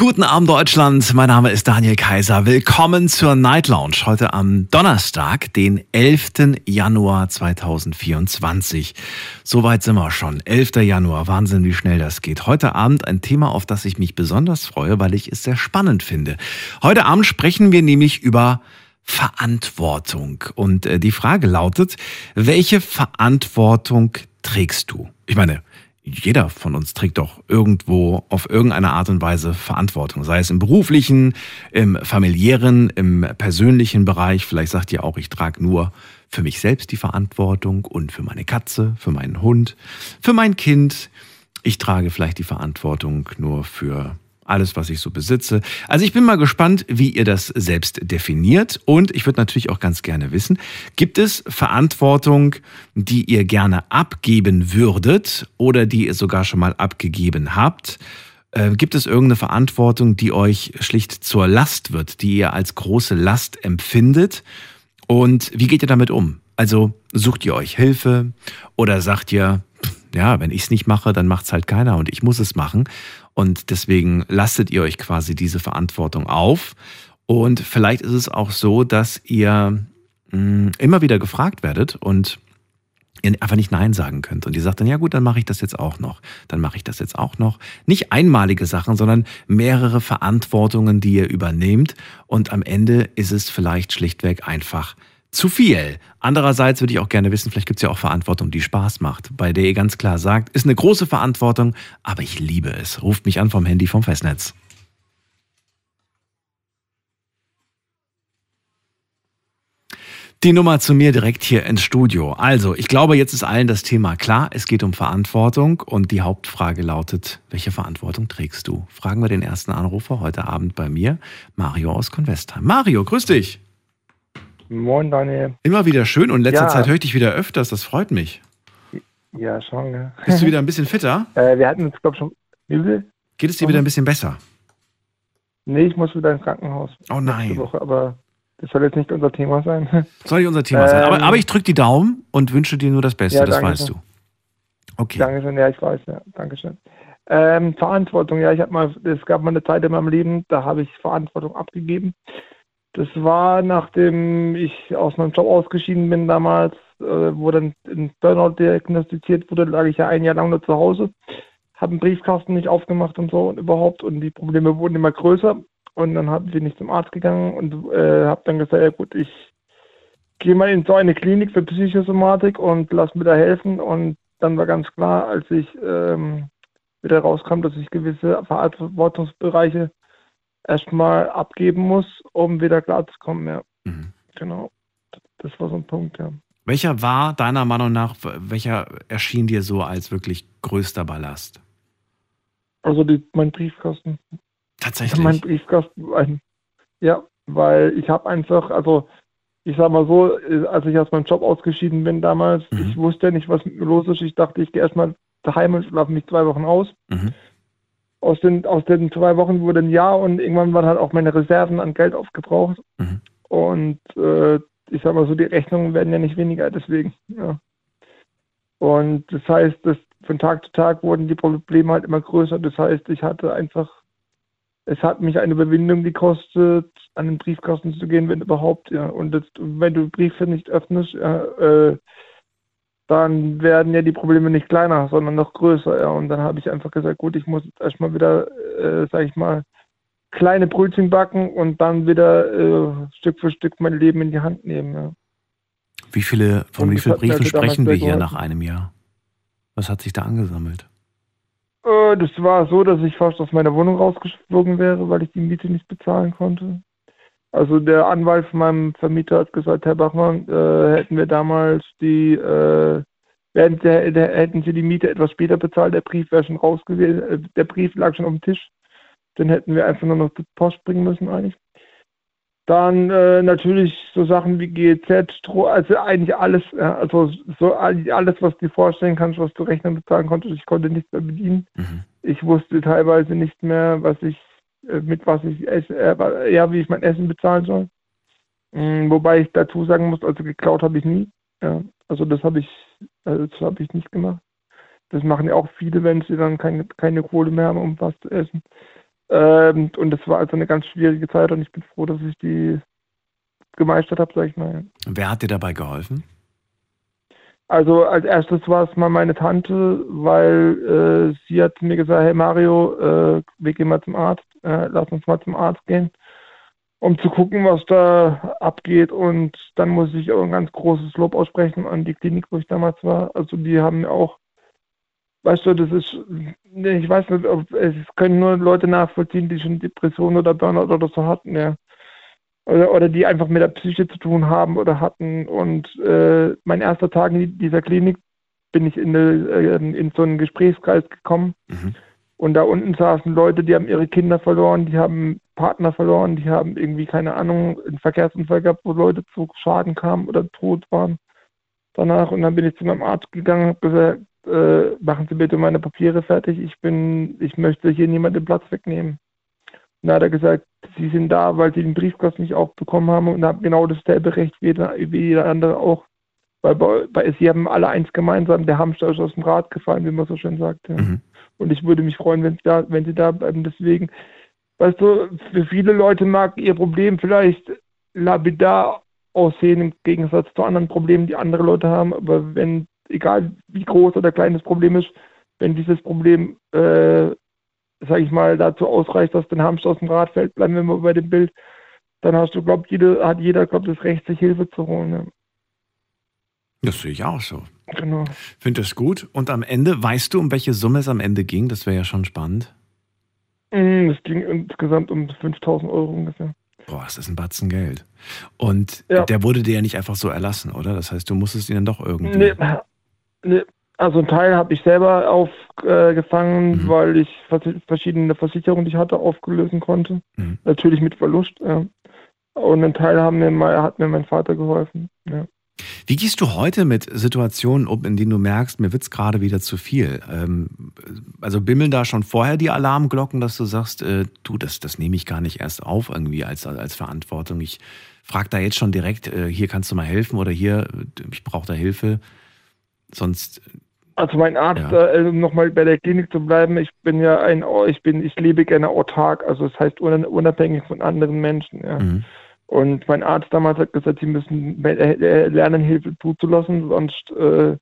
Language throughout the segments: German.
Guten Abend Deutschland, mein Name ist Daniel Kaiser. Willkommen zur Night Lounge heute am Donnerstag, den 11. Januar 2024. Soweit sind wir schon. 11. Januar, Wahnsinn, wie schnell das geht. Heute Abend ein Thema, auf das ich mich besonders freue, weil ich es sehr spannend finde. Heute Abend sprechen wir nämlich über Verantwortung. Und äh, die Frage lautet, welche Verantwortung trägst du? Ich meine, jeder von uns trägt doch irgendwo auf irgendeine Art und Weise Verantwortung, sei es im beruflichen, im familiären, im persönlichen Bereich. Vielleicht sagt ihr auch, ich trage nur für mich selbst die Verantwortung und für meine Katze, für meinen Hund, für mein Kind. Ich trage vielleicht die Verantwortung nur für alles, was ich so besitze. Also ich bin mal gespannt, wie ihr das selbst definiert. Und ich würde natürlich auch ganz gerne wissen, gibt es Verantwortung, die ihr gerne abgeben würdet oder die ihr sogar schon mal abgegeben habt? Äh, gibt es irgendeine Verantwortung, die euch schlicht zur Last wird, die ihr als große Last empfindet? Und wie geht ihr damit um? Also sucht ihr euch Hilfe oder sagt ihr, ja, wenn ich es nicht mache, dann macht es halt keiner und ich muss es machen. Und deswegen lastet ihr euch quasi diese Verantwortung auf. Und vielleicht ist es auch so, dass ihr mh, hm, immer wieder gefragt werdet und ihr einfach nicht Nein sagen könnt. Und ihr sagt dann, ja gut, dann mache ich das jetzt auch noch. Dann mache ich das jetzt auch noch. Nicht einmalige Sachen, sondern mehrere Verantwortungen, die ihr übernehmt. Und am Ende ist es vielleicht schlichtweg einfach zu viel. Andererseits würde ich auch gerne wissen, vielleicht gibt es ja auch Verantwortung, die Spaß macht, bei der ihr ganz klar sagt, ist eine große Verantwortung, aber ich liebe es. Ruft mich an vom Handy vom Festnetz. Die Nummer zu mir direkt hier ins Studio. Also, ich glaube, jetzt ist allen das Thema klar. Es geht um Verantwortung und die Hauptfrage lautet, welche Verantwortung trägst du? Fragen wir den ersten Anrufer heute Abend bei mir, Mario aus Convestheim. Mario, grüß dich. Moin, Daniel. Immer wieder schön und in letzter Ja. Zeit höre ich dich wieder öfters, das freut mich. Ja, schon, ne? Bist du wieder ein bisschen fitter? äh, wir hatten uns, glaube ich, schon. Viel? Geht es dir wieder ein bisschen besser? Nee, ich muss wieder ins Krankenhaus. Oh nein. Woche, aber das soll jetzt nicht unser Thema sein. Soll nicht unser Thema sein. Aber, Ähm, aber ich drücke die Daumen und wünsche dir nur das Beste, Ja, das weißt schön. du. Okay. Dankeschön, ja, ich weiß, ja. Dankeschön. Ähm, Verantwortung, ja, ich habe mal, es gab mal eine Zeit in meinem Leben, da habe ich Verantwortung abgegeben. Das war, nachdem ich aus meinem Job ausgeschieden bin damals, äh, wo dann ein Burnout diagnostiziert wurde, lag ich ja ein Jahr lang nur zu Hause, habe einen Briefkasten nicht aufgemacht und so und überhaupt und die Probleme wurden immer größer und dann bin ich zum Arzt gegangen und äh, habe dann gesagt, ja gut, ich gehe mal in so eine Klinik für Psychosomatik und lass mir da helfen und dann war ganz klar, als ich ähm, wieder rauskam, dass ich gewisse Verantwortungsbereiche erstmal abgeben muss, um wieder klarzukommen. Ja, Mhm. genau. Das war so ein Punkt, ja. Welcher war deiner Meinung nach, welcher erschien dir so als wirklich größter Ballast? Also die, mein Briefkasten. Tatsächlich. Mein Briefkasten, ein, ja, weil ich habe einfach, also ich sag mal so, als ich aus meinem Job ausgeschieden bin damals, Mhm. ich wusste nicht, was los ist. Ich dachte, ich gehe erstmal daheim und schlafe mich zwei Wochen aus. Mhm. Aus den, aus den zwei Wochen wurde ein Jahr und irgendwann waren halt auch meine Reserven an Geld aufgebraucht. Mhm. Und äh, ich sag mal so, die Rechnungen werden ja nicht weniger deswegen. Ja. Und das heißt, dass von Tag zu Tag wurden die Probleme halt immer größer. Das heißt, ich hatte einfach, es hat mich eine Überwindung gekostet, an den Briefkasten zu gehen, wenn überhaupt, ja. Und das, wenn du Briefe nicht öffnest, ja, äh, dann werden ja die Probleme nicht kleiner, sondern noch größer, ja. Und dann habe ich einfach gesagt, gut, ich muss erstmal wieder, äh, sag ich mal, kleine Brötchen backen und dann wieder äh, Stück für Stück mein Leben in die Hand nehmen. Ja. Wie viele, von Und wie vielen Briefen sprechen wir hier nach einem Jahr? Was hat sich da angesammelt? Äh, das war so, dass ich fast aus meiner Wohnung rausgeflogen wäre, weil ich die Miete nicht bezahlen konnte. Also der Anwalt von meinem Vermieter hat gesagt, Herr Bachmann, äh, hätten wir damals die, äh, wären Sie, hätten Sie die Miete etwas später bezahlt, der Brief wäre schon raus gewesen, äh, der Brief lag schon auf dem Tisch, dann hätten wir einfach nur noch die Post bringen müssen eigentlich. Dann äh, natürlich so Sachen wie GEZ, also eigentlich alles, ja, also so alles, was du dir vorstellen kannst, was du Rechnern bezahlen konntest. Ich konnte nichts mehr bedienen. Mhm. Ich wusste teilweise nicht mehr, was ich äh, mit was ich esse, äh, ja, wie ich mein Essen bezahlen soll. Mhm, wobei ich dazu sagen muss, also geklaut habe ich nie. Ja, also das habe ich, also das habe ich nicht gemacht. Das machen ja auch viele, wenn sie dann keine, keine Kohle mehr haben, um was zu essen. Ähm, und das war also eine ganz schwierige Zeit und ich bin froh, dass ich die gemeistert habe, sag ich mal. Wer hat dir dabei geholfen? Also als erstes war es mal meine Tante, weil äh, sie hat mir gesagt, hey Mario, äh, wir gehen mal zum Arzt, äh, lass uns mal zum Arzt gehen, um zu gucken, was da abgeht. Und dann muss ich auch ein ganz großes Lob aussprechen an die Klinik, wo ich damals war. Also die haben mir auch, weißt du, das ist, ich weiß nicht, ob, es können nur Leute nachvollziehen, die schon Depressionen oder Burnout oder so hatten, ja oder, oder die einfach mit der Psyche zu tun haben oder hatten. Und äh, mein erster Tag in dieser Klinik bin ich in, eine, äh, in so einen Gesprächskreis gekommen. Mhm. Und da unten saßen Leute, die haben ihre Kinder verloren, die haben Partner verloren, die haben irgendwie, keine Ahnung, einen Verkehrsunfall gehabt, wo Leute zu Schaden kamen oder tot waren danach. Und dann bin ich zu meinem Arzt gegangen und habe gesagt, äh, machen Sie bitte meine Papiere fertig. Ich bin, ich möchte hier niemand den Platz wegnehmen. Dann hat er gesagt, Sie sind da, weil Sie den Briefkasten nicht aufbekommen haben und haben genau dasselbe Recht wie jeder, wie jeder andere auch. Weil bei, bei, Sie haben alle eins gemeinsam, der Hamster ist aus dem Rad gefallen, wie man so schön sagt. Ja. Mhm. Und ich würde mich freuen, wenn Sie da, wenn Sie da bleiben. Deswegen, weißt du, für viele Leute mag Ihr Problem vielleicht lapidar aussehen im Gegensatz zu anderen Problemen, die andere Leute haben. Aber wenn, egal wie groß oder klein das Problem ist, wenn dieses Problem äh, sage ich mal, dazu ausreicht, dass dein Hamster aus dem Rad fällt, bleiben wir mal bei dem Bild, dann hast du, glaubt, jede, hat jeder, glaubt, das Recht, sich Hilfe zu holen. Ja. Das sehe ich auch so. Genau. Finde das gut. Und am Ende, weißt du, um welche Summe es am Ende ging? Das wäre ja schon spannend. Mm, es ging insgesamt um 5000 Euro ungefähr. Boah, das ist ein Batzen Geld. Und ja. der wurde dir ja nicht einfach so erlassen, oder? Das heißt, du musstest ihn dann doch irgendwie. Nee, nee also ein Teil habe ich selber aufgefangen, äh, mhm. weil ich verschiedene Versicherungen, die ich hatte, auflösen konnte. Mhm. Natürlich mit Verlust. Ja. Und ein Teil haben mir hat mir mein Vater geholfen. Ja. Wie gehst du heute mit Situationen um, in denen du merkst, mir wird es gerade wieder zu viel? Ähm, also bimmeln da schon vorher die Alarmglocken, dass du sagst, äh, du, das, das nehme ich gar nicht erst auf irgendwie als, als Verantwortung. Ich frage da jetzt schon direkt, äh, hier kannst du mal helfen oder hier, ich brauche da Hilfe. Sonst also mein Arzt, ja. äh, nochmal bei der Klinik zu bleiben, ich bin ja ein, ich bin, ich lebe gerne autark, also das heißt unabhängig von anderen Menschen. Ja. Mhm. Und mein Arzt damals hat gesagt, sie müssen äh, lernen, Hilfe zuzulassen, sonst äh,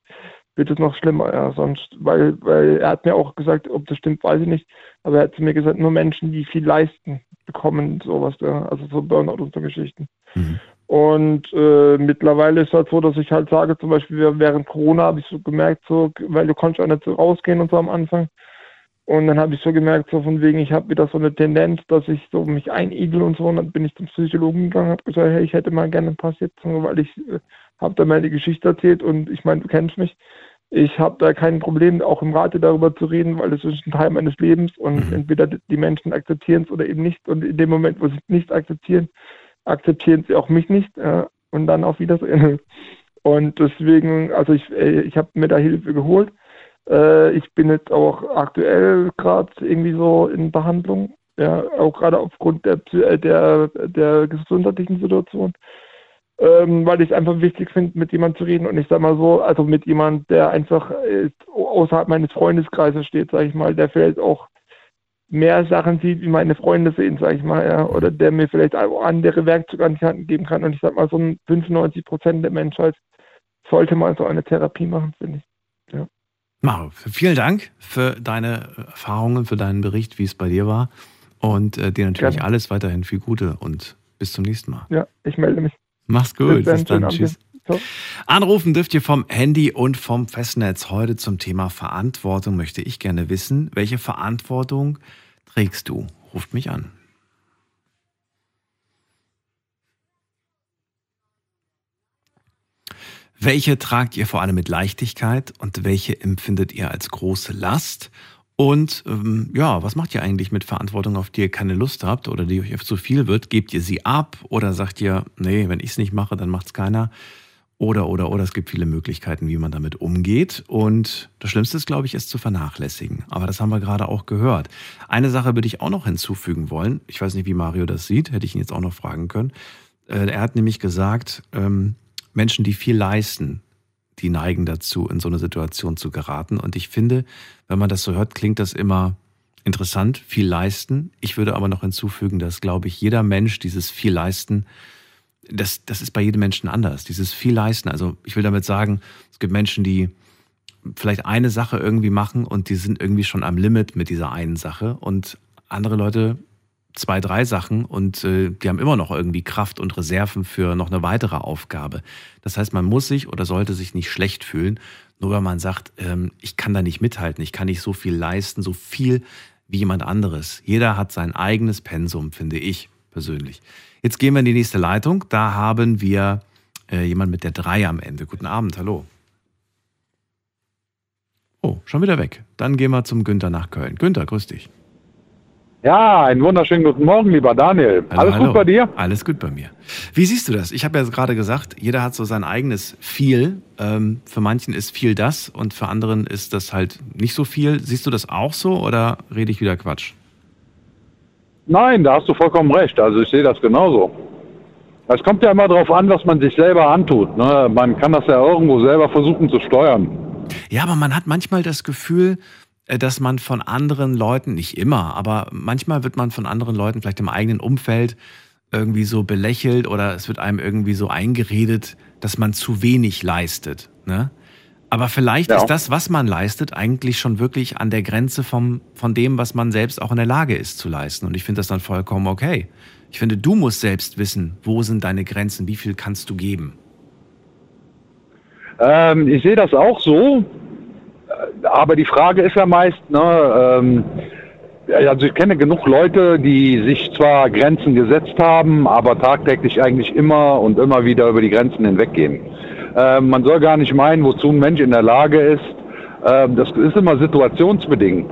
wird es noch schlimmer. Ja. Sonst, weil, weil er hat mir auch gesagt, ob das stimmt, weiß ich nicht, aber er hat zu mir gesagt, nur Menschen, die viel leisten, bekommen sowas, ja. also so Burnout und so Geschichten. Mhm. Und äh, mittlerweile ist es halt so, dass ich halt sage, zum Beispiel während Corona habe ich so gemerkt, so, weil du konntest auch nicht so rausgehen und so am Anfang. Und dann habe ich so gemerkt, so von wegen, ich habe wieder so eine Tendenz, dass ich so mich einigel und so. Und dann bin ich zum Psychologen gegangen, habe gesagt, hey, ich hätte mal gerne ein paar Sitzungen, weil ich äh, habe da meine Geschichte erzählt und ich meine, du kennst mich. Ich habe da kein Problem, auch im Rate darüber zu reden, weil es ist ein Teil meines Lebens und mhm. entweder die Menschen akzeptieren es oder eben nicht. Und in dem Moment, wo sie es nicht akzeptieren, akzeptieren sie auch mich nicht äh, und dann auf Wiedersehen. Und deswegen, also ich, äh, ich habe mir da Hilfe geholt. Äh, ich bin jetzt auch aktuell gerade irgendwie so in Behandlung, ja, auch gerade aufgrund der, äh, der, der gesundheitlichen Situation. Ähm, weil ich es einfach wichtig finde, mit jemandem zu reden und ich sag mal so, also mit jemandem, der einfach äh, außerhalb meines Freundeskreises steht, sage ich mal, der vielleicht auch mehr Sachen sieht, wie meine Freunde sehen, sage ich mal, ja, oder der mir vielleicht andere Werkzeuge an die Hand geben kann. Und ich sag mal, so ein 95 Prozent der Menschheit sollte mal so eine Therapie machen, finde ich. Ja. Maro, vielen Dank für deine Erfahrungen, für deinen Bericht, wie es bei dir war. Und äh, dir natürlich Gerne. alles weiterhin viel Gute und bis zum nächsten Mal. Ja, ich melde mich. Mach's gut. Bis dann. Bis dann. Tschüss. Anrufen dürft ihr vom Handy und vom Festnetz. Heute zum Thema Verantwortung möchte ich gerne wissen. Welche Verantwortung trägst du? Ruft mich an. Welche tragt ihr vor allem mit Leichtigkeit und welche empfindet ihr als große Last? Und ähm, ja, was macht ihr eigentlich mit Verantwortung, auf die ihr keine Lust habt oder die euch zu viel wird? Gebt ihr sie ab oder sagt ihr, nee, wenn ich es nicht mache, dann macht es keiner? Oder, oder, oder, es gibt viele Möglichkeiten, wie man damit umgeht. Und das Schlimmste ist, glaube ich, es zu vernachlässigen. Aber das haben wir gerade auch gehört. Eine Sache würde ich auch noch hinzufügen wollen. Ich weiß nicht, wie Mario das sieht, hätte ich ihn jetzt auch noch fragen können. Äh, er hat nämlich gesagt, ähm, Menschen, die viel leisten, die neigen dazu, in so eine Situation zu geraten. Und ich finde, wenn man das so hört, klingt das immer interessant, viel leisten. Ich würde aber noch hinzufügen, dass, glaube ich, jeder Mensch dieses viel leisten das, das ist bei jedem Menschen anders. Dieses viel leisten. Also ich will damit sagen, es gibt Menschen, die vielleicht eine Sache irgendwie machen und die sind irgendwie schon am Limit mit dieser einen Sache und andere Leute zwei, drei Sachen und äh, die haben immer noch irgendwie Kraft und Reserven für noch eine weitere Aufgabe. Das heißt, man muss sich oder sollte sich nicht schlecht fühlen, nur weil man sagt, ähm, ich kann da nicht mithalten, ich kann nicht so viel leisten, so viel wie jemand anderes. Jeder hat sein eigenes Pensum, finde ich persönlich. Jetzt gehen wir in die nächste Leitung. Da haben wir äh, jemand mit der 3 am Ende. Guten Abend, hallo. Oh, schon wieder weg. Dann gehen wir zum Günther nach Köln. Günther, grüß dich. Ja, einen wunderschönen guten Morgen, lieber Daniel. Hallo, Alles hallo. gut bei dir? Alles gut bei mir. Wie siehst du das? Ich habe ja gerade gesagt, jeder hat so sein eigenes viel. Ähm, für manchen ist viel das und für anderen ist das halt nicht so viel. Siehst du das auch so oder rede ich wieder Quatsch? Nein, da hast du vollkommen recht. Also ich sehe das genauso. Es kommt ja immer darauf an, was man sich selber antut. Ne? Man kann das ja irgendwo selber versuchen zu steuern. Ja, aber man hat manchmal das Gefühl, äh, dass man von anderen Leuten, nicht immer, aber manchmal wird man von anderen Leuten, vielleicht im eigenen Umfeld, irgendwie so belächelt oder es wird einem irgendwie so eingeredet, dass man zu wenig leistet. Ne? Aber vielleicht Ja. ist das, was man leistet, eigentlich schon wirklich an der Grenze vom, von dem, was man selbst auch in der Lage ist zu leisten. Und ich finde das dann vollkommen okay. Ich finde, du musst selbst wissen, wo sind deine Grenzen, wie viel kannst du geben. Ähm, ich sehe das auch so. Aber die Frage ist ja meist, ne, ähm, also ich kenne genug Leute, die sich zwar Grenzen gesetzt haben, aber tagtäglich eigentlich immer und immer wieder über die Grenzen hinweggehen. Ähm, man soll gar nicht meinen, wozu ein Mensch in der Lage ist. Ähm, das ist immer situationsbedingt.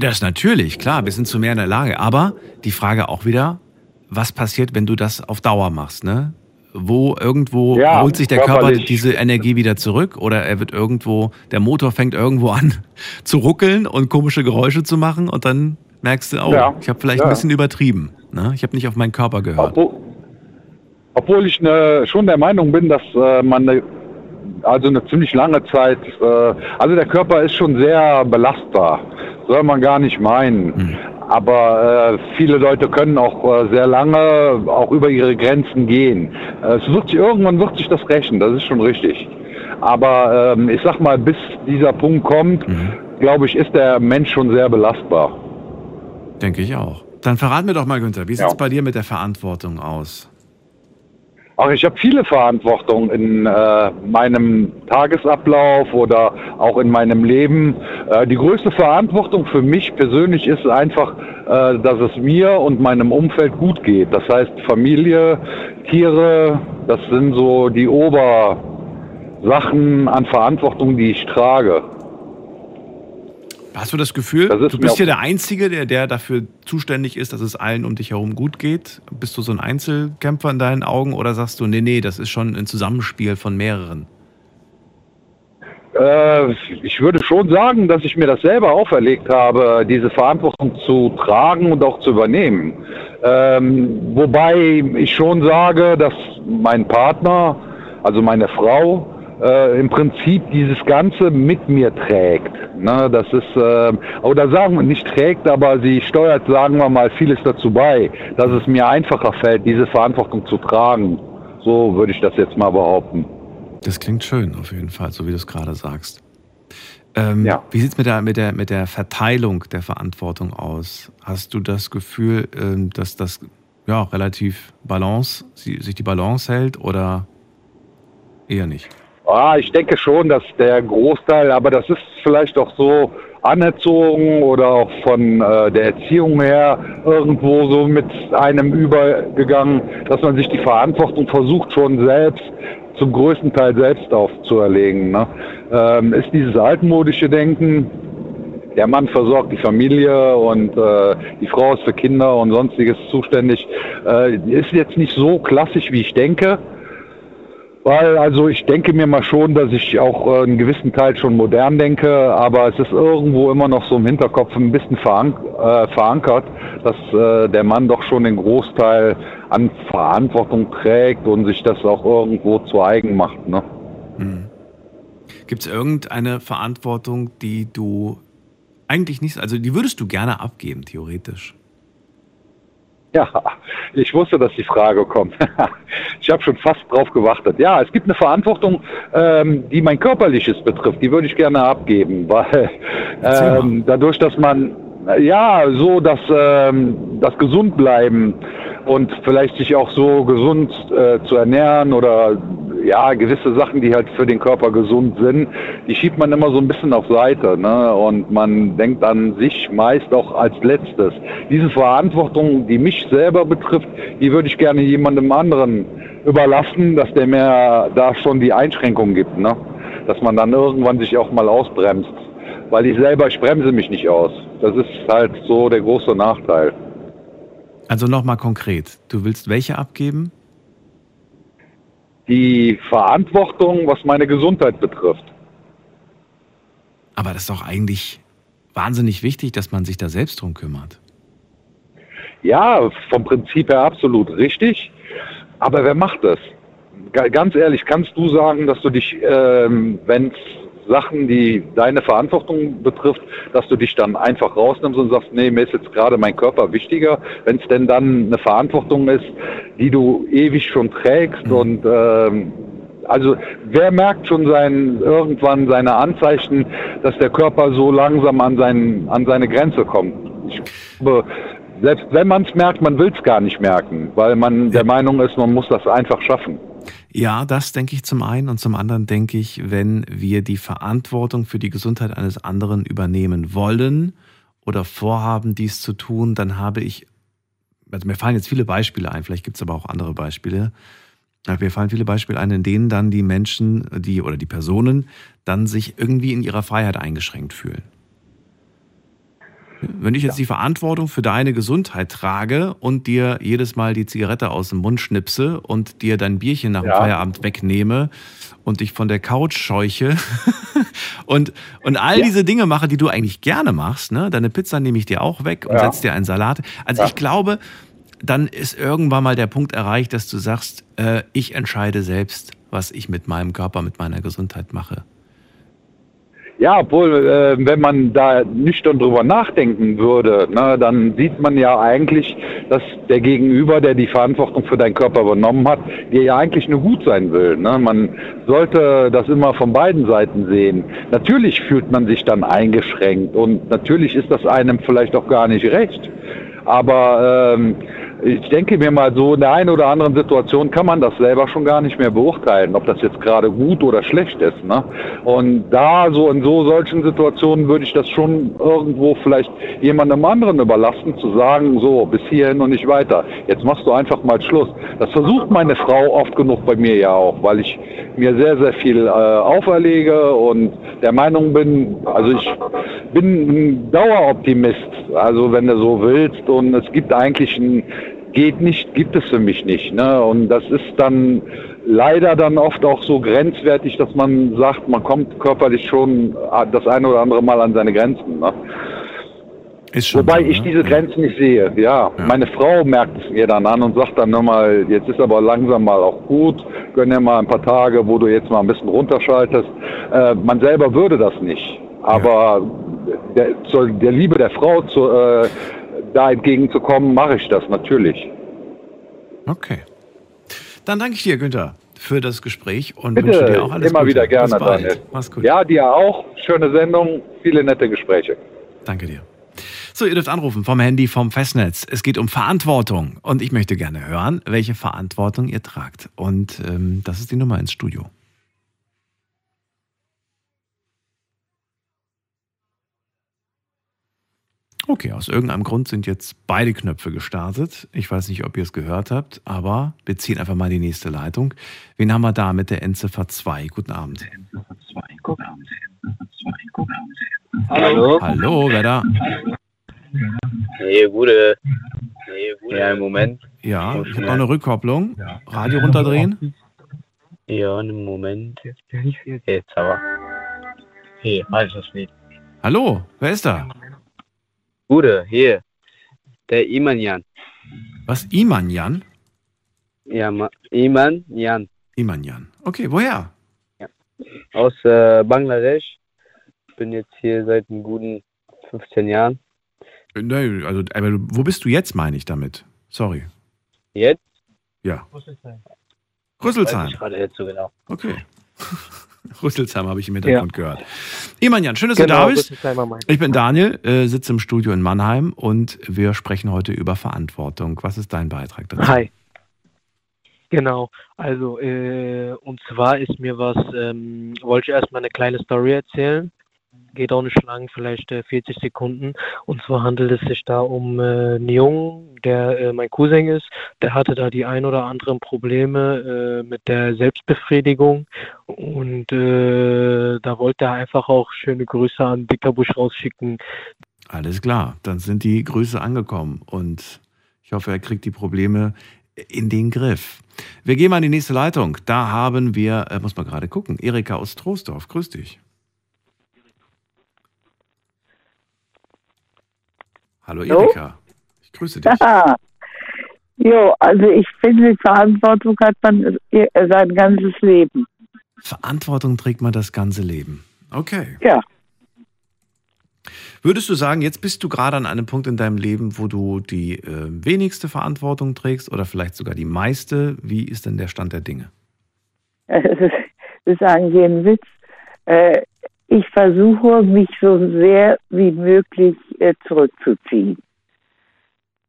Das natürlich, klar, wir sind zu mehr in der Lage. Aber die Frage auch wieder, was passiert, wenn du das auf Dauer machst, ne? Wo irgendwo Ja, holt sich der Körper diese Energie wieder zurück oder er wird irgendwo, der Motor fängt irgendwo an zu ruckeln und komische Geräusche zu machen und dann merkst du, oh, Ja, ich habe vielleicht ja. ein bisschen übertrieben. Ne? Ich habe nicht auf meinen Körper gehört. Obwohl, obwohl ich ne, schon der Meinung bin, dass äh, man ne, also eine ziemlich lange Zeit, äh, also der Körper ist schon sehr belastbar, soll man gar nicht meinen. Aber äh, viele Leute können auch äh, sehr lange auch über ihre Grenzen gehen. Äh, es wird sich, irgendwann wird sich das rächen, das ist schon richtig. Aber ähm, ich sag mal, bis dieser Punkt kommt, glaube ich, ist der Mensch schon sehr belastbar. Denke ich auch. Dann verrat mir doch mal, Günther, wie sieht's Ja. bei dir mit der Verantwortung aus? Ach, ich habe viele Verantwortung in äh, meinem Tagesablauf oder auch in meinem Leben. Äh, die größte Verantwortung für mich persönlich ist einfach, äh, dass es mir und meinem Umfeld gut geht. Das heißt Familie, Tiere, das sind so die Obersachen an Verantwortung, die ich trage. Hast du das Gefühl, Das du bist hier der Einzige, der, der dafür zuständig ist, dass es allen um dich herum gut geht? Bist du so ein Einzelkämpfer in deinen Augen oder sagst du, nee, nee, das ist schon ein Zusammenspiel von mehreren? Äh, ich würde schon sagen, dass ich mir das selber auferlegt habe, diese Verantwortung zu tragen und auch zu übernehmen. Ähm, wobei ich schon sage, dass mein Partner, also meine Frau, äh, im Prinzip dieses Ganze mit mir trägt. Ne, das ist, äh, oder sagen wir nicht trägt, aber sie steuert, sagen wir mal, vieles dazu bei, dass es mir einfacher fällt, diese Verantwortung zu tragen. So würde ich das jetzt mal behaupten. Das klingt schön, auf jeden Fall, so wie du es gerade sagst. Ähm, Ja. Wie sieht es mit der, mit, der, mit der Verteilung der Verantwortung aus? Hast du das Gefühl, ähm, dass das ja, relativ Balance, sich die Balance hält oder eher nicht? Ah, ich denke schon, dass der Großteil, aber das ist vielleicht auch so anerzogen oder auch von äh, der Erziehung her irgendwo so mit einem übergegangen, dass man sich die Verantwortung versucht schon selbst zum größten Teil selbst aufzuerlegen. Ne? Ähm, ist dieses altmodische Denken, der Mann versorgt die Familie und äh, die Frau ist für Kinder und sonstiges zuständig, äh, ist jetzt nicht so klassisch, wie ich denke. Weil, also ich denke mir mal schon, dass ich auch äh, einen gewissen Teil schon modern denke, aber es ist irgendwo immer noch so im Hinterkopf ein bisschen verank äh, verankert, dass äh, der Mann doch schon den Großteil an Verantwortung trägt und sich das auch irgendwo zu eigen macht. Ne? Mhm. Gibt es irgendeine Verantwortung, die du eigentlich nicht, also die würdest du gerne abgeben, theoretisch? Ja, ich wusste, dass die Frage kommt. ich habe schon fast drauf gewartet. Ja, es gibt eine Verantwortung, ähm, die mein körperliches betrifft. Die würde ich gerne abgeben, weil ähm, dadurch, dass man ja so, dass ähm, das gesund bleiben und vielleicht sich auch so gesund äh, zu ernähren oder ja, gewisse Sachen, die halt für den Körper gesund sind, die schiebt man immer so ein bisschen auf Seite. Ne? Und man denkt an sich meist auch als letztes. Diese Verantwortung, die mich selber betrifft, die würde ich gerne jemandem anderen überlassen, dass der mir da schon die Einschränkung gibt. Ne? Dass man dann irgendwann sich auch mal ausbremst. Weil ich selber, ich bremse mich nicht aus. Das ist halt so der große Nachteil. Also nochmal konkret, du willst welche abgeben? Die Verantwortung, was meine Gesundheit betrifft. Aber das ist doch eigentlich wahnsinnig wichtig, dass man sich da selbst drum kümmert. Ja, vom Prinzip her absolut richtig. Aber wer macht das? Ganz ehrlich, kannst du sagen, dass du dich, ähm, wenn es Sachen, die deine Verantwortung betrifft, dass du dich dann einfach rausnimmst und sagst, nee, mir ist jetzt gerade mein Körper wichtiger, wenn es denn dann eine Verantwortung ist, die du ewig schon trägst mhm. und ähm, also wer merkt schon sein, irgendwann seine Anzeichen, dass der Körper so langsam an, sein, an seine Grenze kommt? Ich glaube, selbst wenn man es merkt, man will es gar nicht merken, weil man der Meinung ist, man muss das einfach schaffen. Ja, das denke ich zum einen und zum anderen denke ich, wenn wir die Verantwortung für die Gesundheit eines anderen übernehmen wollen oder vorhaben, dies zu tun, dann habe ich, also mir fallen jetzt viele Beispiele ein, vielleicht gibt es aber auch andere Beispiele. Mir fallen viele Beispiele ein, in denen dann die Menschen, die oder die Personen dann sich irgendwie in ihrer Freiheit eingeschränkt fühlen. Wenn ich jetzt ja. die Verantwortung für deine Gesundheit trage und dir jedes Mal die Zigarette aus dem Mund schnipse und dir dein Bierchen nach dem ja. Feierabend wegnehme und dich von der Couch scheuche und, und all ja. diese Dinge mache, die du eigentlich gerne machst, ne? deine Pizza nehme ich dir auch weg und setze dir einen Salat. Also ich glaube, dann ist irgendwann mal der Punkt erreicht, dass du sagst, äh, ich entscheide selbst, was ich mit meinem Körper, mit meiner Gesundheit mache. Ja, obwohl, äh, wenn man da nüchtern drüber nachdenken würde, ne, dann sieht man ja eigentlich, dass der Gegenüber, der die Verantwortung für deinen Körper übernommen hat, dir ja eigentlich nur gut sein will. Ne? Man sollte das immer von beiden Seiten sehen. Natürlich fühlt man sich dann eingeschränkt und natürlich ist das einem vielleicht auch gar nicht recht. Aber ähm, ich denke mir mal so, in der einen oder anderen Situation kann man das selber schon gar nicht mehr beurteilen, ob das jetzt gerade gut oder schlecht ist. Ne? Und da so in so solchen Situationen würde ich das schon irgendwo vielleicht jemandem anderen überlassen, zu sagen, so, bis hierhin und nicht weiter. Jetzt machst du einfach mal Schluss. Das versucht meine Frau oft genug bei mir ja auch, weil ich mir sehr, sehr viel äh, auferlege und der Meinung bin, also ich bin ein Daueroptimist, also wenn du so willst. Und es gibt eigentlich ein geht nicht, gibt es für mich nicht. Ne? Und das ist dann leider dann oft auch so grenzwertig, dass man sagt, man kommt körperlich schon das eine oder andere Mal an seine Grenzen. Ne? Wobei so, ich ne? diese Grenzen nicht sehe. Ja, ja, meine Frau merkt es mir dann an und sagt dann nochmal, jetzt ist aber langsam mal auch gut, gönn dir mal ein paar Tage, wo du jetzt mal ein bisschen runterschaltest. Äh, man selber würde das nicht. Aber ja. der, zur, der Liebe der Frau zu, äh, da entgegenzukommen, mache ich das natürlich. Okay. Dann danke ich dir, Günther, für das Gespräch und Bitte, wünsche dir auch alles immer Gute. wieder gerne, Daniel. Mach's gut. Ja, dir auch. Schöne Sendung, viele nette Gespräche. Danke dir. So, ihr dürft anrufen vom Handy, vom Festnetz. Es geht um Verantwortung und ich möchte gerne hören, welche Verantwortung ihr tragt. Und ähm, das ist die Nummer ins Studio. Okay, aus irgendeinem Grund sind jetzt beide Knöpfe gestartet. Ich weiß nicht, ob ihr es gehört habt, aber wir ziehen einfach mal die nächste Leitung. Wen haben wir da mit der Endziffer 2? Guten Abend. Hallo. Hallo, wer da? Hey, gute. Hey, gute. Ja, im Moment. Ja, ich habe noch eine Rückkopplung. Radio runterdrehen. Ja, einen Moment. Jetzt aber. Hier, weiß das nicht. Hallo, wer ist da? Gute, hier. Der Iman Jan. Was, Iman Jan? Ja, Ma Iman Jan. Iman Jan. Okay, woher? Aus äh, Bangladesch. Bin jetzt hier seit einem guten 15 Jahren. Nee, also, aber du- wo bist du jetzt, meine ich damit? Sorry. Jetzt? Ja. Weiß Rüsselsheim. ich gerade jetzt so genau. Okay. Rüsselsheim habe ich im Hintergrund gehört. Iman Jan, schön, dass du Genau, da bist. Ich bin Daniel, äh, sitze im Studio in Mannheim und wir sprechen heute über Verantwortung. Was ist dein Beitrag dazu? Hi. Genau, also äh, und zwar ist mir was, ähm, wollte ich erstmal eine kleine Story erzählen. Geht auch nicht lang, vielleicht äh, 40 Sekunden. Und zwar handelt es sich da um äh, einen Jungen, der äh, mein Cousin ist. Der hatte da die ein oder anderen Probleme äh, mit der Selbstbefriedigung. Und äh, da wollte er einfach auch schöne Grüße an Dickerbusch rausschicken. Alles klar, dann sind die Grüße angekommen und ich hoffe, er kriegt die Probleme in den Griff. Wir gehen mal in die nächste Leitung. Da haben wir, äh, muss man gerade gucken, Erika aus Troisdorf. Grüß dich. Hallo Hallo? Erika. Ich grüße dich. Ja. Jo, also ich finde, Verantwortung hat man sein ganzes Leben. Verantwortung trägt man das ganze Leben. Okay. Ja. Würdest du sagen, jetzt bist du gerade an einem Punkt in deinem Leben, wo du die äh, wenigste Verantwortung trägst oder vielleicht sogar die meiste? Wie ist denn der Stand der Dinge? Das ist, das ist eigentlich ein Witz. Äh, ich versuche, mich so sehr wie möglich äh, zurückzuziehen.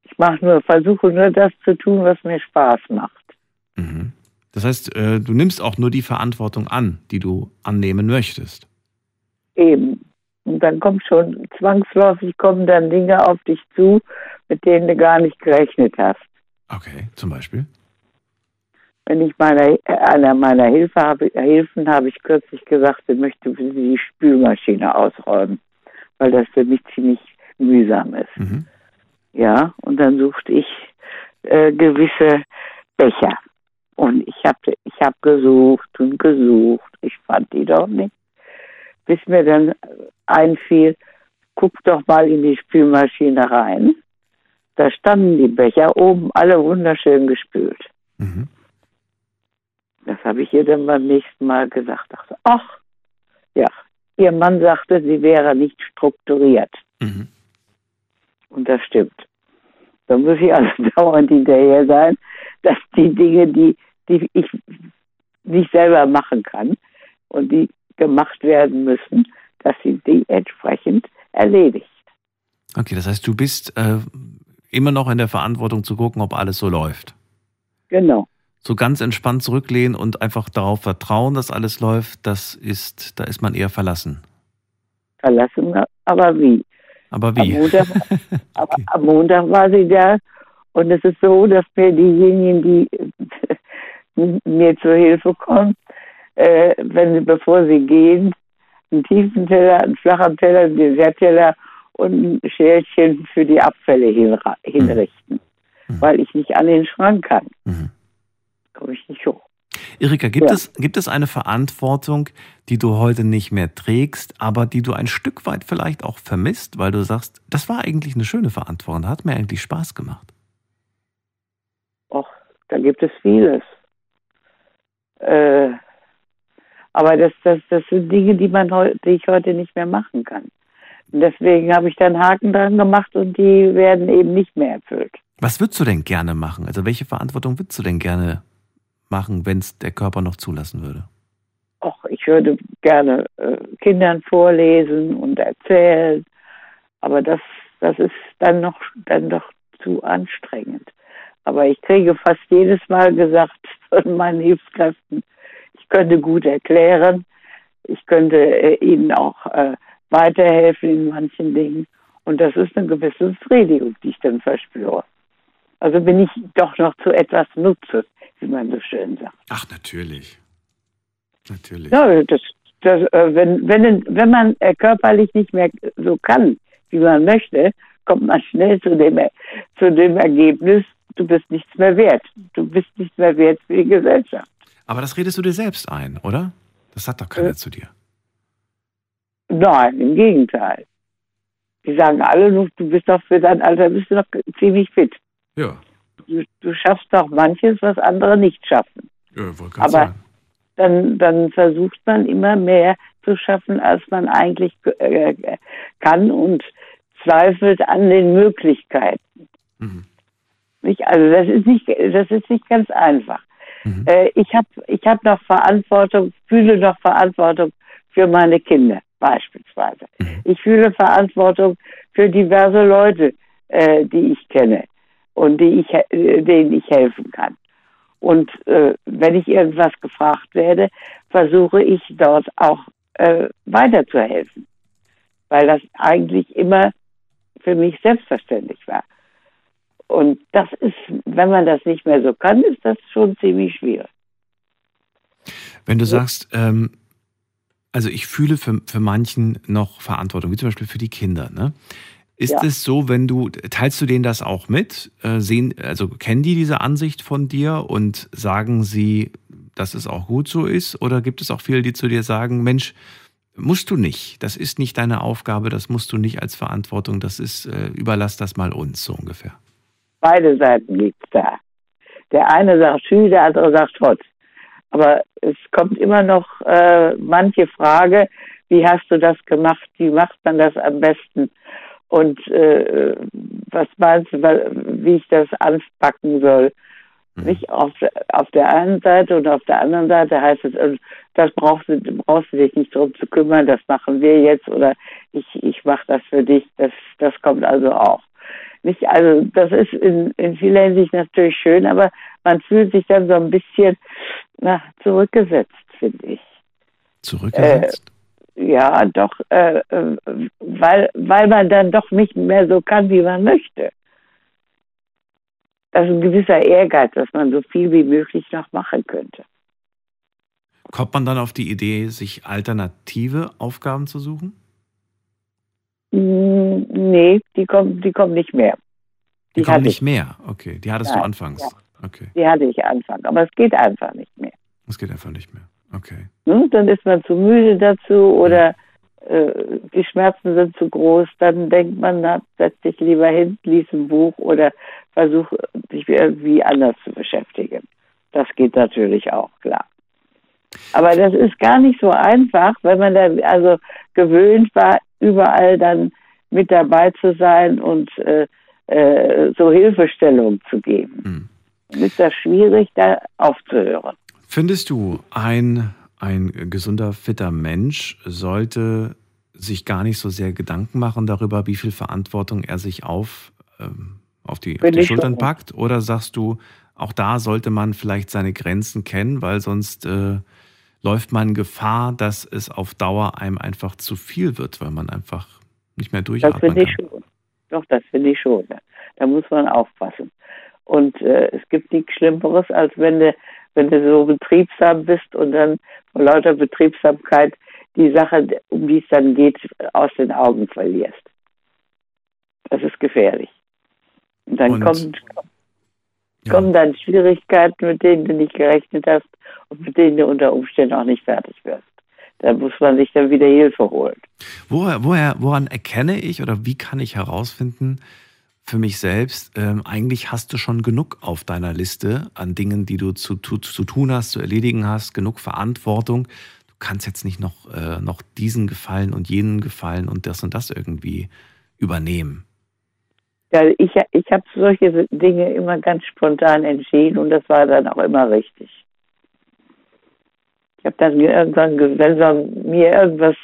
Ich mache nur, versuche nur das zu tun, was mir Spaß macht. Mhm. Das heißt, äh, du nimmst auch nur die Verantwortung an, die du annehmen möchtest. Eben. Und dann kommt schon zwangsläufig kommen dann Dinge auf dich zu, mit denen du gar nicht gerechnet hast. Okay, zum Beispiel. Wenn ich meiner, einer meiner Hilfe habe, Hilfen habe ich kürzlich gesagt, ich möchte für sie die Spülmaschine ausräumen, weil das für mich ziemlich mühsam ist. Mhm. Ja, und dann suchte ich äh, gewisse Becher. Und ich habe ich hab gesucht und gesucht. Ich fand die doch nicht. Bis mir dann einfiel, guck doch mal in die Spülmaschine rein. Da standen die Becher oben alle wunderschön gespült. Mhm. Das habe ich ihr dann beim nächsten Mal gesagt. Dachte, ach, ja, ihr Mann sagte, sie wäre nicht strukturiert. Mhm. Und das stimmt. Da muss ich also dauernd hinterher sein, dass die Dinge, die, die ich nicht selber machen kann und die gemacht werden müssen, dass sie die entsprechend erledigt. Okay, das heißt, du bist äh, immer noch in der Verantwortung zu gucken, ob alles so läuft. Genau. So ganz entspannt zurücklehnen und einfach darauf vertrauen, dass alles läuft, das ist, da ist man eher verlassen. Verlassen, aber wie? Aber Am wie? Montag, aber am Montag war sie da und es ist so, dass mir diejenigen, die mir zur Hilfe kommen, äh, wenn sie, bevor sie gehen, einen tiefen Teller, einen flachen Teller, einen Dessertteller und ein Schälchen für die Abfälle hinra- hinrichten, Mhm. weil ich nicht an den Schrank kann. Mhm. Komme ich nicht hoch. Erika, gibt, Ja. es, gibt es eine Verantwortung, die du heute nicht mehr trägst, aber die du ein Stück weit vielleicht auch vermisst, weil du sagst, das war eigentlich eine schöne Verantwortung, hat mir eigentlich Spaß gemacht? Och, da gibt es vieles. Äh, aber das, das, das sind Dinge, die man heu, die ich heute nicht mehr machen kann. Und deswegen habe ich dann Haken dran gemacht und die werden eben nicht mehr erfüllt. Was würdest du denn gerne machen? Also welche Verantwortung würdest du denn gerne machen, wenn es der Körper noch zulassen würde? Och, ich würde gerne äh, Kindern vorlesen und erzählen, aber das, das ist dann noch dann doch zu anstrengend. Aber ich kriege fast jedes Mal gesagt von meinen Hilfskräften, ich könnte gut erklären, ich könnte äh, ihnen auch äh, weiterhelfen in manchen Dingen. Und das ist eine gewisse Befriedigung, die ich dann verspüre. Also bin ich doch noch zu etwas Nutze, wie man so schön sagt. Ach, natürlich. Natürlich. Ja, das, das, äh, wenn, wenn, wenn man äh, körperlich nicht mehr so kann, wie man möchte, kommt man schnell zu dem, Er- zu dem Ergebnis, du bist nichts mehr wert. Du bist nichts mehr wert für die Gesellschaft. Aber das redest du dir selbst ein, oder? Das sagt doch keiner äh, zu dir. Nein, im Gegenteil. Die sagen alle nur, du bist doch für dein Alter bist du noch ziemlich fit. Ja. Du, du schaffst doch manches, was andere nicht schaffen. Ja, Aber dann, dann versucht man immer mehr zu schaffen, als man eigentlich äh, kann und zweifelt an den Möglichkeiten. Mhm. Nicht? Also das ist nicht, das ist nicht ganz einfach. Mhm. Äh, ich habe ich hab noch Verantwortung, fühle noch Verantwortung für meine Kinder beispielsweise. Mhm. Ich fühle Verantwortung für diverse Leute, äh, die ich kenne und die ich, äh, denen ich helfen kann. Und äh, wenn ich irgendwas gefragt werde, versuche ich dort auch äh, weiterzuhelfen, weil das eigentlich immer für mich selbstverständlich war. Und das ist, wenn man das nicht mehr so kann, ist das schon ziemlich schwierig. Wenn du sagst, ähm, also ich fühle für, für manchen noch Verantwortung, wie zum Beispiel für die Kinder, ne? Ist Ja. es so, wenn du, teilst du denen das auch mit? Äh, sehen, also kennen die diese Ansicht von dir und sagen sie, dass es auch gut so ist? Oder gibt es auch viele, die zu dir sagen, Mensch, musst du nicht, das ist nicht deine Aufgabe, das musst du nicht als Verantwortung, das ist, äh, überlass das mal uns, so ungefähr. Beide Seiten gibt's da. Der eine sagt Schü, der andere sagt Hot. Aber es kommt immer noch äh, manche Frage, wie hast du das gemacht, wie macht man das am besten? Und äh, was meinst du, wie ich das anpacken soll? Mhm. Nicht auf, auf der einen Seite und auf der anderen Seite heißt es, äh, das brauchst du, brauchst du dich nicht drum zu kümmern, das machen wir jetzt oder ich, ich mache das für dich. Das, das kommt also auch. Nicht, also das ist in, in vieler Hinsicht natürlich schön, aber man fühlt sich dann so ein bisschen na, zurückgesetzt, finde ich. Zurückgesetzt? Ja, doch, äh, äh, weil, weil man dann doch nicht mehr so kann, wie man möchte. Das ist ein gewisser Ehrgeiz, dass man so viel wie möglich noch machen könnte. Kommt man dann auf die Idee, sich alternative Aufgaben zu suchen? Mm, Nee, die kommen, die kommen nicht mehr. Die, Die kommen nicht ich. mehr. Okay, die hattest du Nein, anfangs. ja. Okay, Die hatte ich Anfang, aber es geht einfach nicht mehr. das geht einfach nicht mehr. Okay. Ne? Dann ist man zu müde dazu oder äh, die Schmerzen sind zu groß. Dann denkt man, na, setz dich lieber hin, lies ein Buch oder versuch dich irgendwie anders zu beschäftigen. Das geht natürlich auch, klar. Aber das ist gar nicht so einfach, wenn man da also gewöhnt war, überall dann mit dabei zu sein und äh, äh, so Hilfestellung zu geben. Hm. Ist das schwierig, da aufzuhören. Findest du, ein, ein gesunder, fitter Mensch sollte sich gar nicht so sehr Gedanken machen darüber, wie viel Verantwortung er sich auf, ähm, auf die, auf die Schultern packt? Oder sagst du, auch da sollte man vielleicht seine Grenzen kennen, weil sonst äh, läuft man Gefahr, dass es auf Dauer einem einfach zu viel wird, weil man einfach nicht mehr Das durchatmen finde ich kann. schon. Doch, das finde ich schon. Da muss man aufpassen. Und äh, es gibt nichts Schlimmeres, als wenn du, wenn du so betriebsam bist und dann vor lauter Betriebsamkeit die Sache, um die es dann geht, aus den Augen verlierst. Das ist gefährlich. Und dann Und- kommen, Ja. kommen dann Schwierigkeiten, mit denen du nicht gerechnet hast und mit denen du unter Umständen auch nicht fertig wirst. Da muss man sich dann wieder Hilfe holen. Woher, woher, woran erkenne ich oder wie kann ich herausfinden für mich selbst, ähm, eigentlich hast du schon genug auf deiner Liste an Dingen, die du zu, zu, zu tun hast, zu erledigen hast, genug Verantwortung. Du kannst jetzt nicht noch, äh, noch diesen Gefallen und jenen Gefallen und das und das irgendwie übernehmen. Ja, ich, ich habe solche Dinge immer ganz spontan entschieden und das war dann auch immer richtig. Ich habe dann irgendwann, ge- wenn mir irgendwas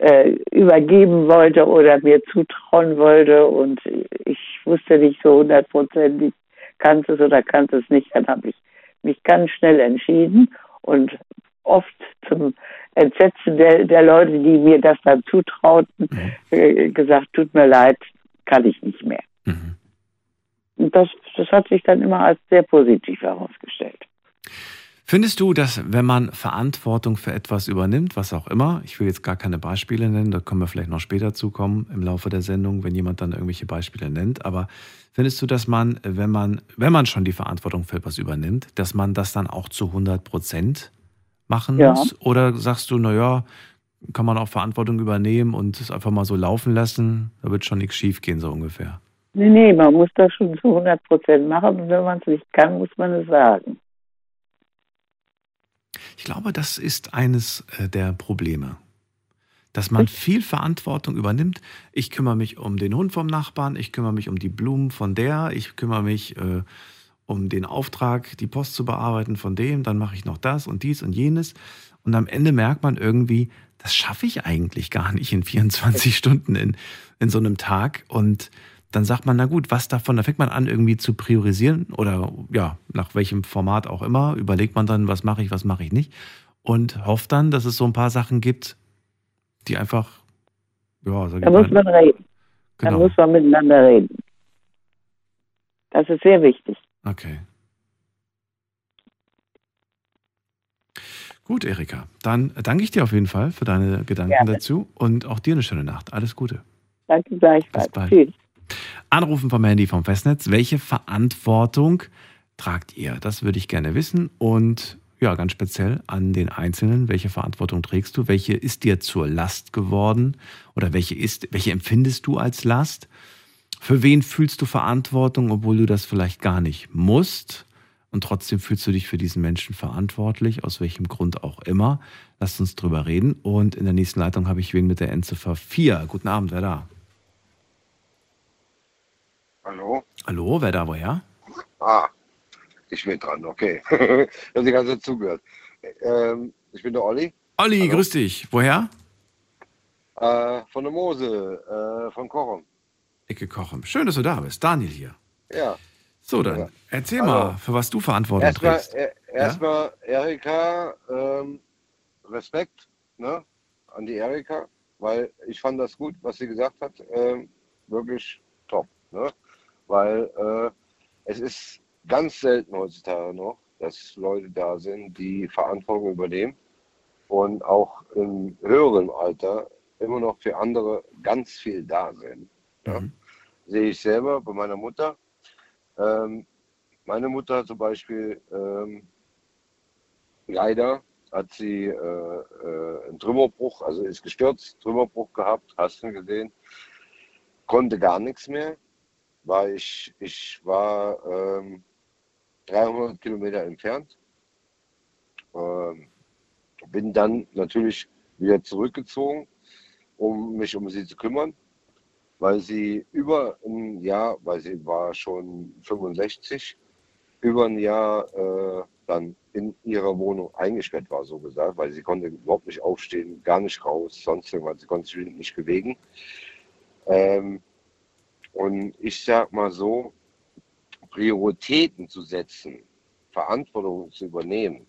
äh, übergeben wollte oder mir zutrauen wollte und ich wusste nicht so hundertprozentig, kannst es oder kannst es nicht, dann habe ich mich ganz schnell entschieden und oft zum Entsetzen der, der Leute, die mir das dann zutrauten, äh, gesagt, tut mir leid, kann ich nicht mehr. Mhm. Und das, das hat sich dann immer als sehr positiv herausgestellt. Findest du, dass wenn man Verantwortung für etwas übernimmt, was auch immer, ich will jetzt gar keine Beispiele nennen, da können wir vielleicht noch später zukommen im Laufe der Sendung, wenn jemand dann irgendwelche Beispiele nennt, aber findest du, dass man, wenn man, wenn man schon die Verantwortung für etwas übernimmt, dass man das dann auch zu 100 Prozent machen Ja. muss? Oder sagst du, naja, kann man auch Verantwortung übernehmen und es einfach mal so laufen lassen, da wird schon nichts schief gehen, so ungefähr. Nee, nee, man muss das schon zu 100 Prozent machen und wenn man es nicht kann, muss man es sagen. Ich glaube, das ist eines äh, der Probleme. Dass man viel Verantwortung übernimmt. Ich kümmere mich um den Hund vom Nachbarn, ich kümmere mich um die Blumen von der, ich kümmere mich äh, um den Auftrag, die Post zu bearbeiten von dem, dann mache ich noch das und dies und jenes. Und am Ende merkt man irgendwie, das schaffe ich eigentlich gar nicht in 24 Stunden in, in so einem Tag. Und dann sagt man, na gut, was davon, da fängt man an, irgendwie zu priorisieren oder ja, nach welchem Format auch immer, überlegt man dann, was mache ich, was mache ich nicht und hofft dann, dass es so ein paar Sachen gibt, die einfach, ja, sag ich Da muss mal, man reden. Da genau, muss man miteinander reden. Das ist sehr wichtig. okay. Gut, Erika, dann danke ich dir auf jeden Fall für deine Gedanken Gerne. dazu und auch dir eine schöne Nacht. Alles Gute. Danke gleichfalls. Bis bald. Tschüss. Anrufen vom Handy vom Festnetz. Welche Verantwortung tragt ihr? Das würde ich gerne wissen. Und ja, ganz speziell an den Einzelnen. Welche Verantwortung trägst du? Welche ist dir zur Last geworden? Oder welche ist, welche empfindest du als Last? Für wen fühlst du Verantwortung, obwohl du das vielleicht gar nicht musst? Und trotzdem fühlst du dich für diesen Menschen verantwortlich, aus welchem Grund auch immer. Lass uns drüber reden. Und in der nächsten Leitung habe ich wen mit der Endziffer 4. Guten Abend, wer da? Hallo? Hallo, wer da, woher? Ah, ich bin dran, okay. ich habe die ganze Zeit zugehört. Ähm, ich bin der Olli Olli, Hallo? grüß dich. Woher? äh, von der Mose, äh, von Kochum. Ecke Kochem. Schön, dass du da bist. Daniel hier. Ja. So, dann Ja. erzähl Also, mal, für was du Verantwortung Erstmal, trägst. äh, erstmal Erika, ähm, Respekt ne, an die Erika, weil ich fand das gut, was sie gesagt hat. Ähm, wirklich top. Ne? Weil äh, es ist ganz selten heutzutage noch, dass Leute da sind, die Verantwortung übernehmen und auch im höheren Alter immer noch für andere ganz viel da sind. Ja? Mhm. Sehe ich selber bei meiner Mutter. Ähm, meine Mutter hat zum Beispiel ähm, leider hat sie äh, äh, einen Trümmerbruch, also ist gestürzt, Trümmerbruch gehabt, hast du gesehen, konnte gar nichts mehr, weil ich, ich war ähm, 300 Kilometer entfernt. Ähm, bin dann natürlich wieder zurückgezogen, um mich um sie zu kümmern, weil sie über ein Jahr, weil sie war schon 65, über ein Jahr äh, dann in ihrer Wohnung eingesperrt war, so gesagt, weil sie konnte überhaupt nicht aufstehen, gar nicht raus, sonst irgendwas, sie konnte sich nicht bewegen. Ähm, und ich sag mal so, Prioritäten zu setzen, Verantwortung zu übernehmen,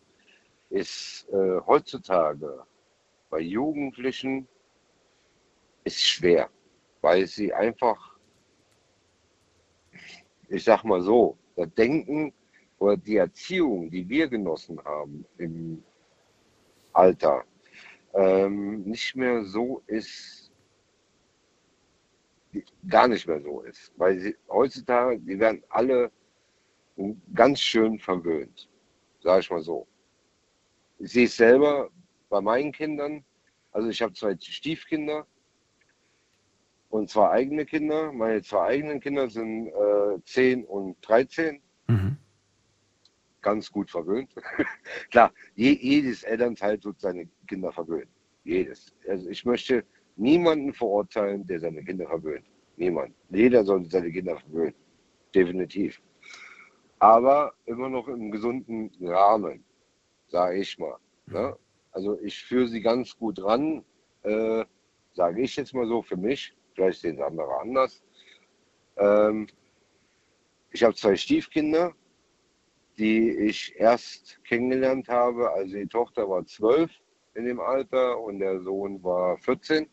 ist äh, heutzutage bei Jugendlichen ist schwer, weil sie einfach, ich sag mal so, das Denken oder die Erziehung, die wir genossen haben im Alter, ähm, nicht mehr so ist, gar nicht mehr so ist. Weil sie, heutzutage, die werden alle ganz schön verwöhnt, sage ich mal so. Ich sehe es selber bei meinen Kindern. Also ich habe zwei Stiefkinder und zwei eigene Kinder. Meine zwei eigenen Kinder sind äh, 10 und 13 Mhm. ganz gut verwöhnt. Klar, je, jedes Elternteil tut seine Kinder verwöhnen. Jedes. Also ich möchte niemanden verurteilen, der seine Kinder verwöhnt. Niemand. Jeder sollte seine Kinder verwöhnen. Definitiv. Aber immer noch im gesunden Rahmen, sage ich mal. Ne? Also ich führe sie ganz gut ran, äh, sage ich jetzt mal so für mich. Vielleicht sehen es andere anders. Ähm, ich habe zwei Stiefkinder, die ich erst kennengelernt habe. Also die Tochter war zwölf in dem Alter und der Sohn war 14.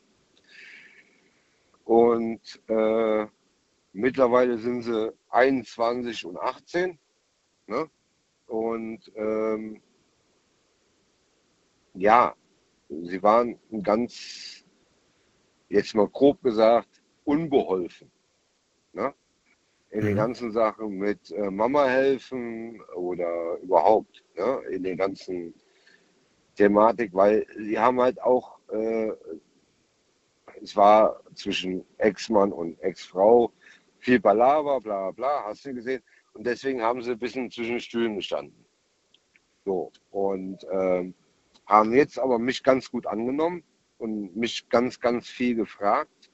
Und äh, mittlerweile sind sie 21 und 18. Ne? Und ähm, ja, sie waren ganz, jetzt mal grob gesagt, unbeholfen. Ne? In den Mhm. ganzen Sachen mit äh, Mama helfen oder überhaupt, ne? in den ganzen Thematik, weil sie haben halt auch, äh, es war zwischen Ex-Mann und Ex-Frau viel Palaver, bla bla, hast du gesehen. Und deswegen haben sie ein bisschen zwischen den Stühlen gestanden. So, und ähm, haben jetzt aber mich ganz gut angenommen und mich ganz, ganz viel gefragt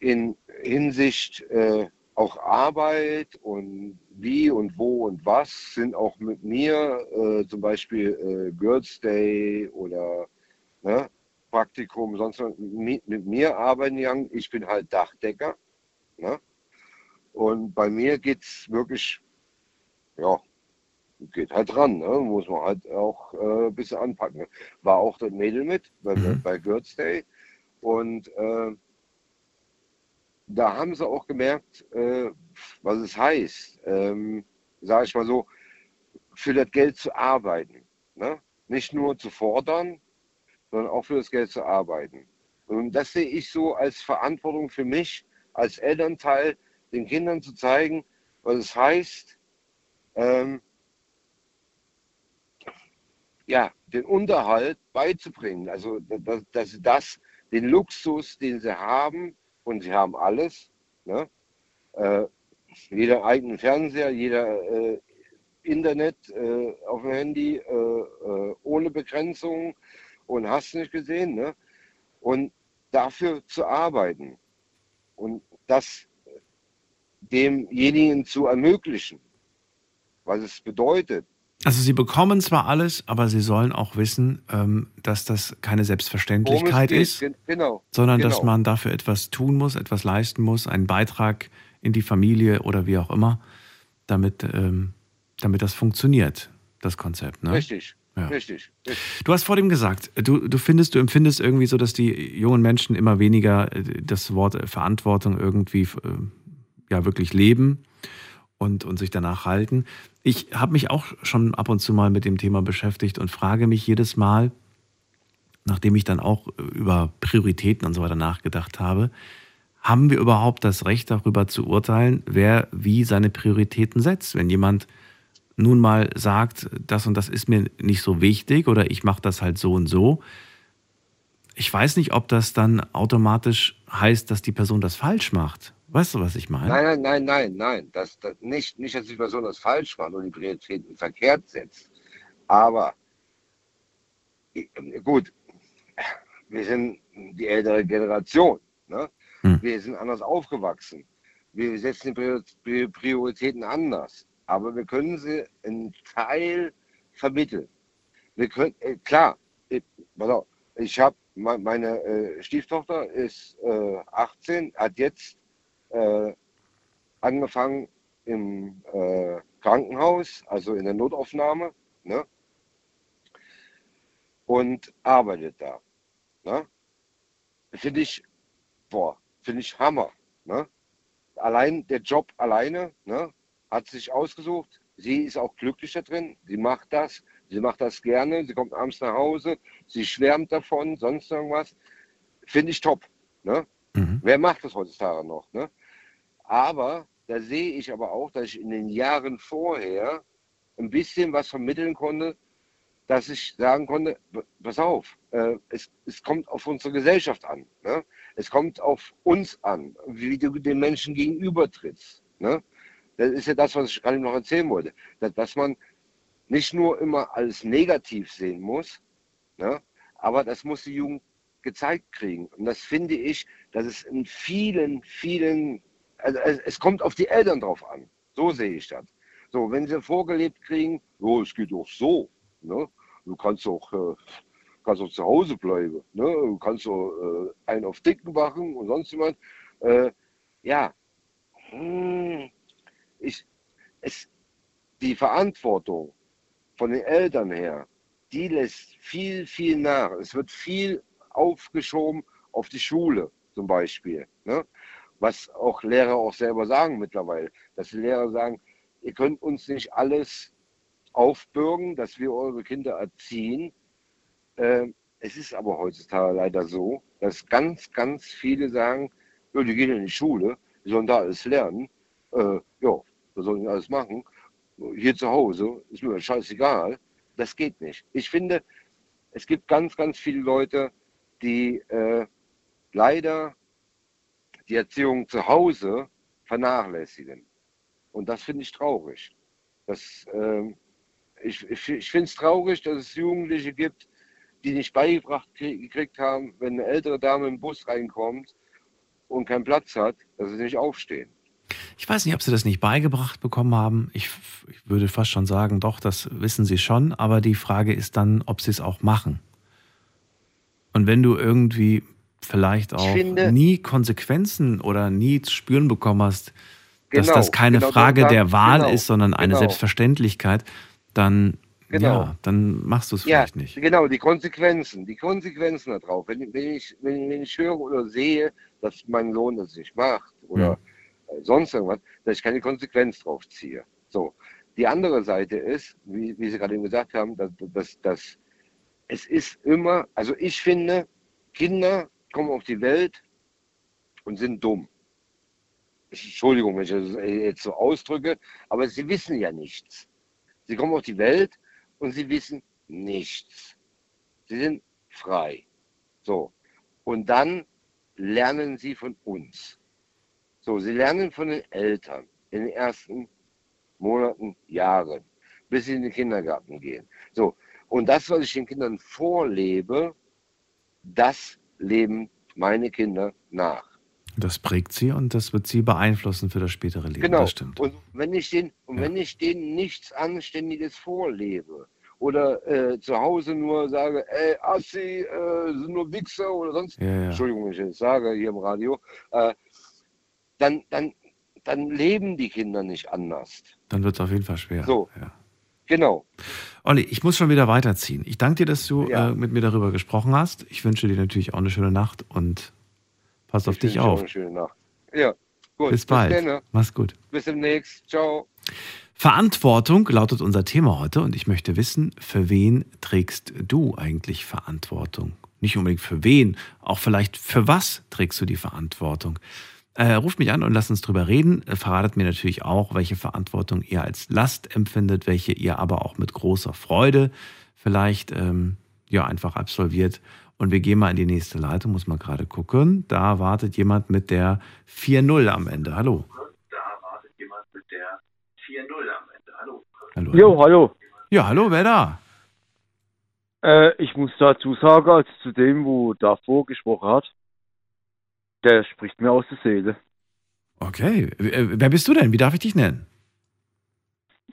in Hinsicht äh, auch Arbeit und wie und wo und was sind auch mit mir äh, zum Beispiel äh, Girls Day oder ne, Praktikum, sonst mit, mit mir arbeiten gegangen. Ich bin halt Dachdecker. Ne? Und bei mir geht es wirklich, ja, geht halt ran, ne? muss man halt auch äh, ein bisschen anpacken. War auch das Mädel mit bei, Mhm. bei Girls Day und äh, da haben sie auch gemerkt, äh, was es heißt, ähm, sage ich mal so, für das Geld zu arbeiten. Ne? Nicht nur zu fordern, sondern auch für das Geld zu arbeiten. Und das sehe ich so als Verantwortung für mich, als Elternteil, den Kindern zu zeigen, was es heißt, ähm, ja, den Unterhalt beizubringen. Also, dass, dass sie das, den Luxus, den sie haben, und sie haben alles, ne? äh, jeder eigenen Fernseher, jeder äh, Internet äh, auf dem Handy, äh, äh, ohne Begrenzung und hast nicht gesehen. Ne? Und dafür zu arbeiten und das demjenigen zu ermöglichen, was es bedeutet. Also sie bekommen zwar alles, aber sie sollen auch wissen, ähm, dass das keine Selbstverständlichkeit geht. ist, Gen- Genau. sondern dass genau. man dafür etwas tun muss, etwas leisten muss, einen Beitrag in die Familie oder wie auch immer, damit, ähm, damit das funktioniert, das Konzept. Ne? Richtig, Ja. richtig, richtig. Du hast vor dem gesagt, du, du findest, du empfindest irgendwie so, dass die jungen Menschen immer weniger äh, das Wort äh, Verantwortung irgendwie äh, ja wirklich leben und, und sich danach halten. Ich habe mich auch schon ab und zu mal mit dem Thema beschäftigt und frage mich jedes Mal, nachdem ich dann auch über Prioritäten und so weiter nachgedacht habe, haben wir überhaupt das Recht darüber zu urteilen, wer wie seine Prioritäten setzt? Wenn jemand nun mal sagt, das und das ist mir nicht so wichtig oder ich mache das halt so und so, ich weiß nicht, ob das dann automatisch heißt, dass die Person das falsch macht. Weißt du, was ich meine? Nein, nein, nein, nein, nein. Das, das nicht, nicht, dass die Person das falsch macht und die Prioritäten verkehrt setzt. Aber gut, wir sind die ältere Generation. Ne? Hm. Wir sind anders aufgewachsen. Wir setzen die Prior- Pri- Prioritäten anders. Aber wir können sie einen Teil vermitteln. Wir können, äh, klar, ich, ich habe meine äh, Stieftochter ist äh, 18, hat jetzt äh, angefangen im äh, Krankenhaus, also in der Notaufnahme, ne? und arbeitet da. Ne? Finde ich, boah, finde ich Hammer. Ne? Allein der Job alleine, ne? Hat sich ausgesucht. Sie ist auch glücklich da drin. Sie macht das. Sie macht das gerne. Sie kommt abends nach Hause. Sie schwärmt davon, sonst irgendwas. Finde ich top. Ne? Mhm. Wer macht das heutzutage noch? Ne? Aber da sehe ich aber auch, dass ich in den Jahren vorher ein bisschen was vermitteln konnte, dass ich sagen konnte, pass auf, äh, es, es kommt auf unsere Gesellschaft an. Ne? Es kommt auf uns an, wie du den Menschen gegenüber trittst. Ne? Das ist ja das, was ich gerade noch erzählen wollte. Dass, man nicht nur immer alles negativ sehen muss, ne? aber das muss die Jugend gezeigt kriegen. Und das finde ich, dass es in vielen, vielen, also es, kommt auf die Eltern drauf an. So sehe ich das. So, wenn sie vorgelebt kriegen, oh, es geht auch so. Ne? Du kannst auch, äh, kannst auch zu Hause bleiben. Ne? Du kannst auch äh, einen auf Dicken machen und sonst jemand. Äh, ja, hm, ich, es, die Verantwortung von den Eltern her, die lässt viel, viel nach. Es wird viel aufgeschoben auf die Schule zum Beispiel. Ne? Was auch Lehrer auch selber sagen mittlerweile, dass die Lehrer sagen, ihr könnt uns nicht alles aufbürgen, dass wir eure Kinder erziehen. Äh, es ist aber heutzutage leider so, dass ganz, ganz viele sagen, ja, die gehen in die Schule, die sollen da alles lernen. Äh, ja, was sollen die alles machen? Hier zu Hause ist mir scheißegal. Das geht nicht. Ich finde, es gibt ganz, ganz viele Leute, die äh, leider die Erziehung zu Hause vernachlässigen. Und das finde ich traurig. Das, äh, ich ich, ich finde es traurig, dass es Jugendliche gibt, die nicht beigebracht gekriegt haben, wenn eine ältere Dame im Bus reinkommt und keinen Platz hat, dass sie nicht aufstehen. Ich weiß nicht, ob sie das nicht beigebracht bekommen haben. Ich, ich, würde fast schon sagen, doch, das wissen sie schon. Aber die Frage ist dann, ob sie es auch machen. Und wenn du irgendwie vielleicht auch finde, nie Konsequenzen oder nie zu spüren bekommen hast, dass genau, das keine genau, Frage das der Wahl genau, ist, sondern eine genau. Selbstverständlichkeit, dann Genau. Ja, dann machst du es ja, vielleicht nicht. Genau, die Konsequenzen, die Konsequenzen darauf. Wenn, wenn, ich, wenn, wenn ich höre oder sehe, dass mein Sohn das nicht macht oder hm. Sonst irgendwas, dass ich keine Konsequenz drauf ziehe. So. Die andere Seite ist, wie, wie Sie gerade eben gesagt haben, dass, dass, dass es ist immer, also ich finde, Kinder kommen auf die Welt und sind dumm. Entschuldigung, wenn ich das jetzt so ausdrücke, aber sie wissen ja nichts. Sie kommen auf die Welt und sie wissen nichts. Sie sind frei. So. Und dann lernen sie von uns. So, sie lernen von den Eltern in den ersten Monaten, Jahren, bis sie in den Kindergarten gehen. So. Und das, was ich den Kindern vorlebe, das leben meine Kinder nach. Das prägt sie und das wird sie beeinflussen für das spätere Leben. Genau. Das stimmt. Und wenn ich den, und ja. wenn ich denen nichts Anständiges vorlebe oder äh, zu Hause nur sage, ey, Assi, äh, sind nur Wichser oder sonst, ja, ja. Entschuldigung, wenn ich das sage hier im Radio, äh, dann, dann, dann leben die Kinder nicht anders. Dann wird es auf jeden Fall schwer. So. Ja. Genau. Olli, ich muss schon wieder weiterziehen. Ich danke dir, dass du ja. äh, mit mir darüber gesprochen hast. Ich wünsche dir natürlich auch eine schöne Nacht und pass auf dich auf. Eine schöne Nacht. Ja, gut. Bis bald. Bis Mach's gut. Bis demnächst. Ciao. Verantwortung lautet unser Thema heute und ich möchte wissen, für wen trägst du eigentlich Verantwortung? Nicht unbedingt für wen, auch vielleicht für was trägst du die Verantwortung? Äh, ruft mich an und lasst uns drüber reden. Äh, verratet mir natürlich auch, welche Verantwortung ihr als Last empfindet, welche ihr aber auch mit großer Freude vielleicht ähm, ja einfach absolviert. Und wir gehen mal in die nächste Leitung, muss man gerade gucken. Da wartet jemand mit der 4-0 am Ende. Hallo. Da wartet jemand mit der 4-0 am Ende. Hallo. hallo. Jo, hallo. Ja, hallo, wer da? Äh, ich muss dazu sagen, als zu dem, wo davor gesprochen hat, der spricht mir aus der Seele. Okay. Äh, wer bist du denn? Wie darf ich dich nennen?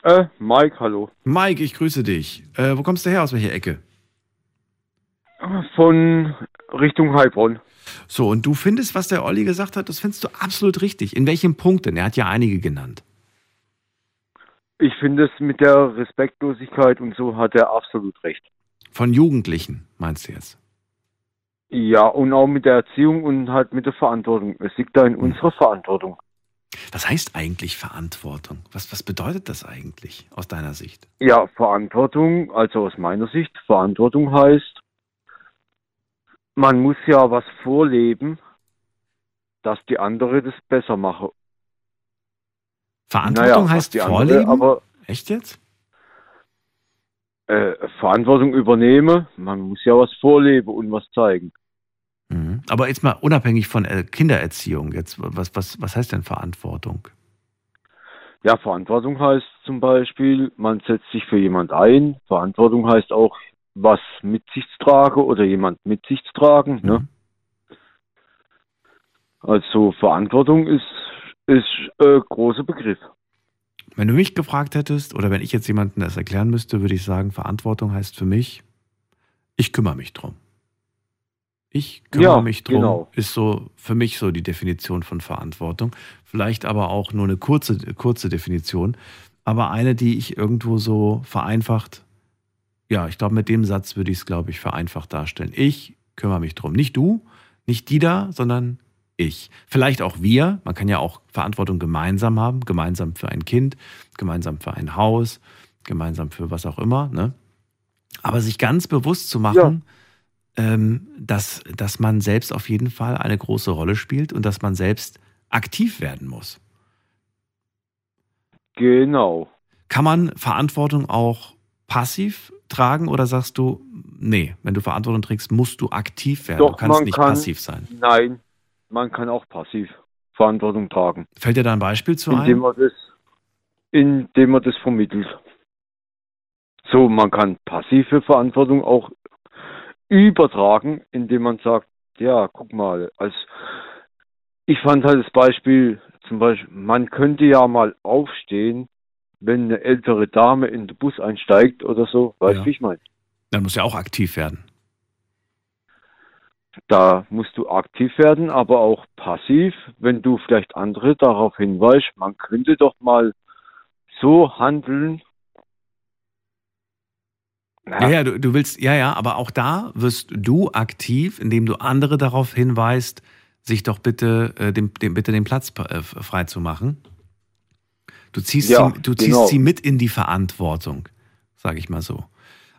Äh, Mike, hallo. Mike, ich grüße dich. Äh, wo kommst du her? Aus welcher Ecke? Von Richtung Heilbronn. So, und du findest, was der Olli gesagt hat, das findest du absolut richtig. In welchem Punkt denn? Er hat ja einige genannt. Ich finde es mit der Respektlosigkeit und so hat er absolut recht. Von Jugendlichen, meinst du jetzt? Ja, und auch mit der Erziehung und halt mit der Verantwortung. Es liegt da in hm. unserer Verantwortung. Was heißt eigentlich Verantwortung? Was, was bedeutet das eigentlich aus deiner Sicht? Ja, Verantwortung, also aus meiner Sicht, Verantwortung heißt, man muss ja was vorleben, dass die andere das besser machen. Verantwortung naja, heißt vorleben? Andere, aber Echt jetzt? Äh, Verantwortung übernehmen, man muss ja was vorleben und was zeigen. Mhm. Aber jetzt mal unabhängig von äh, Kindererziehung, jetzt, was, was, was heißt denn Verantwortung? Ja, Verantwortung heißt zum Beispiel, man setzt sich für jemand ein. Verantwortung heißt auch, was mit sich zu tragen oder jemand mit sich zu tragen. Ne? Mhm. Also Verantwortung ist, ist ein äh, großer Begriff. Wenn du mich gefragt hättest oder wenn ich jetzt jemandem das erklären müsste, würde ich sagen, Verantwortung heißt für mich, ich kümmere mich drum. Ich kümmere ja, mich drum, genau. ist so für mich so die Definition von Verantwortung. Vielleicht aber auch nur eine kurze, kurze Definition, aber eine, die ich irgendwo so vereinfacht, ja, ich glaube, mit dem Satz würde ich es, glaube ich, vereinfacht darstellen. Ich kümmere mich drum. Nicht du, nicht die da, sondern ich. Vielleicht auch wir. Man kann ja auch Verantwortung gemeinsam haben, gemeinsam für ein Kind, gemeinsam für ein Haus, gemeinsam für was auch immer, ne? Aber sich ganz bewusst zu machen, ähm, dass, dass man selbst auf jeden Fall eine große Rolle spielt und dass man selbst aktiv werden muss. Genau. Kann man Verantwortung auch passiv tragen oder sagst du, nee, wenn du Verantwortung trägst, musst du aktiv werden, Doch, du kannst nicht kann, passiv sein. Nein, man kann auch passiv Verantwortung tragen. Fällt dir da ein Beispiel zu indem ein? man das, indem man das vermittelt. So, man kann passive Verantwortung auch übertragen, indem man sagt, ja, guck mal, als ich fand halt das Beispiel, zum Beispiel, man könnte ja mal aufstehen, wenn eine ältere Dame in den Bus einsteigt oder so, weißt du, Ja. wie ich meine? Dann muss ja auch aktiv werden. Da musst du aktiv werden, aber auch passiv, wenn du vielleicht andere darauf hinweist, man könnte doch mal so handeln. Ja, ja, du, du willst, ja, ja, aber auch da wirst du aktiv, indem du andere darauf hinweist, sich doch bitte, äh, dem, dem, bitte den Platz äh, frei zu machen. Du ziehst, Ja, sie, du ziehst genau. sie mit in die Verantwortung, sage ich mal so.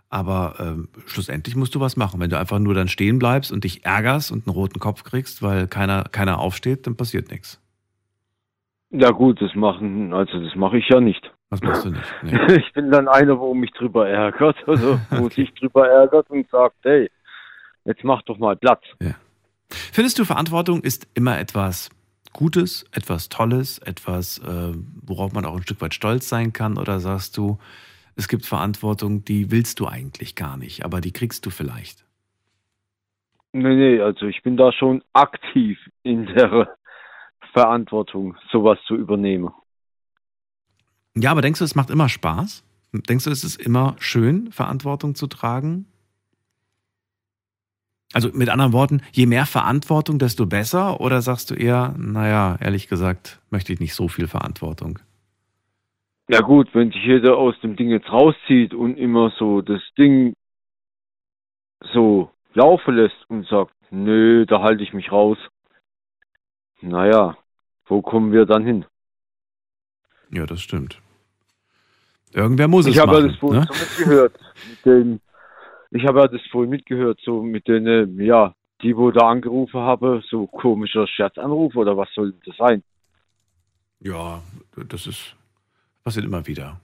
Aber ähm, schlussendlich musst du was machen. Wenn du einfach nur dann stehen bleibst und dich ärgerst und einen roten Kopf kriegst, weil keiner, keiner aufsteht, dann passiert nichts. Ja gut, das machen, also das mache ich ja nicht. Was machst du nicht? Nee. Ich bin dann einer, wo mich drüber ärgert, also wo sich drüber ärgert und sagt, hey, jetzt mach doch mal Platz. Findest du, Verantwortung ist immer etwas Gutes, etwas Tolles, etwas, äh, worauf man auch ein Stück weit stolz sein kann? Oder sagst du, es gibt Verantwortung, die willst du eigentlich gar nicht, aber die kriegst du vielleicht? Nee, nee, also ich bin da schon aktiv in der Verantwortung, sowas zu übernehmen. Ja, aber denkst du, es macht immer Spaß? Denkst du, es ist immer schön, Verantwortung zu tragen? Also mit anderen Worten, je mehr Verantwortung, desto besser? Oder sagst du eher, naja, ehrlich gesagt, möchte ich nicht so viel Verantwortung? Ja gut, wenn sich jeder aus dem Ding jetzt rauszieht und immer so das Ding so laufen lässt und sagt, nö, da halte ich mich raus. Naja, wo kommen wir dann hin? Ja, das stimmt. Irgendwer muss es ich habe ja machen. das vorhin ne? so mitgehört. Mit den, ich habe ja das vorhin mitgehört, so mit den, äh, ja, die, wo da angerufen habe, so komischer Scherzanruf oder was soll das sein? Ja, das ist passiert immer wieder.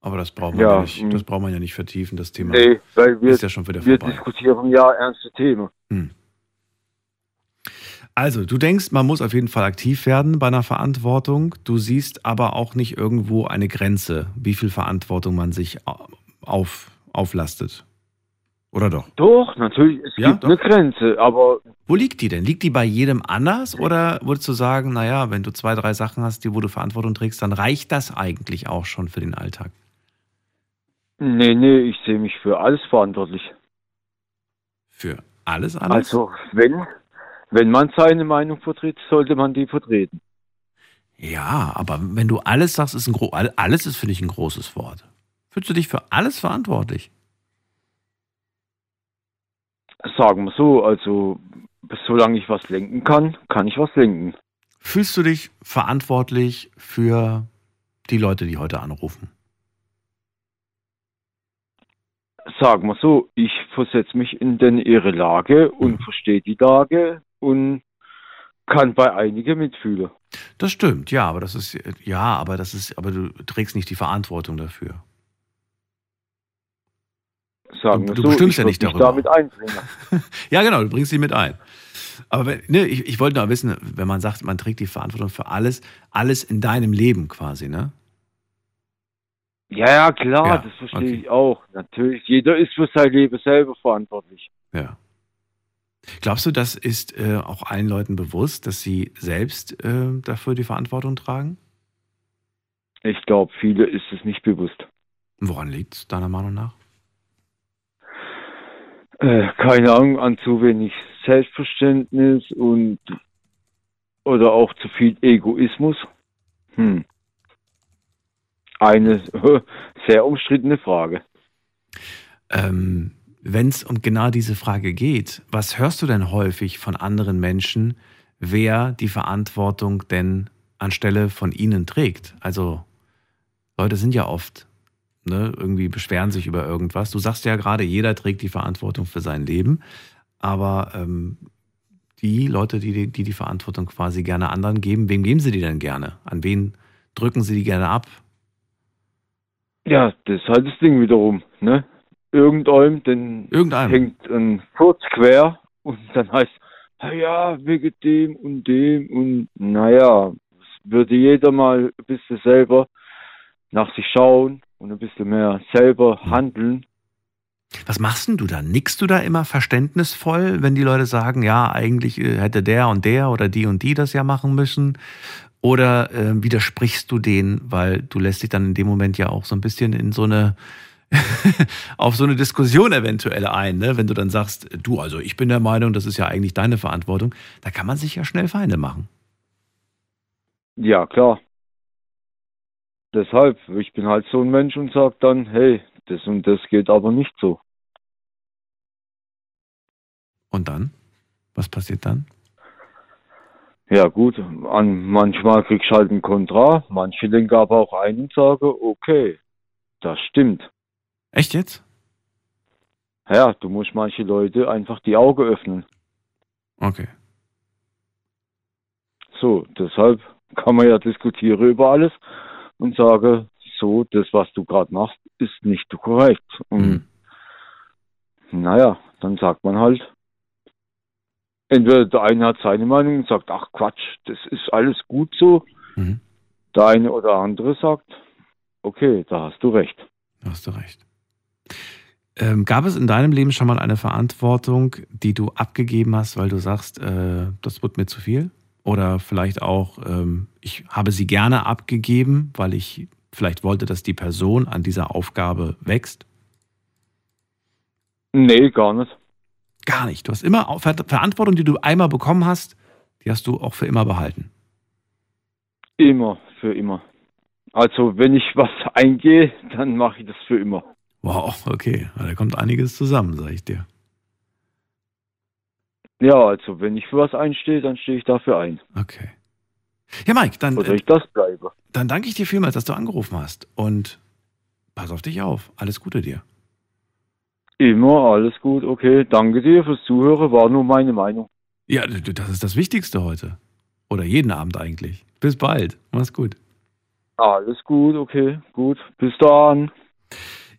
Aber das braucht man ja, Ja, nicht, mm. das braucht man ja nicht vertiefen, das Thema. Nee, weil wir, ist ja schon wieder wir vorbei. diskutieren ja ernste Themen. Also, du denkst, man muss auf jeden Fall aktiv werden bei einer Verantwortung. Du siehst aber auch nicht irgendwo eine Grenze, wie viel Verantwortung man sich auf, auflastet. Oder doch? Doch, natürlich, es Ja, gibt doch. eine Grenze, aber Wo liegt die denn? Liegt die bei jedem anders? Oder würdest du sagen, naja, wenn du zwei, drei Sachen hast, die wo du Verantwortung trägst, dann reicht das eigentlich auch schon für den Alltag? nee, nee, ich sehe mich für alles verantwortlich. Für alles, alles? Also, wenn, wenn man seine Meinung vertritt, sollte man die vertreten. Ja, aber wenn du alles sagst, ist ein gro all- alles ist für dich ein großes Wort. Fühlst du dich für alles verantwortlich? Sagen wir so, also, solange ich was lenken kann, kann ich was lenken. Fühlst du dich verantwortlich für die Leute, die heute anrufen? Sagen wir so, ich versetze mich in denn ihre Lage und verstehe die Lage und kann bei einigen mitfühlen. Das stimmt, ja, aber das ist ja, aber das ist, aber du trägst nicht die Verantwortung dafür. Sagen Du- du so, bestimmst ja nicht darüber. damit. Ja, genau, du bringst sie mit ein. Aber wenn, ne, ich, ich wollte nur wissen, wenn man sagt, man trägt die Verantwortung für alles, alles in deinem Leben quasi, ne? Ja, ja, klar, Ja, das verstehe ich auch. Natürlich, jeder ist für sein Leben selber verantwortlich. Ja. Glaubst du, das ist äh, auch allen Leuten bewusst, dass sie selbst äh, dafür die Verantwortung tragen? Ich glaube, viele ist es nicht bewusst. Woran liegt es, deiner Meinung nach? Äh, keine Ahnung, an zu wenig Selbstverständnis und oder auch zu viel Egoismus. Hm. Eine sehr umstrittene Frage. Ähm, Wenn es um genau diese Frage geht, was hörst du denn häufig von anderen Menschen, wer die Verantwortung denn anstelle von ihnen trägt? Also Leute sind ja oft, ne, irgendwie beschweren sich über irgendwas. Du sagst ja gerade, jeder trägt die Verantwortung für sein Leben. Aber ähm, die Leute, die, die die Verantwortung quasi gerne anderen geben, wem geben sie die denn gerne? An wen drücken sie die gerne ab? Ja, das ist halt das Ding wiederum, ne? Irgendeinem, den Irgendeinem. hängt ein Furz quer und dann heißt, "Ah ja, wegen dem und dem und naja, es würde jeder mal ein bisschen selber nach sich schauen und ein bisschen mehr selber handeln. Was machst denn du da? Nickst du da immer verständnisvoll, wenn die Leute sagen, ja, eigentlich äh, hätte der und der oder die und die das ja machen müssen? Oder äh, widersprichst du denen, weil du lässt dich dann in dem Moment ja auch so ein bisschen in so eine auf so eine Diskussion eventuell ein, ne? wenn du dann sagst, du, also ich bin der Meinung, das ist ja eigentlich deine Verantwortung, da kann man sich ja schnell Feinde machen. Ja, klar. Deshalb, ich bin halt so ein Mensch und sag dann, hey, das und das geht aber nicht so. Und dann? Was passiert dann? Ja gut, an, manchmal kriegst du halt ein Kontra, manche lenken aber auch ein und sagen, okay, das stimmt. Echt jetzt? Ja, du musst manche Leute einfach die Augen öffnen. Okay. So, deshalb kann man ja diskutieren über alles und sagen, so, das, was du gerade machst, ist nicht korrekt. Und naja, dann sagt man halt, entweder der eine hat seine Meinung und sagt, ach Quatsch, das ist alles gut so. Mhm. Der eine oder andere sagt, okay, da hast du recht. Da hast du recht. Ähm, gab es in deinem Leben schon mal eine Verantwortung, die du abgegeben hast, weil du sagst, äh, das wird mir zu viel? Oder vielleicht auch, ähm, ich habe sie gerne abgegeben, weil ich vielleicht wollte, dass die Person an dieser Aufgabe wächst? Nee, gar nicht. Gar nicht. Du hast immer Ver Verantwortung, die du einmal bekommen hast, die hast du auch für immer behalten. Immer, für immer. Also wenn ich was eingehe, dann mache ich das für immer. Wow, okay. Da kommt einiges zusammen, sag ich dir. Ja, also wenn ich für was einstehe, dann stehe ich dafür ein. Okay. Ja, Mike, dann, Oder äh, ich das bleibe. dann danke ich dir vielmals, dass du angerufen hast. Und pass auf dich auf. Alles Gute dir. Immer, alles gut, okay. Danke dir fürs Zuhören, war nur meine Meinung. Ja, das ist das Wichtigste heute. Oder jeden Abend eigentlich. Bis bald. Mach's gut. Alles gut, okay, gut. Bis dann.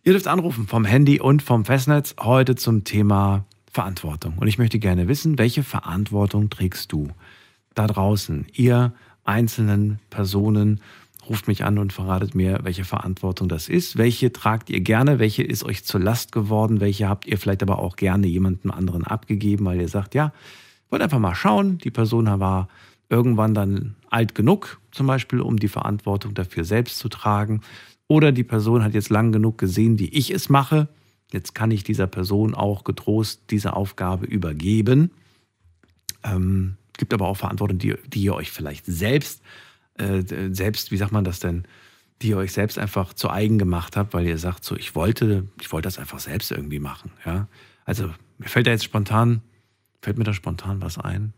Ihr dürft anrufen vom Handy und vom Festnetz heute zum Thema Verantwortung. Und ich möchte gerne wissen, welche Verantwortung trägst du da draußen? Ihr einzelnen Personen ruft mich an und verratet mir, welche Verantwortung das ist. Welche tragt ihr gerne? Welche ist euch zur Last geworden? Welche habt ihr vielleicht aber auch gerne jemandem anderen abgegeben, weil ihr sagt, ja, wollt einfach mal schauen. Die Person war irgendwann dann alt genug, zum Beispiel, um die Verantwortung dafür selbst zu tragen. Oder die Person hat jetzt lang genug gesehen, wie ich es mache. Jetzt kann ich dieser Person auch getrost diese Aufgabe übergeben. Ähm, gibt aber auch Verantwortung, die, die ihr euch vielleicht selbst, äh, selbst, wie sagt man das denn, die ihr euch selbst einfach zu eigen gemacht habt, weil ihr sagt, so, ich wollte, ich wollte das einfach selbst irgendwie machen. Ja? Also, mir fällt da jetzt spontan, fällt mir da spontan was ein?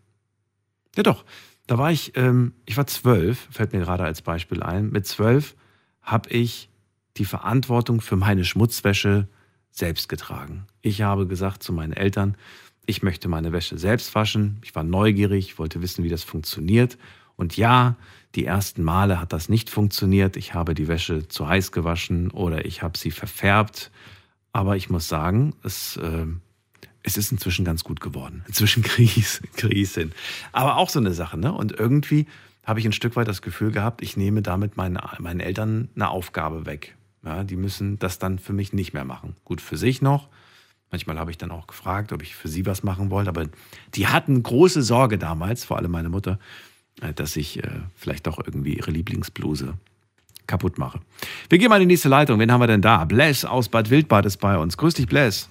Ja, doch. Da war ich, ähm, ich war zwölf, fällt mir gerade als Beispiel ein. Mit zwölf habe ich die Verantwortung für meine Schmutzwäsche selbst getragen. Ich habe gesagt zu meinen Eltern, ich möchte meine Wäsche selbst waschen. Ich war neugierig, wollte wissen, wie das funktioniert. Und ja, die ersten Male hat das nicht funktioniert. Ich habe die Wäsche zu heiß gewaschen oder ich habe sie verfärbt. Aber ich muss sagen, es, äh, es ist inzwischen ganz gut geworden. Inzwischen Kries, Kries hin. Aber auch so eine Sache, ne? Und irgendwie habe ich ein Stück weit das Gefühl gehabt, ich nehme damit meinen, meinen Eltern eine Aufgabe weg. Ja, die müssen das dann für mich nicht mehr machen. Gut für sich noch. Manchmal habe ich dann auch gefragt, ob ich für sie was machen wollte. Aber die hatten große Sorge damals, vor allem meine Mutter, äh, dass ich äh, vielleicht doch irgendwie ihre Lieblingsbluse kaputt mache. Wir gehen mal in die nächste Leitung. Wen haben wir denn da? Bless aus Bad Wildbad ist bei uns. Grüß dich, Bless.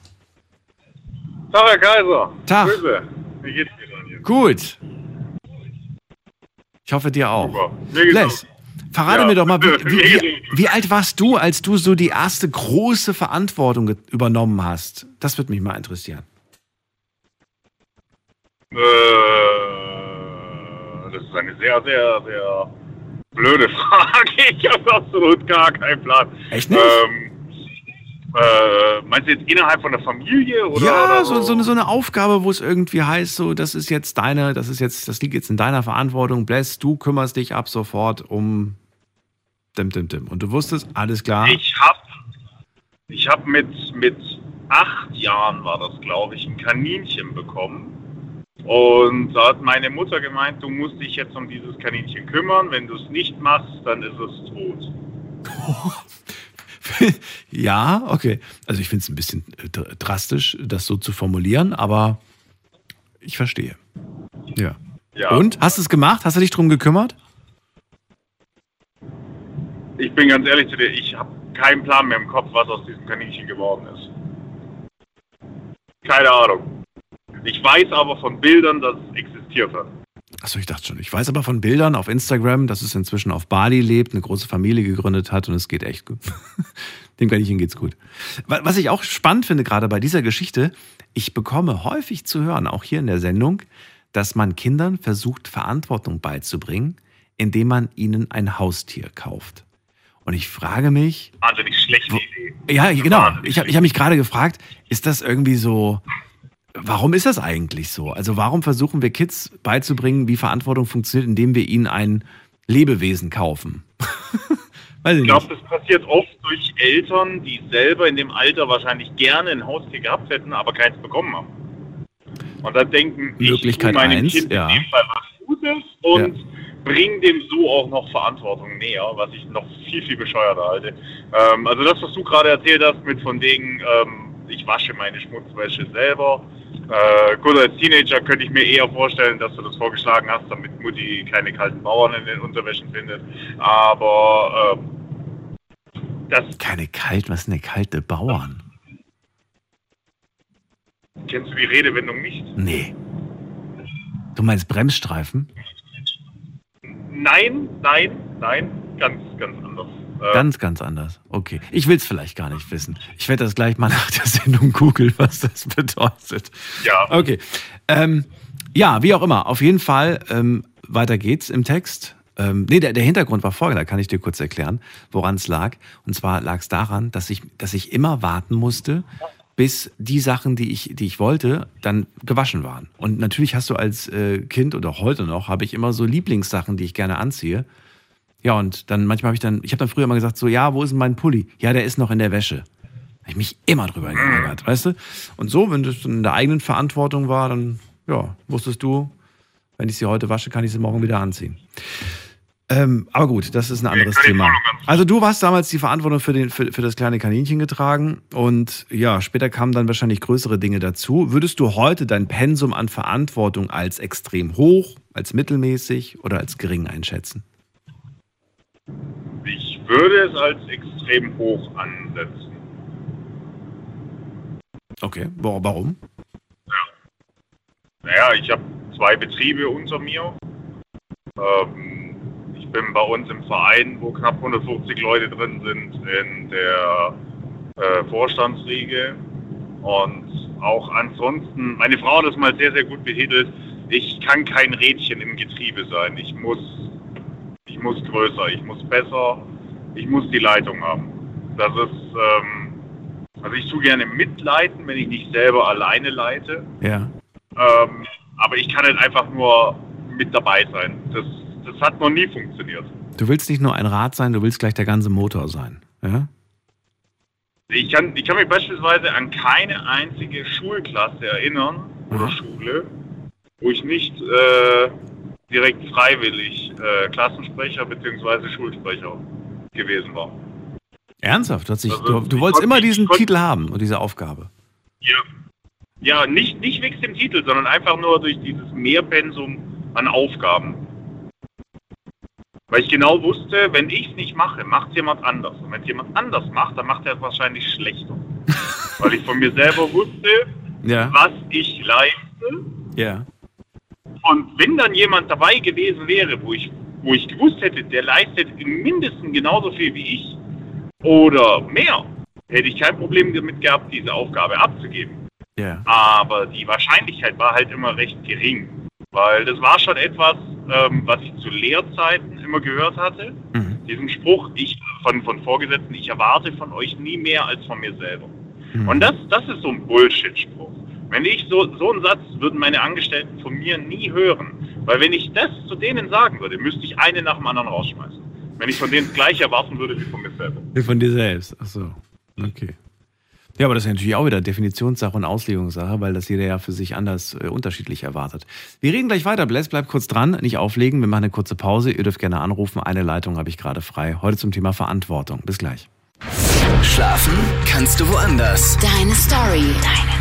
Tag, Herr Kaiser. Tag. Grüße. Wie geht's dir jetzt? Gut. Ich hoffe dir auch. Super. Geht's Bless, verrate Ja, mir doch mal, wie, wie, wie, alt warst du, als du so die erste große Verantwortung übernommen hast? Das würde mich mal interessieren. Äh, das ist eine sehr, sehr, sehr Blöde Frage. Ich habe absolut gar keinen Plan. Echt nicht? Ähm, äh, meinst du jetzt innerhalb von der Familie oder? ja, oder so, so, eine, so eine Aufgabe, wo es irgendwie heißt, so, das ist jetzt deine, das ist jetzt, das liegt jetzt in deiner Verantwortung, Bless, du kümmerst dich ab sofort um dim, dim, dim. Und du wusstest, alles klar. Ich habe ich hab mit, mit acht Jahren, war das glaube ich, ein Kaninchen bekommen. Und da hat meine Mutter gemeint, du musst dich jetzt um dieses Kaninchen kümmern. Wenn du es nicht machst, dann ist es tot. ja, okay. Also ich finde es ein bisschen äh, dr- drastisch, das so zu formulieren, aber ich verstehe. Ja. Ja. Und? Hast du es gemacht? Hast du dich drum gekümmert? Ich bin ganz ehrlich zu dir, ich habe keinen Plan mehr im Kopf, was aus diesem Kaninchen geworden ist. Keine Ahnung. Ich weiß aber von Bildern, dass es existiert hat. Achso, ich dachte schon. Ich weiß aber von Bildern auf Instagram, dass es inzwischen auf Bali lebt, eine große Familie gegründet hat und es geht echt gut. Dem Kaninchen geht's gut. Wa- Was ich auch spannend finde, gerade bei dieser Geschichte, ich bekomme häufig zu hören, auch hier in der Sendung, dass man Kindern versucht, Verantwortung beizubringen, indem man ihnen ein Haustier kauft. Und ich frage mich, Wahnsinnig schlechte Idee. ja, genau. Ich habe ich hab mich gerade gefragt, ist das irgendwie so, warum ist das eigentlich so? Also warum versuchen wir Kids beizubringen, wie Verantwortung funktioniert, indem wir ihnen ein Lebewesen kaufen? Ich glaube, das passiert oft durch Eltern, die selber in dem Alter wahrscheinlich gerne ein Haustier gehabt hätten, aber keins bekommen haben. Und dann denken, Möglichkeit ich meinem eins, Kind ja. in dem Fall was Gutes und bringe dem so auch noch Verantwortung näher, was ich noch viel, viel bescheuerter halte. Ähm, also das, was du gerade erzählt hast, mit von wegen, ähm, ich wasche meine Schmutzwäsche selber. Äh, gut, als Teenager könnte ich mir eher vorstellen, dass du das vorgeschlagen hast, damit Mutti keine kalten Bauern in den Unterwäschen findet. Aber ähm, das Keine kalt, was sind denn kalte Bauern? kennst du die Redewendung nicht? Nee. Du meinst Bremsstreifen? Nein, nein, nein, ganz, ganz anders. Ganz, ganz anders. Okay. Ich will es vielleicht gar nicht wissen. Ich werde das gleich mal nach der Sendung googeln, was das bedeutet. Ja. Okay. Ähm, ja, wie auch immer. Auf jeden Fall, ähm, weiter geht's im Text. Ähm, nee, der, der Hintergrund war folgender, kann ich dir kurz erklären, woran es lag. Und zwar lag es daran, dass ich, dass ich immer warten musste, bis die Sachen, die ich, die ich wollte, dann gewaschen waren. Und natürlich hast du als äh, Kind oder heute noch, habe ich immer so Lieblingssachen, die ich gerne anziehe. Ja, und dann manchmal habe ich dann, ich habe dann früher immer gesagt, so, ja, wo ist denn mein Pulli? Ja, der ist noch in der Wäsche. Habe ich mich immer drüber geärgert, weißt du? Und so, wenn das in der eigenen Verantwortung war, dann, ja, wusstest du, wenn ich sie heute wasche, kann ich sie morgen wieder anziehen. Ähm, aber gut, das ist ein anderes Thema. Also du hast damals die Verantwortung für, den, für, für das kleine Kaninchen getragen und ja, später kamen dann wahrscheinlich größere Dinge dazu. Würdest du heute dein Pensum an Verantwortung als extrem hoch, als mittelmäßig oder als gering einschätzen? Ich würde es als extrem hoch ansetzen. Okay, wa- warum? Naja, ich habe zwei Betriebe unter mir. Ähm, ich bin bei uns im Verein, wo knapp 150 Leute drin sind, in der äh, Vorstandsriege. Und auch ansonsten, meine Frau hat das mal sehr, sehr gut betitelt, ich kann kein Rädchen im Getriebe sein. Ich muss, ich muss größer, ich muss besser, ich muss die Leitung haben. Das ist, ähm, also ich tue gerne mitleiten, wenn ich nicht selber alleine leite. Ja. Ähm, aber ich kann halt einfach nur mit dabei sein. Das, das hat noch nie funktioniert. Du willst nicht nur ein Rad sein, du willst gleich der ganze Motor sein. Ja? Ich kann, ich kann mich beispielsweise an keine einzige Schulklasse erinnern oder Schule, wo ich nicht äh, direkt freiwillig äh, Klassensprecher bzw. Schulsprecher gewesen war. Ernsthaft? Du, dich, Also, du, du wolltest immer diesen konnt- Titel haben und diese Aufgabe. Ja. Ja, nicht, nicht wegen dem Titel, sondern einfach nur durch dieses Mehrpensum an Aufgaben. Weil ich genau wusste, wenn ich es nicht mache, macht es jemand anders. Und wenn es jemand anders macht, dann macht er es wahrscheinlich schlechter. Weil ich von mir selber wusste, Ja. was ich leiste. Ja. Und wenn dann jemand dabei gewesen wäre, wo ich, wo ich gewusst hätte, der leistet mindestens genauso viel wie ich oder mehr, hätte ich kein Problem damit gehabt, diese Aufgabe abzugeben. Ja. Aber die Wahrscheinlichkeit war halt immer recht gering. Weil das war schon etwas, ähm, was ich zu Lehrzeiten immer gehört hatte. Mhm. Diesen Spruch, ich von, von Vorgesetzten, ich erwarte von euch nie mehr als von mir selber. Mhm. Und das, das ist so ein Bullshit-Spruch. Wenn ich so, so einen Satz würden meine Angestellten von mir nie hören. Weil wenn ich das zu denen sagen würde, müsste ich eine nach dem anderen rausschmeißen. Wenn ich von denen das gleiche erwarten würde wie von mir selber. Wie Von dir selbst. Ach so. Okay. Ja, aber das ist natürlich auch wieder Definitionssache und Auslegungssache, weil das jeder ja für sich anders äh, unterschiedlich erwartet. Wir reden gleich weiter. Bless, bleib kurz dran, nicht auflegen. Wir machen eine kurze Pause. Ihr dürft gerne anrufen. Eine Leitung habe ich gerade frei. Heute zum Thema Verantwortung. Bis gleich. Schlafen kannst du woanders. Deine Story. Deine.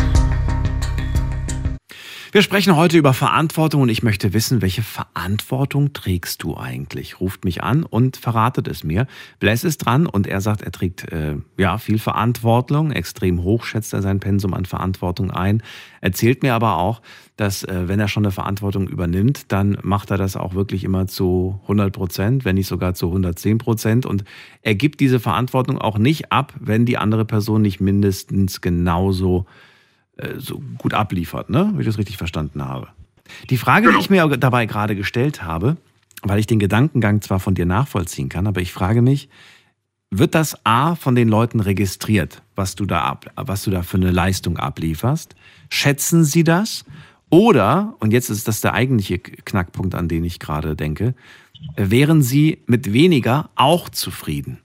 Wir sprechen heute über Verantwortung und ich möchte wissen, welche Verantwortung trägst du eigentlich? Ruft mich an und verratet es mir. Bless ist dran und er sagt, er trägt äh, ja viel Verantwortung. Extrem hoch schätzt er sein Pensum an Verantwortung ein. Erzählt mir aber auch, dass äh, wenn er schon eine Verantwortung übernimmt, dann macht er das auch wirklich immer zu 100 Prozent, wenn nicht sogar zu 110 Prozent. Und er gibt diese Verantwortung auch nicht ab, wenn die andere Person nicht mindestens genauso äh, so gut abliefert, ne? Wenn ich das richtig verstanden habe. Die Frage, die ich mir dabei gerade gestellt habe, weil ich den Gedankengang zwar von dir nachvollziehen kann, aber ich frage mich, wird das A von den Leuten registriert, was du da ab, was du da für eine Leistung ablieferst? Schätzen sie das? Oder, und jetzt ist das der eigentliche Knackpunkt, an den ich gerade denke, wären sie mit weniger auch zufrieden?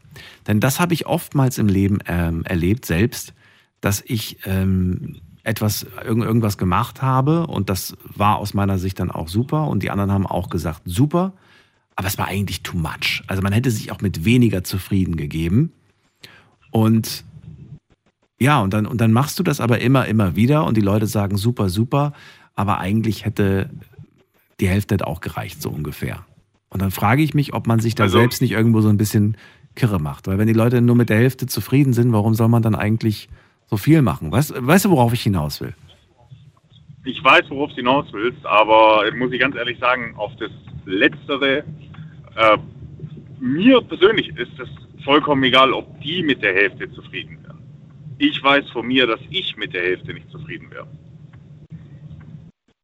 Denn das habe ich oftmals im Leben ähm, erlebt, selbst, dass ich ähm, etwas, irgend, irgendwas gemacht habe und das war aus meiner Sicht dann auch super und die anderen haben auch gesagt, super, aber es war eigentlich too much. Also man hätte sich auch mit weniger zufrieden gegeben. Und ja, und dann, und dann machst du das aber immer, immer wieder und die Leute sagen super, super, aber eigentlich hätte die Hälfte auch gereicht, so ungefähr. Und dann frage ich mich, ob man sich da Also- selbst nicht irgendwo so ein bisschen kirre macht. Weil wenn die Leute nur mit der Hälfte zufrieden sind, warum soll man dann eigentlich so viel machen? Weißt, weißt du, worauf ich hinaus will? Ich weiß, worauf du hinaus willst, aber muss ich ganz ehrlich sagen, auf das Letztere, äh, mir persönlich ist es vollkommen egal, ob die mit der Hälfte zufrieden wären. Ich weiß von mir, dass ich mit der Hälfte nicht zufrieden wäre.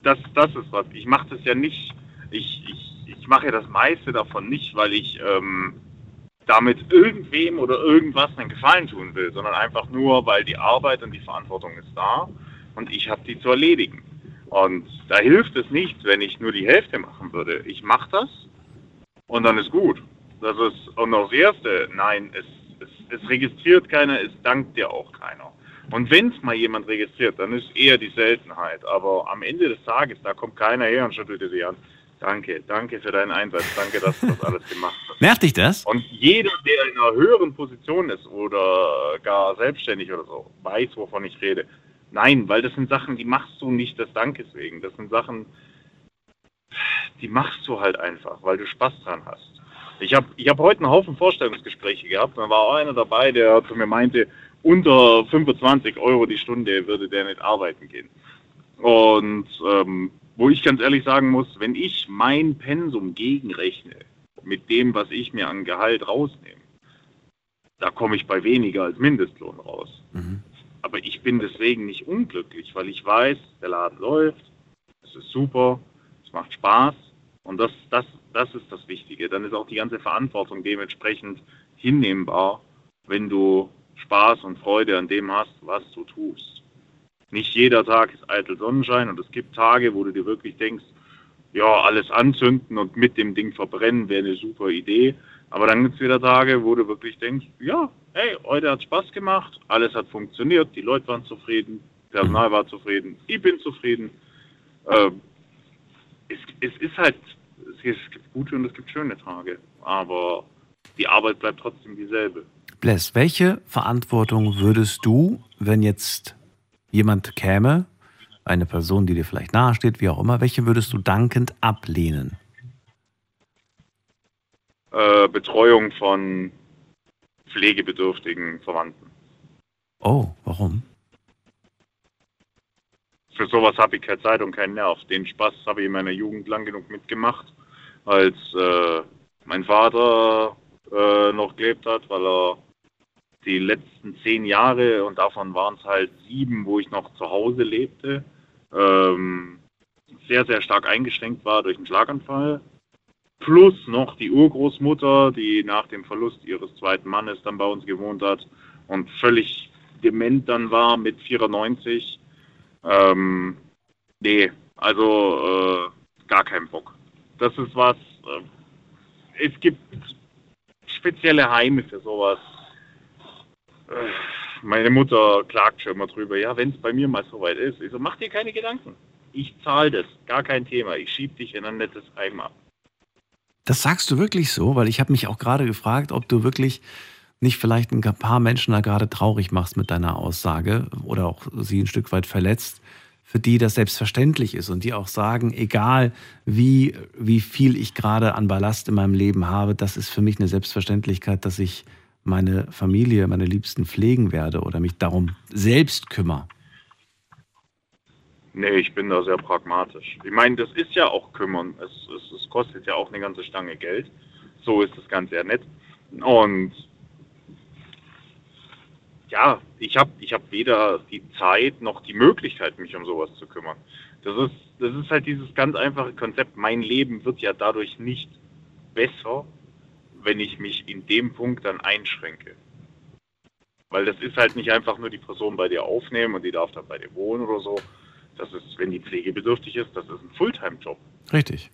Das, das ist was. Ich mache das ja nicht, ich, ich, ich mache ja das meiste davon nicht, weil ich ähm, damit irgendwem oder irgendwas einen Gefallen tun will, sondern einfach nur, weil die Arbeit und die Verantwortung ist da und ich habe die zu erledigen. Und da hilft es nichts, wenn ich nur die Hälfte machen würde. Ich mache das und dann ist gut. Das ist und das Erste, nein, es, es, es registriert keiner, es dankt dir auch keiner. Und wenn es mal jemand registriert, dann ist eher die Seltenheit. Aber am Ende des Tages, da kommt keiner her und schüttelt dir die Hand. Danke, danke für deinen Einsatz, danke, dass du das alles gemacht hast. Nervt dich das? Und jeder, der in einer höheren Position ist oder gar selbstständig oder so, weiß, wovon ich rede. Nein, weil das sind Sachen, die machst du nicht des Dankes wegen. Das sind Sachen, die machst du halt einfach, weil du Spaß dran hast. Ich habe ich hab heute einen Haufen Vorstellungsgespräche gehabt. Da war auch einer dabei, der zu mir meinte, unter 25 Euro die Stunde würde der nicht arbeiten gehen. Und ähm, wo ich ganz ehrlich sagen muss, wenn ich mein Pensum gegenrechne mit dem, was ich mir an Gehalt rausnehme, da komme ich bei weniger als Mindestlohn raus. Aber ich bin deswegen nicht unglücklich, weil ich weiß, der Laden läuft, es ist super, es macht Spaß und das, das, das ist das Wichtige. Dann ist auch die ganze Verantwortung dementsprechend hinnehmbar, wenn du Spaß und Freude an dem hast, was du tust. Nicht jeder Tag ist eitel Sonnenschein und es gibt Tage, wo du dir wirklich denkst, ja, alles anzünden und mit dem Ding verbrennen wäre eine super Idee. Aber dann gibt es wieder Tage, wo du wirklich denkst, ja, hey, heute hat Spaß gemacht, alles hat funktioniert, die Leute waren zufrieden, Personal war zufrieden, ich bin zufrieden. Ähm, es, es ist halt, es, es gibt gute und es gibt schöne Tage, aber die Arbeit bleibt trotzdem dieselbe. Bless, welche Verantwortung würdest du, wenn jetzt jemand käme, eine Person, die dir vielleicht nahesteht, wie auch immer, welche würdest du dankend ablehnen? Äh, Betreuung von pflegebedürftigen Verwandten. Oh, warum? Für sowas habe ich keine Zeit und keinen Nerv. Den Spaß habe ich in meiner Jugend lang genug mitgemacht, als äh, mein Vater äh, noch gelebt hat, weil er die letzten zehn Jahre und davon waren es halt sieben, wo ich noch zu Hause lebte, ähm, sehr, sehr stark eingeschränkt war durch einen Schlaganfall. Plus noch die Urgroßmutter, die nach dem Verlust ihres zweiten Mannes dann bei uns gewohnt hat und völlig dement dann war mit 94. Ähm, nee, also äh, gar kein Bock. Das ist was, äh, es gibt spezielle Heime für sowas. Meine Mutter klagt schon immer drüber, ja, wenn es bei mir mal soweit ist. Ich so, mach dir keine Gedanken. Ich zahle das, gar kein Thema. Ich schieb dich in ein nettes Heim ab. Das sagst du wirklich so? Weil ich habe mich auch gerade gefragt, ob du wirklich nicht vielleicht ein paar Menschen da gerade traurig machst mit deiner Aussage oder auch sie ein Stück weit verletzt, für die das selbstverständlich ist und die auch sagen, egal wie, wie viel ich gerade an Ballast in meinem Leben habe, das ist für mich eine Selbstverständlichkeit, dass ich meine Familie, meine Liebsten pflegen werde oder mich darum selbst kümmere. Nee, ich bin da sehr pragmatisch. Ich meine, das ist ja auch kümmern. Es, es, es kostet ja auch eine ganze Stange Geld. So ist das Ganze ja nett. Und ja, ich habe ich hab weder die Zeit noch die Möglichkeit, mich um sowas zu kümmern. Das ist, das ist halt dieses ganz einfache Konzept. Mein Leben wird ja dadurch nicht besser, wenn ich mich in dem Punkt dann einschränke. Weil das ist halt nicht einfach nur die Person bei dir aufnehmen und die darf dann bei dir wohnen oder so. Das ist, wenn die pflegebedürftig ist, das ist ein Fulltime-Job. Richtig.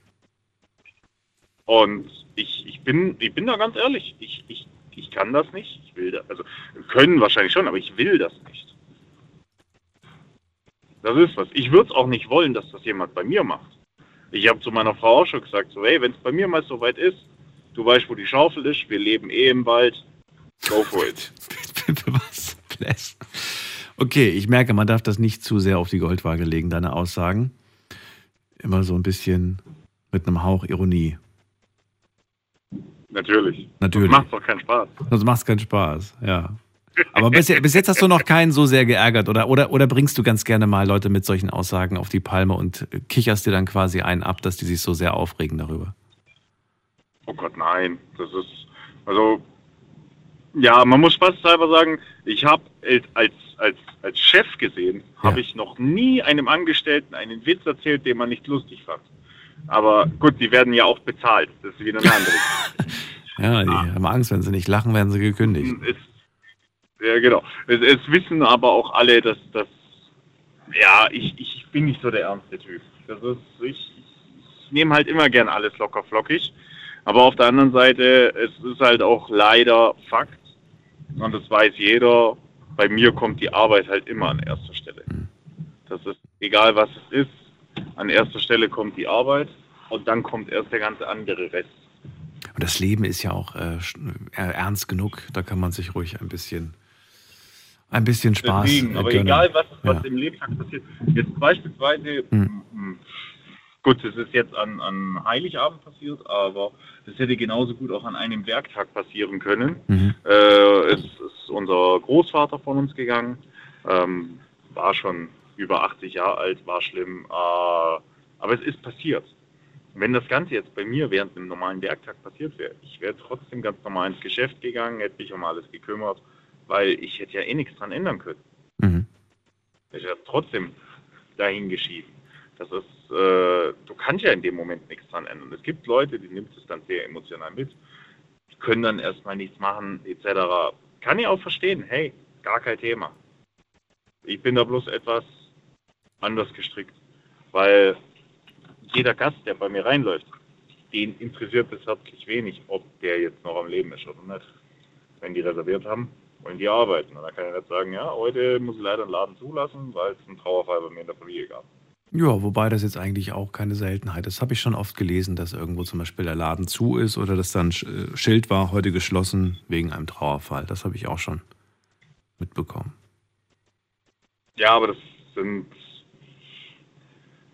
Und ich, ich, bin, ich bin da ganz ehrlich, ich, ich ich kann das nicht, ich will das, also können wahrscheinlich schon, aber ich will das nicht. Das ist was. Ich würde es auch nicht wollen, dass das jemand bei mir macht. Ich habe zu meiner Frau auch schon gesagt, so, hey, wenn es bei mir mal so weit ist, du weißt, wo die Schaufel ist, wir leben eh im Wald, go for it. was? Okay, ich merke, man darf das nicht zu sehr auf die Goldwaage legen, deine Aussagen. Immer so ein bisschen mit einem Hauch Ironie. Natürlich. Natürlich. Das macht doch keinen Spaß. Das macht keinen Spaß, ja. Aber bis, bis, jetzt hast du noch keinen so sehr geärgert oder, oder, oder bringst du ganz gerne mal Leute mit solchen Aussagen auf die Palme und kicherst dir dann quasi einen ab, dass die sich so sehr aufregen darüber? Oh Gott, nein. Das ist, also, ja, man muss spaßhalber sagen, ich habe als, als, als Chef gesehen, ja. habe ich noch nie einem Angestellten einen Witz erzählt, den man nicht lustig fand. Aber gut, die werden ja auch bezahlt. Das ist wieder eine andere. ja, die ah. haben Angst, wenn sie nicht lachen, werden sie gekündigt. Es, ja, genau. Es, es, wissen aber auch alle, dass das, ja, ich, ich bin nicht so der ernste Typ. Das ist, ich, ich nehme halt immer gern alles locker flockig. Aber auf der anderen Seite, es ist halt auch leider Fakt, und das weiß jeder, bei mir kommt die Arbeit halt immer an erster Stelle. Hm. Das ist egal, was es ist, an erster Stelle kommt die Arbeit und dann kommt erst der ganze andere Rest. Und das Leben ist ja auch äh, ernst genug, da kann man sich ruhig ein bisschen, ein bisschen Spaß Deswegen, aber gönnen. egal, was, was ja. im Lebtag passiert. Jetzt beispielsweise, hm. Gut, es ist jetzt an, an Heiligabend passiert, aber es hätte genauso gut auch an einem Werktag passieren können. Mhm. Äh, es ist unser Großvater von uns gegangen, ähm, war schon über 80 Jahre alt, war schlimm. Äh, aber es ist passiert. Wenn das Ganze jetzt bei mir während einem normalen Werktag passiert wäre, ich wäre trotzdem ganz normal ins Geschäft gegangen, hätte mich um alles gekümmert, weil ich hätte ja eh nichts dran ändern können. Mhm. Ich hätte trotzdem dahin geschieden. Das ist, äh, du kannst ja in dem Moment nichts dran ändern. Es gibt Leute, die nimmt es dann sehr emotional mit, die können dann erstmal nichts machen, etc. Kann ich auch verstehen, hey, gar kein Thema. Ich bin da bloß etwas anders gestrickt. Weil jeder Gast, der bei mir reinläuft, den interessiert es herzlich wenig, ob der jetzt noch am Leben ist oder nicht. Wenn die reserviert haben, wollen die arbeiten. Und dann kann ich nicht sagen, ja, heute muss ich leider einen Laden zulassen, weil es einen Trauerfall bei mir in der Familie gab. Ja, wobei das jetzt eigentlich auch keine Seltenheit ist. Das habe ich schon oft gelesen, dass irgendwo zum Beispiel der Laden zu ist oder dass dann äh, Schild war, heute geschlossen wegen einem Trauerfall. Das habe ich auch schon mitbekommen. Ja, aber das sind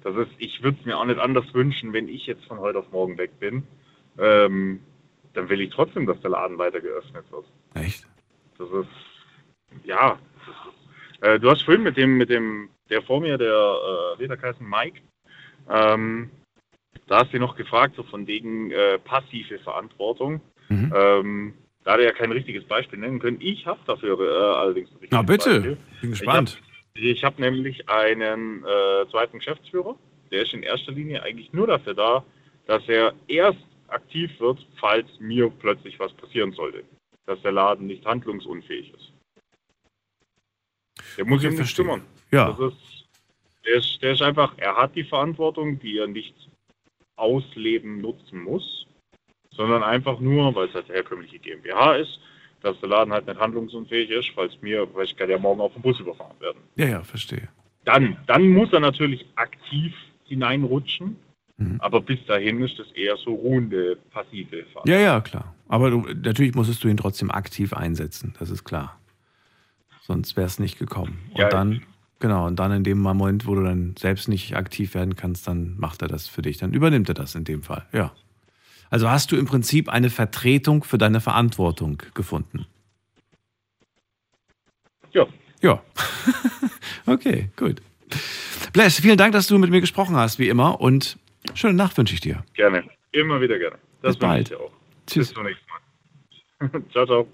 das ist, ich würde es mir auch nicht anders wünschen, wenn ich jetzt von heute auf morgen weg bin. Ähm, dann will ich trotzdem, dass der Laden weiter geöffnet wird. Echt? Das ist, ja. Das ist, äh, du hast vorhin mit dem, mit dem, der vor mir, der äh, Lederkaisen Mike, ähm, da hast du noch gefragt, so von wegen äh, passive Verantwortung. Mhm. Ähm, da er ja kein richtiges Beispiel nennen können, ich habe dafür äh, allerdings ein richtiges Na bitte, Beispiel. bin gespannt. Ich habe hab nämlich einen äh, zweiten Geschäftsführer, der ist in erster Linie eigentlich nur dafür da, dass er erst aktiv wird, falls mir plötzlich was passieren sollte. Dass der Laden nicht handlungsunfähig ist. Der muss Okay, nicht verstehe. kümmern. Ja. Das ist, der, ist, der ist einfach, er hat die Verantwortung, die er nicht ausleben nutzen muss, sondern einfach nur, weil es halt herkömmliche GmbH ist, dass der Laden halt nicht handlungsunfähig ist, falls mir, weil ich kann ja morgen auf den Bus überfahren werden. Ja, ja, verstehe. Dann, dann muss er natürlich aktiv hineinrutschen, Mhm. aber bis dahin ist das eher so ruhende, passive Phase. Ja, ja, klar. Aber du, natürlich musstest du ihn trotzdem aktiv einsetzen, das ist klar. Sonst wäre es nicht gekommen. Und Ja, dann, genau, und dann in dem Moment, wo du dann selbst nicht aktiv werden kannst, dann macht er das für dich. Dann übernimmt er das in dem Fall, ja. Also hast du im Prinzip eine Vertretung für deine Verantwortung gefunden. Ja. Ja. okay, gut. Bless, vielen Dank, dass du mit mir gesprochen hast, wie immer. Und schöne Nacht wünsche ich dir. Gerne. Immer wieder gerne. Das Bis bald. Tschüss. Bis zum nächsten Mal. ciao, ciao.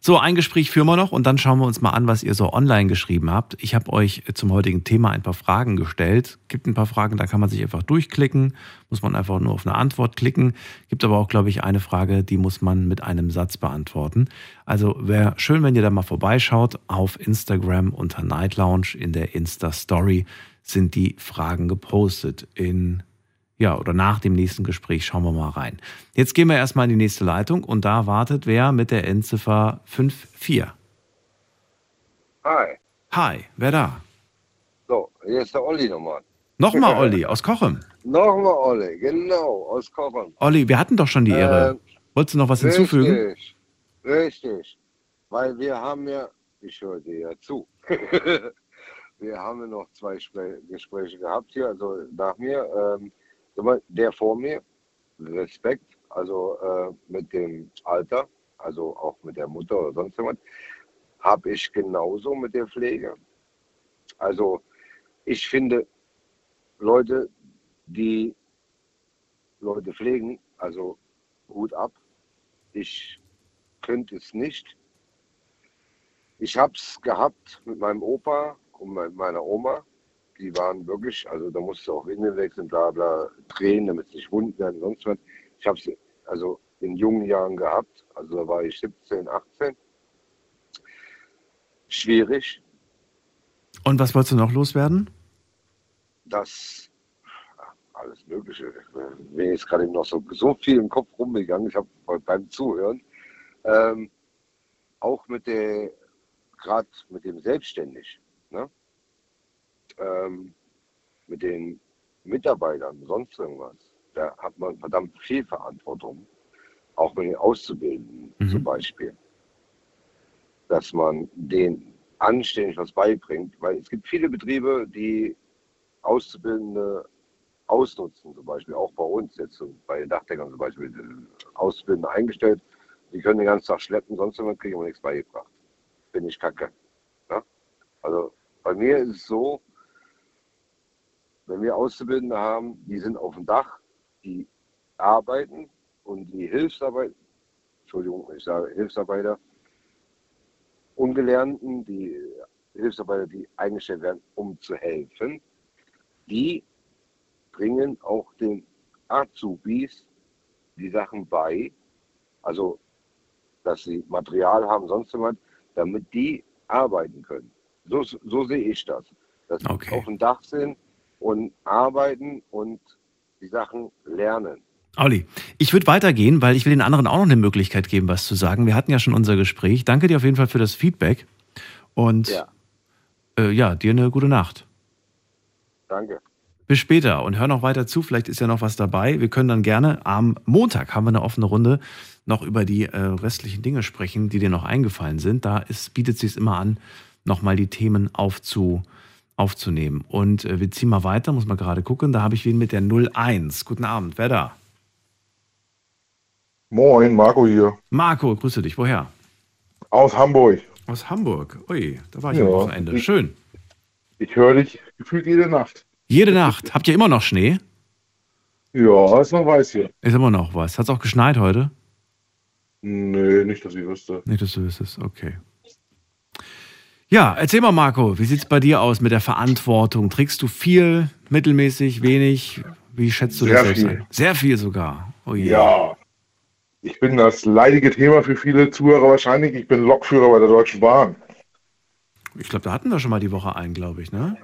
So, ein Gespräch führen wir noch und dann schauen wir uns mal an, was ihr so online geschrieben habt. Ich habe euch zum heutigen Thema ein paar Fragen gestellt. Gibt ein paar Fragen, da kann man sich einfach durchklicken, muss man einfach nur auf eine Antwort klicken. Gibt aber auch, glaube ich, eine Frage, die muss man mit einem Satz beantworten. Also wäre schön, wenn ihr da mal vorbeischaut. Auf Instagram unter Night Lounge in der Insta-Story sind die Fragen gepostet. In ja, oder nach dem nächsten Gespräch schauen wir mal rein. Jetzt gehen wir erstmal in die nächste Leitung und da wartet wer mit der Endziffer 54. Hi. Hi, wer da? So, hier ist der Olli nochmal. Nochmal Olli aus Kochem. Nochmal Olli, genau, aus Kochen. Olli, wir hatten doch schon die Ehre. Wolltest du noch was hinzufügen? Richtig, richtig. Weil wir haben ja, ich höre dir ja zu. wir haben ja noch zwei Gespräche gehabt hier, also nach mir. Ähm, der vor mir, Respekt, also äh, mit dem Alter, also auch mit der Mutter oder sonst jemand, habe ich genauso mit der Pflege. Also ich finde, Leute, die Leute pflegen, also Hut ab. Ich könnte es nicht. Ich habe es gehabt mit meinem Opa und meiner Oma. Die waren wirklich, also da musste auch Windeln wechseln, bla bla, drehen, damit es nicht wund werden, sonst was. Ich habe es also in jungen Jahren gehabt, also da war ich 17, 18. Schwierig, Und was wolltest du noch loswerden? dass alles Mögliche. Mir ist gerade noch so, so viel im Kopf rumgegangen. Ich habe beim Zuhören ähm, auch mit der, gerade mit dem Selbstständig, ne? Ähm, mit den Mitarbeitern, sonst irgendwas. Da hat man verdammt viel Verantwortung, auch mit den Auszubildenden zum Beispiel, dass man denen anständig was beibringt, weil es gibt viele Betriebe, die Auszubildende ausnutzen, zum Beispiel auch bei uns jetzt bei den Dachdeckern zum Beispiel Auszubildende eingestellt, die können den ganzen Tag schleppen, sonst irgendwas kriegen wir nichts beigebracht. Bin ich kacke. Ja? Also bei mir ist es so, wenn wir Auszubildende haben, die sind auf dem Dach, die arbeiten und die Hilfsarbeit, Entschuldigung, ich sage Hilfsarbeiter, Ungelernten, die Hilfsarbeiter, die eingestellt werden, um zu helfen, die bringen auch den Azubis die Sachen bei, also dass sie Material haben, sonst was, damit die arbeiten können. So, so sehe ich das. Dass sie auf dem Dach sind und arbeiten und die Sachen lernen. Olli, ich würde weitergehen, weil ich will den anderen auch noch eine Möglichkeit geben, was zu sagen. Wir hatten ja schon unser Gespräch. Danke dir auf jeden Fall für das Feedback. Und Ja. äh, ja, dir eine gute Nacht. Danke. Bis später und hör noch weiter zu, vielleicht ist ja noch was dabei. Wir können dann gerne am Montag haben wir eine offene Runde noch über die äh, restlichen Dinge sprechen, die dir noch eingefallen sind. Da ist, bietet es sich immer an, nochmal die Themen aufzu, aufzunehmen. Und äh, wir ziehen mal weiter, muss man gerade gucken. Da habe ich wen mit der 01. Guten Abend, wer da? Moin, Marco hier. Marco, grüße dich. Woher? Aus Hamburg. Aus Hamburg. Ui, da war ich Ja. am Wochenende. Ich- Schön. Ich höre dich gefühlt jede Nacht. Jede Nacht. Habt ihr immer noch Schnee? Ja, ist noch weiß hier. Ist immer noch was. Hat es auch geschneit heute? Nee, nicht, dass ich wüsste. Nicht, dass du wüsstest, okay. Ja, erzähl mal, Marco, wie sieht es bei dir aus mit der Verantwortung? Trägst du viel, mittelmäßig, wenig? Wie schätzt du Sehr das selbst viel. ein? Sehr viel sogar. Oh je. Ja. Ich bin das leidige Thema für viele Zuhörer wahrscheinlich. Ich bin Lokführer bei der Deutschen Bahn. Ich glaube, da hatten wir schon mal die Woche einen, glaube ich, ne?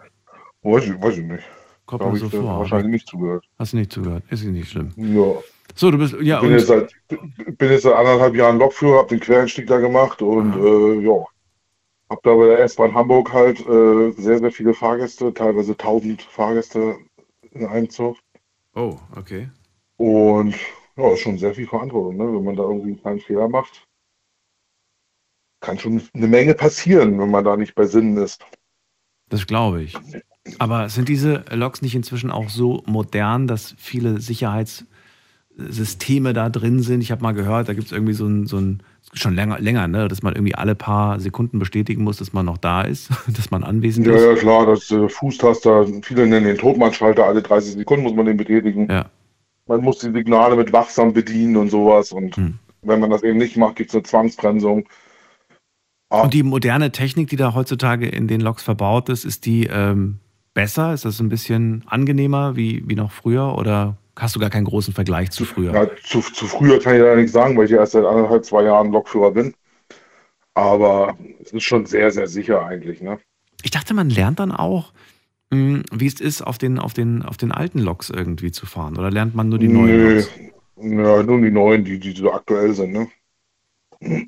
Weiß ich, weiß ich nicht. Kommt mir so vor. wahrscheinlich nicht zugehört. Hast du nicht zugehört? Ist nicht schlimm. Ja. So, du bist, ja, ich bin, jetzt seit, bin jetzt seit anderthalb Jahren Lokführer, habe den Quereinstieg da gemacht und äh, ja, habe da bei der S-Bahn Hamburg halt äh, sehr, sehr viele Fahrgäste, teilweise 1000 Fahrgäste in einem Zug. oh, okay. Und ja, ist schon sehr viel Verantwortung, ne? wenn man da irgendwie einen kleinen Fehler macht. Kann schon eine Menge passieren, wenn man da nicht bei Sinnen ist. Das glaube ich. Aber sind diese Loks nicht inzwischen auch so modern, dass viele Sicherheitssysteme da drin sind? Ich habe mal gehört, da gibt es irgendwie so ein, so ein schon länger, länger, ne, dass man irgendwie alle paar Sekunden bestätigen muss, dass man noch da ist, dass man anwesend Ja, ist. ja, klar, das äh, Fußtaster, viele nennen den Totmannschalter, alle 30 Sekunden muss man den betätigen. Ja. Man muss die Signale mit wachsam bedienen und sowas. Und Hm. wenn man das eben nicht macht, gibt es eine Zwangsbremsung. Und die moderne Technik, die da heutzutage in den Loks verbaut ist, ist die ähm, besser? Ist das ein bisschen angenehmer wie, wie noch früher? Oder hast du gar keinen großen Vergleich zu früher? Ja, zu, zu früher kann ich da nichts sagen, weil ich ja erst seit anderthalb, zwei Jahren Lokführer bin. Aber es ist schon sehr, sehr sicher eigentlich. Ne? Ich dachte, man lernt dann auch, mh, wie es ist, auf den, auf, den, auf den alten Loks irgendwie zu fahren. Oder lernt man nur die neuen Nö, Loks? ja, nur die neuen, die, die so aktuell sind. Ne?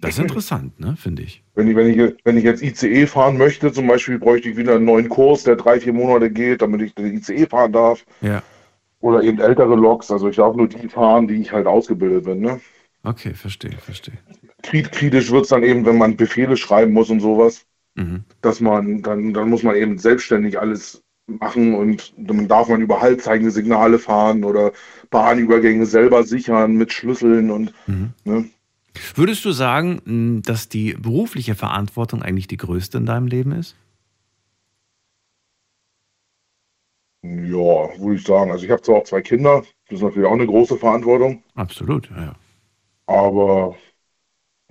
Das ist interessant, ne, finde ich. Wenn ich, wenn, ich, wenn ich jetzt ICE fahren möchte, zum Beispiel, bräuchte ich wieder einen neuen Kurs, der drei, vier Monate geht, damit ich den ICE fahren darf. Ja. Oder eben ältere Loks. Also ich darf nur die fahren, die ich halt ausgebildet bin. Ne? Okay, verstehe, verstehe. Krit- Kritisch wird es dann eben, wenn man Befehle schreiben muss und sowas, Mhm. dass man, dann, dann muss man eben selbstständig alles machen und dann darf man über halbzeigende Signale fahren oder Bahnübergänge selber sichern mit Schlüsseln und Mhm. ne? Würdest du sagen, dass die berufliche Verantwortung eigentlich die größte in deinem Leben ist? Ja, würde ich sagen. Also ich habe zwar auch zwei Kinder, das ist natürlich auch eine große Verantwortung, Absolut, ja. ja. aber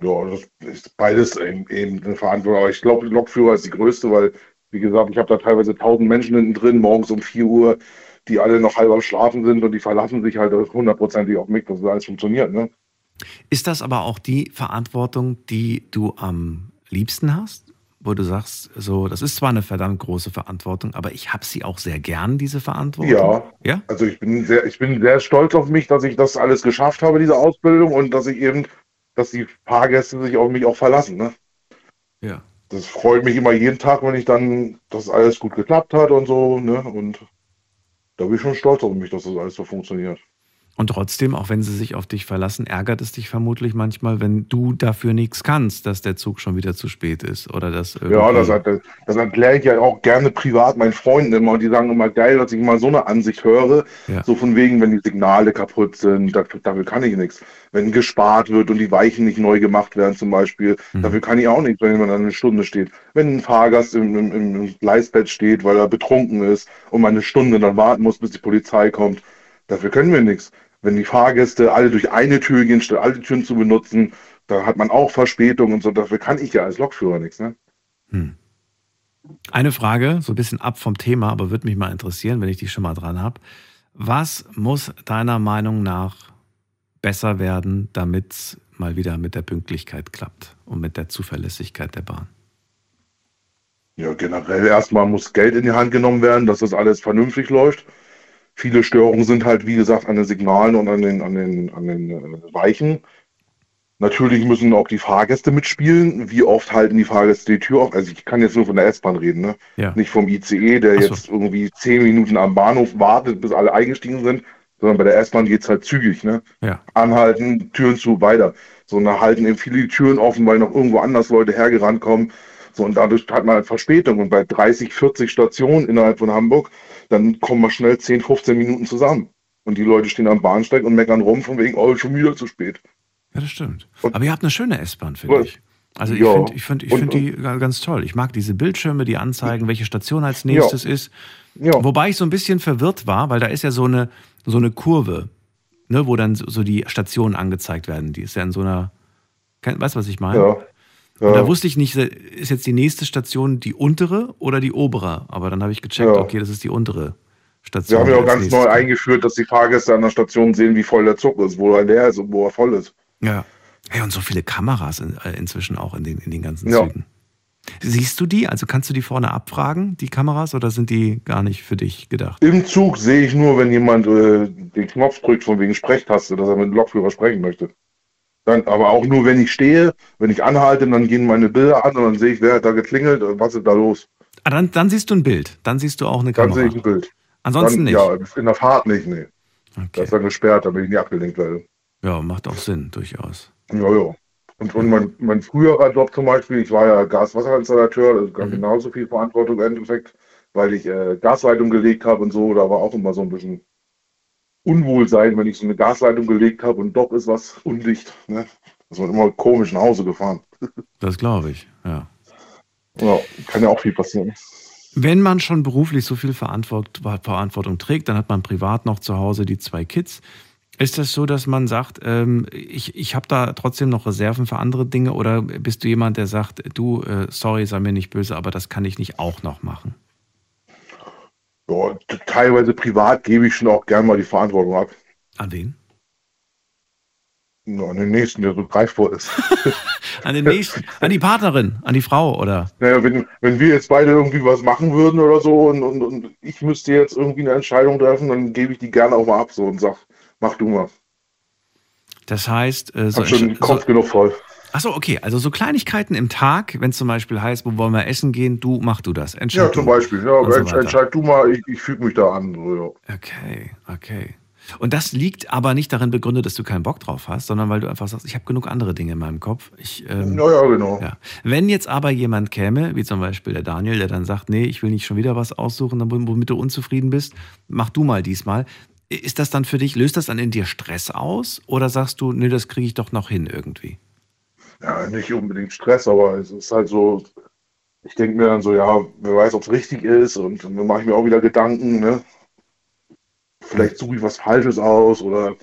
ja, das ist beides eben, eben eine Verantwortung. Aber ich glaube, Lokführer ist die größte, weil, wie gesagt, ich habe da teilweise tausend Menschen hinten drin, morgens um 4 Uhr, die alle noch halb am Schlafen sind und die verlassen sich halt hundertprozentig auf mich, dass das alles funktioniert. Ne? Ist das aber auch die Verantwortung, die du am liebsten hast? Wo du sagst, so, das ist zwar eine verdammt große Verantwortung, aber ich habe sie auch sehr gern, diese Verantwortung. Ja, Ja? also ich bin sehr, ich bin sehr stolz auf mich, dass ich das alles geschafft habe, diese Ausbildung, und dass ich eben, dass die Fahrgäste sich auf mich auch verlassen. Ne? Ja. Das freut mich immer jeden Tag, wenn ich dann, dass alles gut geklappt hat und so, ne? Und da bin ich schon stolz auf mich, dass das alles so funktioniert. Und trotzdem, auch wenn sie sich auf dich verlassen, ärgert es dich vermutlich manchmal, wenn du dafür nichts kannst, dass der Zug schon wieder zu spät ist oder dass Ja, das, das erkläre ich ja auch gerne privat meinen Freunden immer. Und die sagen immer geil, dass ich mal so eine Ansicht höre. Ja. So von wegen, wenn die Signale kaputt sind, dafür, dafür kann ich nichts. Wenn gespart wird und die Weichen nicht neu gemacht werden zum Beispiel, Mhm. dafür kann ich auch nichts, wenn man dann eine Stunde steht. Wenn ein Fahrgast im, im, im Gleisbett steht, weil er betrunken ist und man eine Stunde dann warten muss, bis die Polizei kommt, dafür können wir nichts. Wenn die Fahrgäste alle durch eine Tür gehen, statt alle Türen zu benutzen, da hat man auch Verspätung und so. Dafür kann ich ja als Lokführer nichts. Ne? Eine Frage, so ein bisschen ab vom Thema, aber würde mich mal interessieren, wenn ich die schon mal dran habe. Was muss deiner Meinung nach besser werden, damit es mal wieder mit der Pünktlichkeit klappt und mit der Zuverlässigkeit der Bahn? Ja, generell erstmal muss Geld in die Hand genommen werden, dass das alles vernünftig läuft. Viele Störungen sind halt, wie gesagt, an den Signalen und an den, an den, an den äh, Weichen. Natürlich müssen auch die Fahrgäste mitspielen. Wie oft halten die Fahrgäste die Tür auf? Also ich kann jetzt nur von der S-Bahn reden, ne? Ja. Nicht vom ICE, der so. jetzt irgendwie zehn Minuten am Bahnhof wartet, bis alle eingestiegen sind, sondern bei der S-Bahn geht's halt zügig, ne? Ja. Anhalten, Türen zu, weiter. So, und da halten eben viele die Türen offen, weil noch irgendwo anders Leute hergerannt kommen. So, und dadurch hat man halt Verspätung. Und bei 30, 40 Stationen innerhalb von Hamburg, dann kommen wir schnell 10, 15 Minuten zusammen. Und die Leute stehen am Bahnsteig und meckern rum, von wegen, oh, schon wieder zu spät. Ja, das stimmt. Aber ihr habt eine schöne S-Bahn, finde ich. Also ich Ja. finde ich find, ich Und- find die ga- ganz toll. Ich mag diese Bildschirme, die anzeigen, welche Station als nächstes ist. Ja. Wobei ich so ein bisschen verwirrt war, weil da ist ja so eine, so eine Kurve, ne, wo dann so die Stationen angezeigt werden. Die ist ja in so einer, Weißt du, was ich meine? Ja. Und da wusste ich nicht, ist jetzt die nächste Station die untere oder die obere? Aber dann habe ich gecheckt, Ja. okay, das ist die untere Station. haben ja auch ganz nächstes neu eingeführt, dass die Fahrgäste an der Station sehen, wie voll der Zug ist, wo er leer ist und wo er voll ist. Ja. Hey, und so viele Kameras in, äh, inzwischen auch in den, in den ganzen Ja. Zügen. Siehst du die? Also kannst du die vorne abfragen, die Kameras, oder sind die gar nicht für dich gedacht? Im Zug sehe ich nur, wenn jemand äh, den Knopf drückt von wegen Sprechtaste, dass er mit dem Lokführer sprechen möchte. Dann, aber auch nur, wenn ich stehe, wenn ich anhalte, dann gehen meine Bilder an und dann sehe ich, wer hat da geklingelt und was ist da los. Ah, dann, dann siehst du ein Bild. Dann siehst du auch eine Dann Kamera. sehe ich ein Bild. Ansonsten dann, nicht. Ja, in der Fahrt nicht, nee. Das ist dann gesperrt, damit ich nicht abgelenkt werde. Ja, macht auch Sinn, durchaus. Ja, ja. Und, und mein, mein früherer Job zum Beispiel, ich war ja Gaswasserinstallateur, das gab genauso viel Verantwortung im Endeffekt, weil ich äh, Gasleitung gelegt habe und so, da war auch immer so ein bisschen Unwohlsein, wenn ich so eine Gasleitung gelegt habe und doch ist was undicht. Ne? Das war immer komisch nach Hause gefahren. Das glaube ich, ja. Ja, kann ja auch viel passieren. Wenn man schon beruflich so viel Verantwort Verantwortung trägt, dann hat man privat noch zu Hause die zwei Kids. Ist das so, dass man sagt, ähm, ich, ich habe da trotzdem noch Reserven für andere Dinge oder bist du jemand, der sagt, du, äh, sorry, sei mir nicht böse, aber das kann ich nicht auch noch machen? Ja, teilweise privat gebe ich schon auch gern mal die Verantwortung ab. An wen? Ja, an den nächsten, der so greifbar ist. An den nächsten, an die Partnerin, an die Frau oder? Naja, wenn, wenn wir jetzt beide irgendwie was machen würden oder so und, und, und ich müsste jetzt irgendwie eine Entscheidung treffen, dann gebe ich die gerne auch mal ab so und sag, mach du mal. Das heißt, äh, so, Hab schon den Kopf genug voll. Achso, okay, also so Kleinigkeiten im Tag, wenn es zum Beispiel heißt, wo wollen wir essen gehen, du mach du das. Entscheid Ja, du. zum Beispiel. Ja, so entsch weiter. entscheid du mal, ich, ich füge mich da an. So, ja. Okay, okay. Und das liegt aber nicht darin begründet, dass du keinen Bock drauf hast, sondern weil du einfach sagst, ich habe genug andere Dinge in meinem Kopf. Ich, ähm, ja, ja, genau. ja. Wenn jetzt aber jemand käme, wie zum Beispiel der Daniel, der dann sagt, nee, ich will nicht schon wieder was aussuchen, womit du unzufrieden bist, mach du mal diesmal. Ist das dann für dich, löst das dann in dir Stress aus oder sagst du, nee, das kriege ich doch noch hin irgendwie? Ja, nicht unbedingt Stress, aber es ist halt so, ich denke mir dann so, ja, wer weiß, ob es richtig ist und dann mache ich mir auch wieder Gedanken, ne? Vielleicht suche ich was Falsches aus oder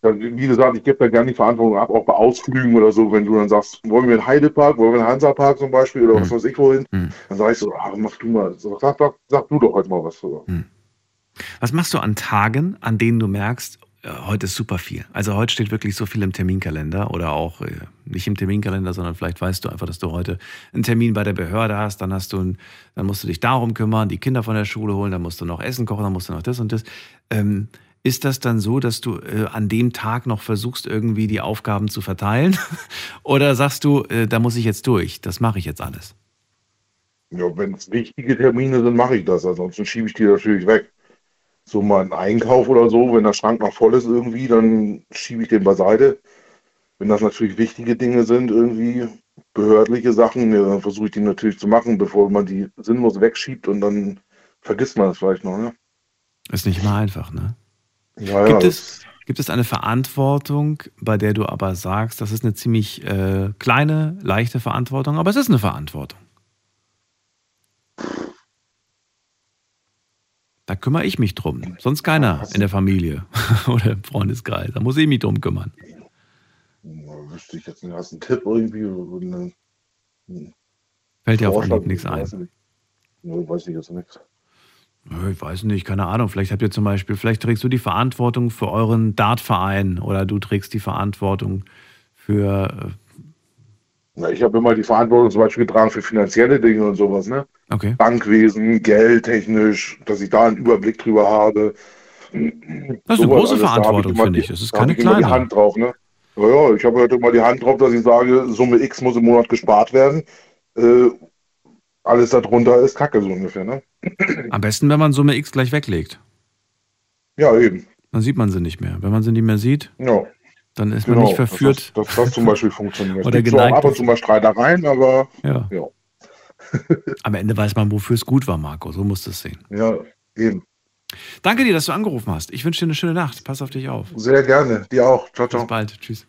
dann, wie gesagt, ich gebe da gerne die Verantwortung ab, auch bei Ausflügen oder so, wenn du dann sagst, wollen wir in den Heidepark, wollen wir in den Hansapark zum Beispiel oder was weiß ich wohin, dann sag ich so, ah, mach du mal, sag, sag, sag, du doch heute mal was drüber. Was machst du an Tagen, an denen du merkst, heute ist super viel? Also heute steht wirklich so viel im Terminkalender oder auch äh, nicht im Terminkalender, sondern vielleicht weißt du einfach, dass du heute einen Termin bei der Behörde hast, dann hast du ein, dann musst du dich darum kümmern, die Kinder von der Schule holen, dann musst du noch Essen kochen, dann musst du noch das und das. Ähm, ist das dann so, dass du äh, an dem Tag noch versuchst, irgendwie die Aufgaben zu verteilen? Oder sagst du, äh, da muss ich jetzt durch, das mache ich jetzt alles? Ja, wenn es wichtige Termine sind, mache ich das, ansonsten schiebe ich die natürlich weg. So mal einen Einkauf oder so, wenn der Schrank noch voll ist irgendwie, dann schiebe ich den beiseite. Wenn das natürlich wichtige Dinge sind, irgendwie behördliche Sachen, ja, dann versuche ich die natürlich zu machen, bevor man die sinnlos wegschiebt und dann vergisst man das vielleicht noch. Ne? Ist nicht immer einfach, ne? Ja, ja, gibt, das- es, gibt es eine Verantwortung, bei der du aber sagst, das ist eine ziemlich äh, kleine, leichte Verantwortung, aber es ist eine Verantwortung? Da kümmere ich mich drum. Sonst keiner in der Familie oder im Freundeskreis. Da muss ich mich drum kümmern. Ja, wüsste ich jetzt nicht, hast einen Tipp irgendwie? oder einen Fällt dir auf? Anhieb nichts ein. Nicht. Ja, weiß ich jetzt nicht. Nö, Ich weiß nicht, keine Ahnung. Vielleicht habt ihr zum Beispiel, vielleicht trägst du die Verantwortung für euren Dartverein oder du trägst die Verantwortung für. Na, ich habe immer die Verantwortung zum Beispiel getragen für finanzielle Dinge und sowas, ne? Okay. Bankwesen, geldtechnisch, dass ich da einen Überblick drüber habe. Das ist eine große Verantwortung, finde ich. Das ist keine ich immer die kleine. Hand drauf, ne? Ja, ja, ich habe halt immer die Hand drauf, dass ich sage, Summe X muss im Monat gespart werden. Äh, alles darunter ist Kacke, so ungefähr, ne? Am besten, wenn man Summe X gleich weglegt. Ja, eben. Dann sieht man sie nicht mehr. Wenn man sie nicht mehr sieht, Ja. Dann ist man Genau, nicht verführt. Dass das, dass das zum Beispiel funktioniert. Oder Es gibt zwar auch geneigt ab und zu mal Streitereien, aber Ja. ja. Am Ende weiß man, wofür es gut war, Marco. So musst du es sehen. Ja, eben. Danke dir, dass du angerufen hast. Ich wünsche dir eine schöne Nacht. Pass auf dich auf. Sehr gerne. Dir auch. Ciao, ciao. Bis bald. Tschüss.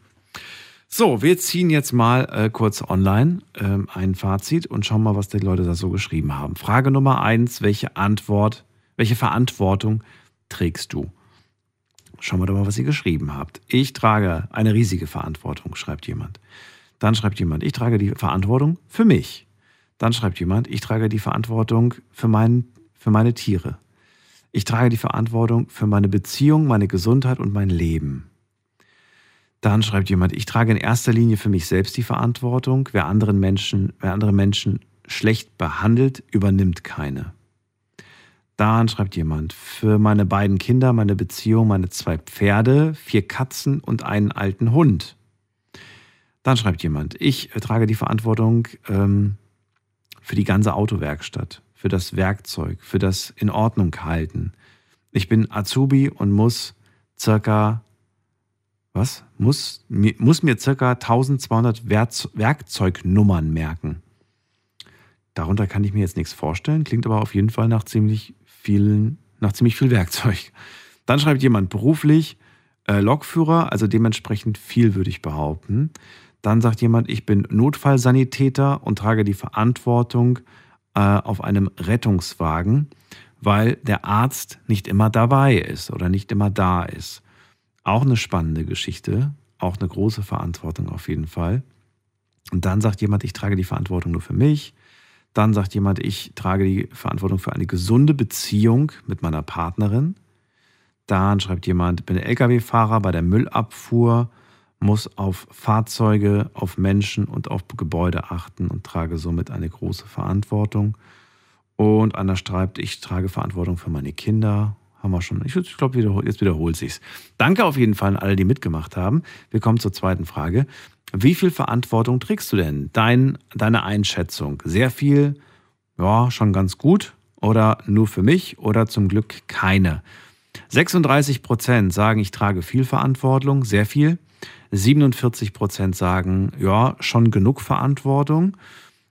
So, wir ziehen jetzt mal äh, kurz online ähm, ein Fazit und schauen mal, was die Leute da so geschrieben haben. Frage Nummer eins: Welche Antwort, welche Verantwortung trägst du? Schauen wir doch mal, was ihr geschrieben habt. Ich trage eine riesige Verantwortung, schreibt jemand. Dann schreibt jemand, ich trage die Verantwortung für mich. Dann schreibt jemand, ich trage die Verantwortung für, mein, für meine Tiere. Ich trage die Verantwortung für meine Beziehung, meine Gesundheit und mein Leben. Dann schreibt jemand, ich trage in erster Linie für mich selbst die Verantwortung. Wer, anderen Menschen, wer andere Menschen schlecht behandelt, übernimmt keine. Dann schreibt jemand, für meine beiden Kinder, meine Beziehung, meine zwei Pferde, vier Katzen und einen alten Hund. Dann schreibt jemand, ich trage die Verantwortung ähm, für die ganze Autowerkstatt, für das Werkzeug, für das in Ordnung halten. Ich bin Azubi und muss circa, was? Muss, muss mir circa 1200 Werkzeugnummern merken. Darunter kann ich mir jetzt nichts vorstellen, klingt aber auf jeden Fall nach ziemlich vielen, nach ziemlich viel Werkzeug. Dann schreibt jemand beruflich äh, Lokführer, also dementsprechend viel würde ich behaupten. Dann sagt jemand, ich bin Notfallsanitäter und trage die Verantwortung äh, auf einem Rettungswagen, weil der Arzt nicht immer dabei ist oder nicht immer da ist. Auch eine spannende Geschichte, auch eine große Verantwortung auf jeden Fall. Und dann sagt jemand, ich trage die Verantwortung nur für mich. Dann sagt jemand, ich trage die Verantwortung für eine gesunde Beziehung mit meiner Partnerin. Dann schreibt jemand, ich bin Lkw-Fahrer bei der Müllabfuhr, muss auf Fahrzeuge, auf Menschen und auf Gebäude achten und trage somit eine große Verantwortung. Und einer schreibt, ich trage Verantwortung für meine Kinder. Haben wir schon. Ich, glaube, jetzt wiederholt sich's. Danke auf jeden Fall an alle, die mitgemacht haben. Wir kommen zur zweiten Frage. Wie viel Verantwortung trägst du denn? Dein, deine Einschätzung? Sehr viel? Ja, schon ganz gut? Oder nur für mich? Oder zum Glück keine? 36 Prozent sagen, ich trage viel Verantwortung, sehr viel. 47 Prozent sagen, ja, schon genug Verantwortung.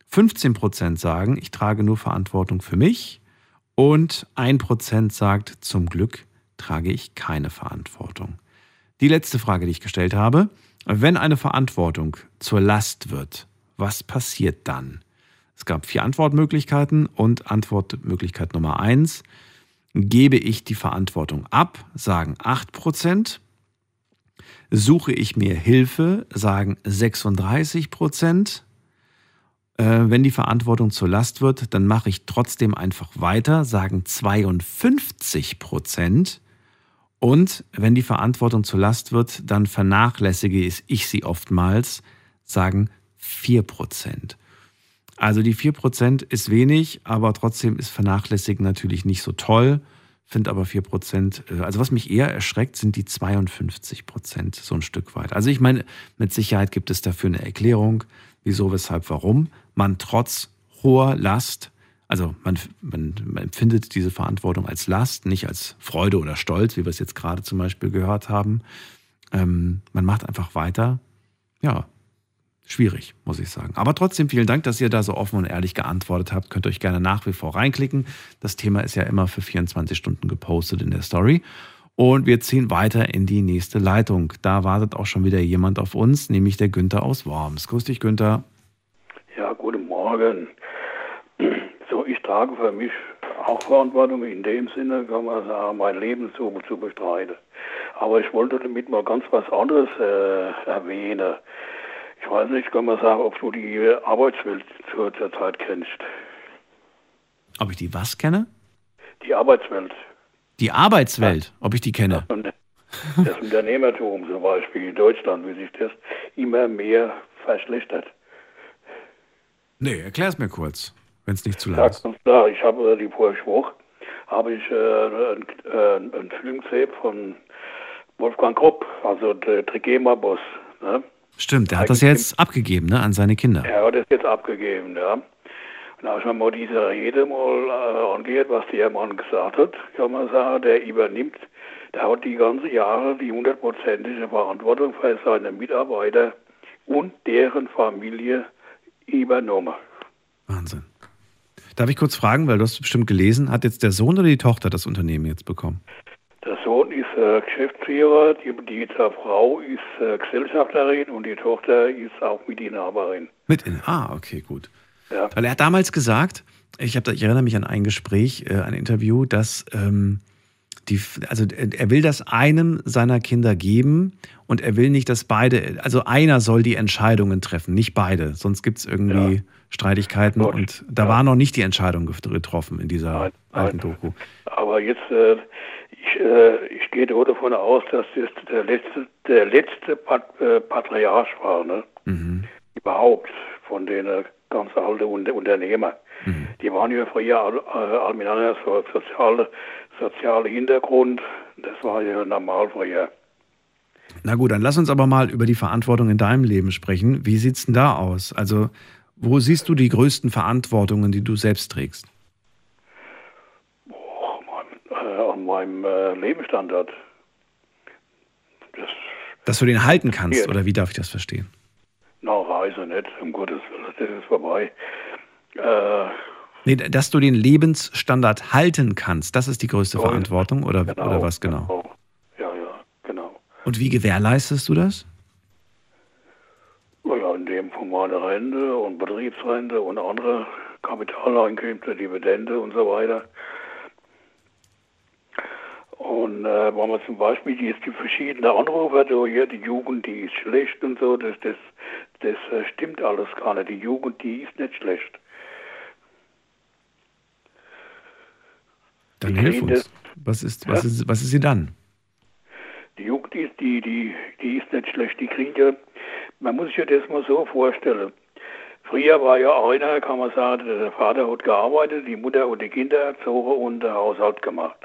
15 Prozent sagen, ich trage nur Verantwortung für mich. Und 1 Prozent sagt, zum Glück trage ich keine Verantwortung. Die letzte Frage, die ich gestellt habe, wenn eine Verantwortung zur Last wird, was passiert dann? Es gab vier Antwortmöglichkeiten und Antwortmöglichkeit Nummer eins. Gebe ich die Verantwortung ab, sagen 8 Prozent. Suche ich mir Hilfe, sagen 36 Prozent. Äh, wenn die Verantwortung zur Last wird, dann mache ich trotzdem einfach weiter, sagen 52 Prozent. Und wenn die Verantwortung zur Last wird, dann vernachlässige ich sie oftmals, sagen 4%. Also die 4% ist wenig, aber trotzdem ist Vernachlässigen natürlich nicht so toll. Finde aber 4%, äh, also was mich eher erschreckt, sind die 52%, so ein Stück weit. Also ich meine, mit Sicherheit gibt es dafür eine Erklärung, wieso, weshalb, warum man trotz hoher Last also man, man, man, empfindet diese Verantwortung als Last, nicht als Freude oder Stolz, wie wir es jetzt gerade zum Beispiel gehört haben. Ähm, man macht einfach weiter. Ja, schwierig, muss ich sagen. Aber trotzdem vielen Dank, dass ihr da so offen und ehrlich geantwortet habt. Könnt euch gerne nach wie vor reinklicken. Das Thema ist ja immer für 24 Stunden gepostet in der Story. Und wir ziehen weiter in die nächste Leitung. Da wartet auch schon wieder jemand auf uns, nämlich der Günther aus Worms. Grüß dich, Günther. Ja, guten Morgen ich trage für mich auch Verantwortung in dem Sinne, kann man sagen, mein Leben zu, zu bestreiten. Aber ich wollte damit mal ganz was anderes äh, erwähnen. Ich weiß nicht, kann man sagen, ob du die Arbeitswelt zur, zur Zeit kennst. Ob ich die was kenne? Die Arbeitswelt. Die Arbeitswelt, ja. ob ich die kenne? Das Unternehmertum zum Beispiel in Deutschland, wie sich das immer mehr verschlechtert. Nee, erklär es mir kurz wenn es nicht zu lang ist. Ja, klar. Ich habe äh, die Woche habe ich äh, einen äh, ein Film gesehen von Wolfgang Kropp, also der Trigema-Boss. Ne? Stimmt, der hat das jetzt abgegeben ne, an seine Kinder. Er hat das jetzt abgegeben, ja. Und ich mir mal diese Rede mal äh, angehört, was der Mann gesagt hat. Kann man sagen, der übernimmt, der hat die ganzen Jahre die hundertprozentige Verantwortung für seine Mitarbeiter und deren Familie übernommen. Wahnsinn. Darf ich kurz fragen, weil du hast bestimmt gelesen, hat jetzt der Sohn oder die Tochter das Unternehmen jetzt bekommen? Der Sohn ist äh, Geschäftsführer, die, die Frau ist äh, Gesellschafterin und die Tochter ist auch Mitinhaberin. Mit Ah, okay, gut. Ja. Weil er hat damals gesagt, ich, hab, ich erinnere mich an ein Gespräch, äh, ein Interview, dass ähm, die, also er will das einem seiner Kinder geben und er will nicht, dass beide, also einer soll die Entscheidungen treffen, nicht beide. Sonst gibt es irgendwie Streitigkeiten Gut. und da war noch nicht die Entscheidung getroffen in dieser alten Doku. Aber jetzt, äh, ich, äh, ich gehe davon aus, dass das der letzte, der letzte Pat, äh, Patriarch war, ne? Mhm. Überhaupt von den äh, ganz alten Unter Unternehmer. Die waren ja früher all, äh, all miteinander so soziale, soziale Hintergrund. Das war ja normal früher. Na gut, dann lass uns aber mal über die Verantwortung in deinem Leben sprechen. Wie sieht's denn da aus? Also, wo siehst du die größten Verantwortungen, die du selbst trägst? Äh, an meinem äh, Lebensstandard. Dass du den halten kannst, Ja. oder wie darf ich das verstehen? Na, Reise nicht, um Gottes Willen, das ist vorbei. Äh, Nee, dass du den Lebensstandard halten kannst, das ist die größte Jawohl. Verantwortung, oder, oder was genau? ja, ja, genau. Und wie gewährleistest du das? In dem von meiner Rente und Betriebsrente und andere Kapitaleinkünfte, Dividende und so weiter. Und äh, wenn man zum Beispiel die, die verschiedenen Anrufe, so hier, die Jugend, die ist schlecht und so, das, das, das äh, stimmt alles gar nicht. Die Jugend, die ist nicht schlecht. Dann hilf uns. das- Was ist, was Ja? ist, was ist sie dann? Die Jugend, die, ist- die, die, die ist nicht schlecht. Die kriegen ja, man muss sich das mal so vorstellen. Früher war ja einer, kann man sagen, der Vater hat gearbeitet, die Mutter und die Kinder erzogen und der Haushalt gemacht.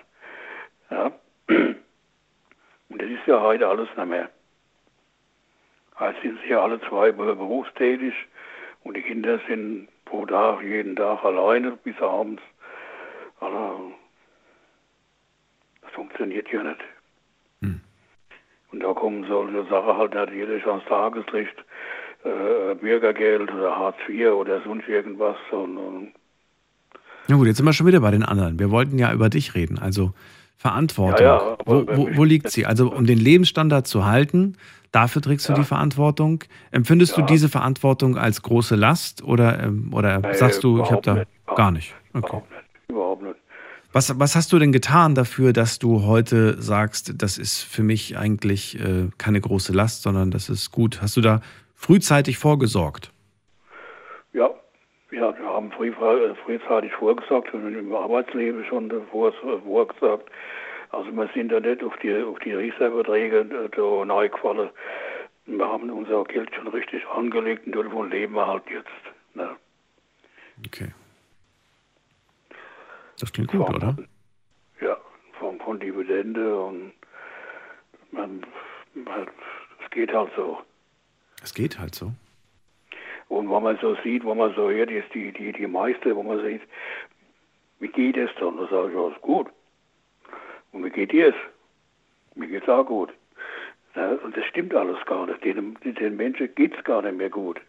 Ja. Und das ist ja heute alles nicht mehr. Heute sind sie ja alle zwei be- berufstätig und die Kinder sind pro Tag, jeden Tag alleine bis abends. Also, das funktioniert ja nicht. Und da kommen solche Sachen halt natürlich ans Tageslicht, äh, Bürgergeld oder Hartz IV oder sonst irgendwas. Und, und Na gut, jetzt sind wir schon wieder bei den anderen. Wir wollten ja über dich reden. Also Verantwortung. Ja, ja, wo, wo, wo liegt sie? Also um den Lebensstandard zu halten, dafür trägst du die Verantwortung. Empfindest du Ja. diese Verantwortung als große Last oder, ähm, oder sagst du, ich habe überhaupt da nicht. gar nicht? Okay. überhaupt nicht. Was, was hast du denn getan dafür, dass du heute sagst, das ist für mich eigentlich äh, keine große Last, sondern das ist gut? Hast du da frühzeitig vorgesorgt? Ja, ja, wir haben früh, äh, frühzeitig vorgesagt und im Arbeitsleben schon davor vorgesagt. Also wir sind da nicht auf die, auf die Riesterbeträge äh, da reingefallen. Wir haben unser Geld schon richtig angelegt und davon leben wir halt jetzt. Ne? Okay. Das klingt gut, oder? Ja, von, von Dividende und man, man, es geht halt so. Es geht halt so. Und wenn man so sieht, wenn man so hört, ist die, die, die meiste, wo man sieht, wie geht es dann? Da sage ich, ja, ist gut. Und wie geht dir es? Mir geht's auch gut. Ja, und das stimmt alles gar nicht. Den, den Menschen geht's gar nicht mehr gut.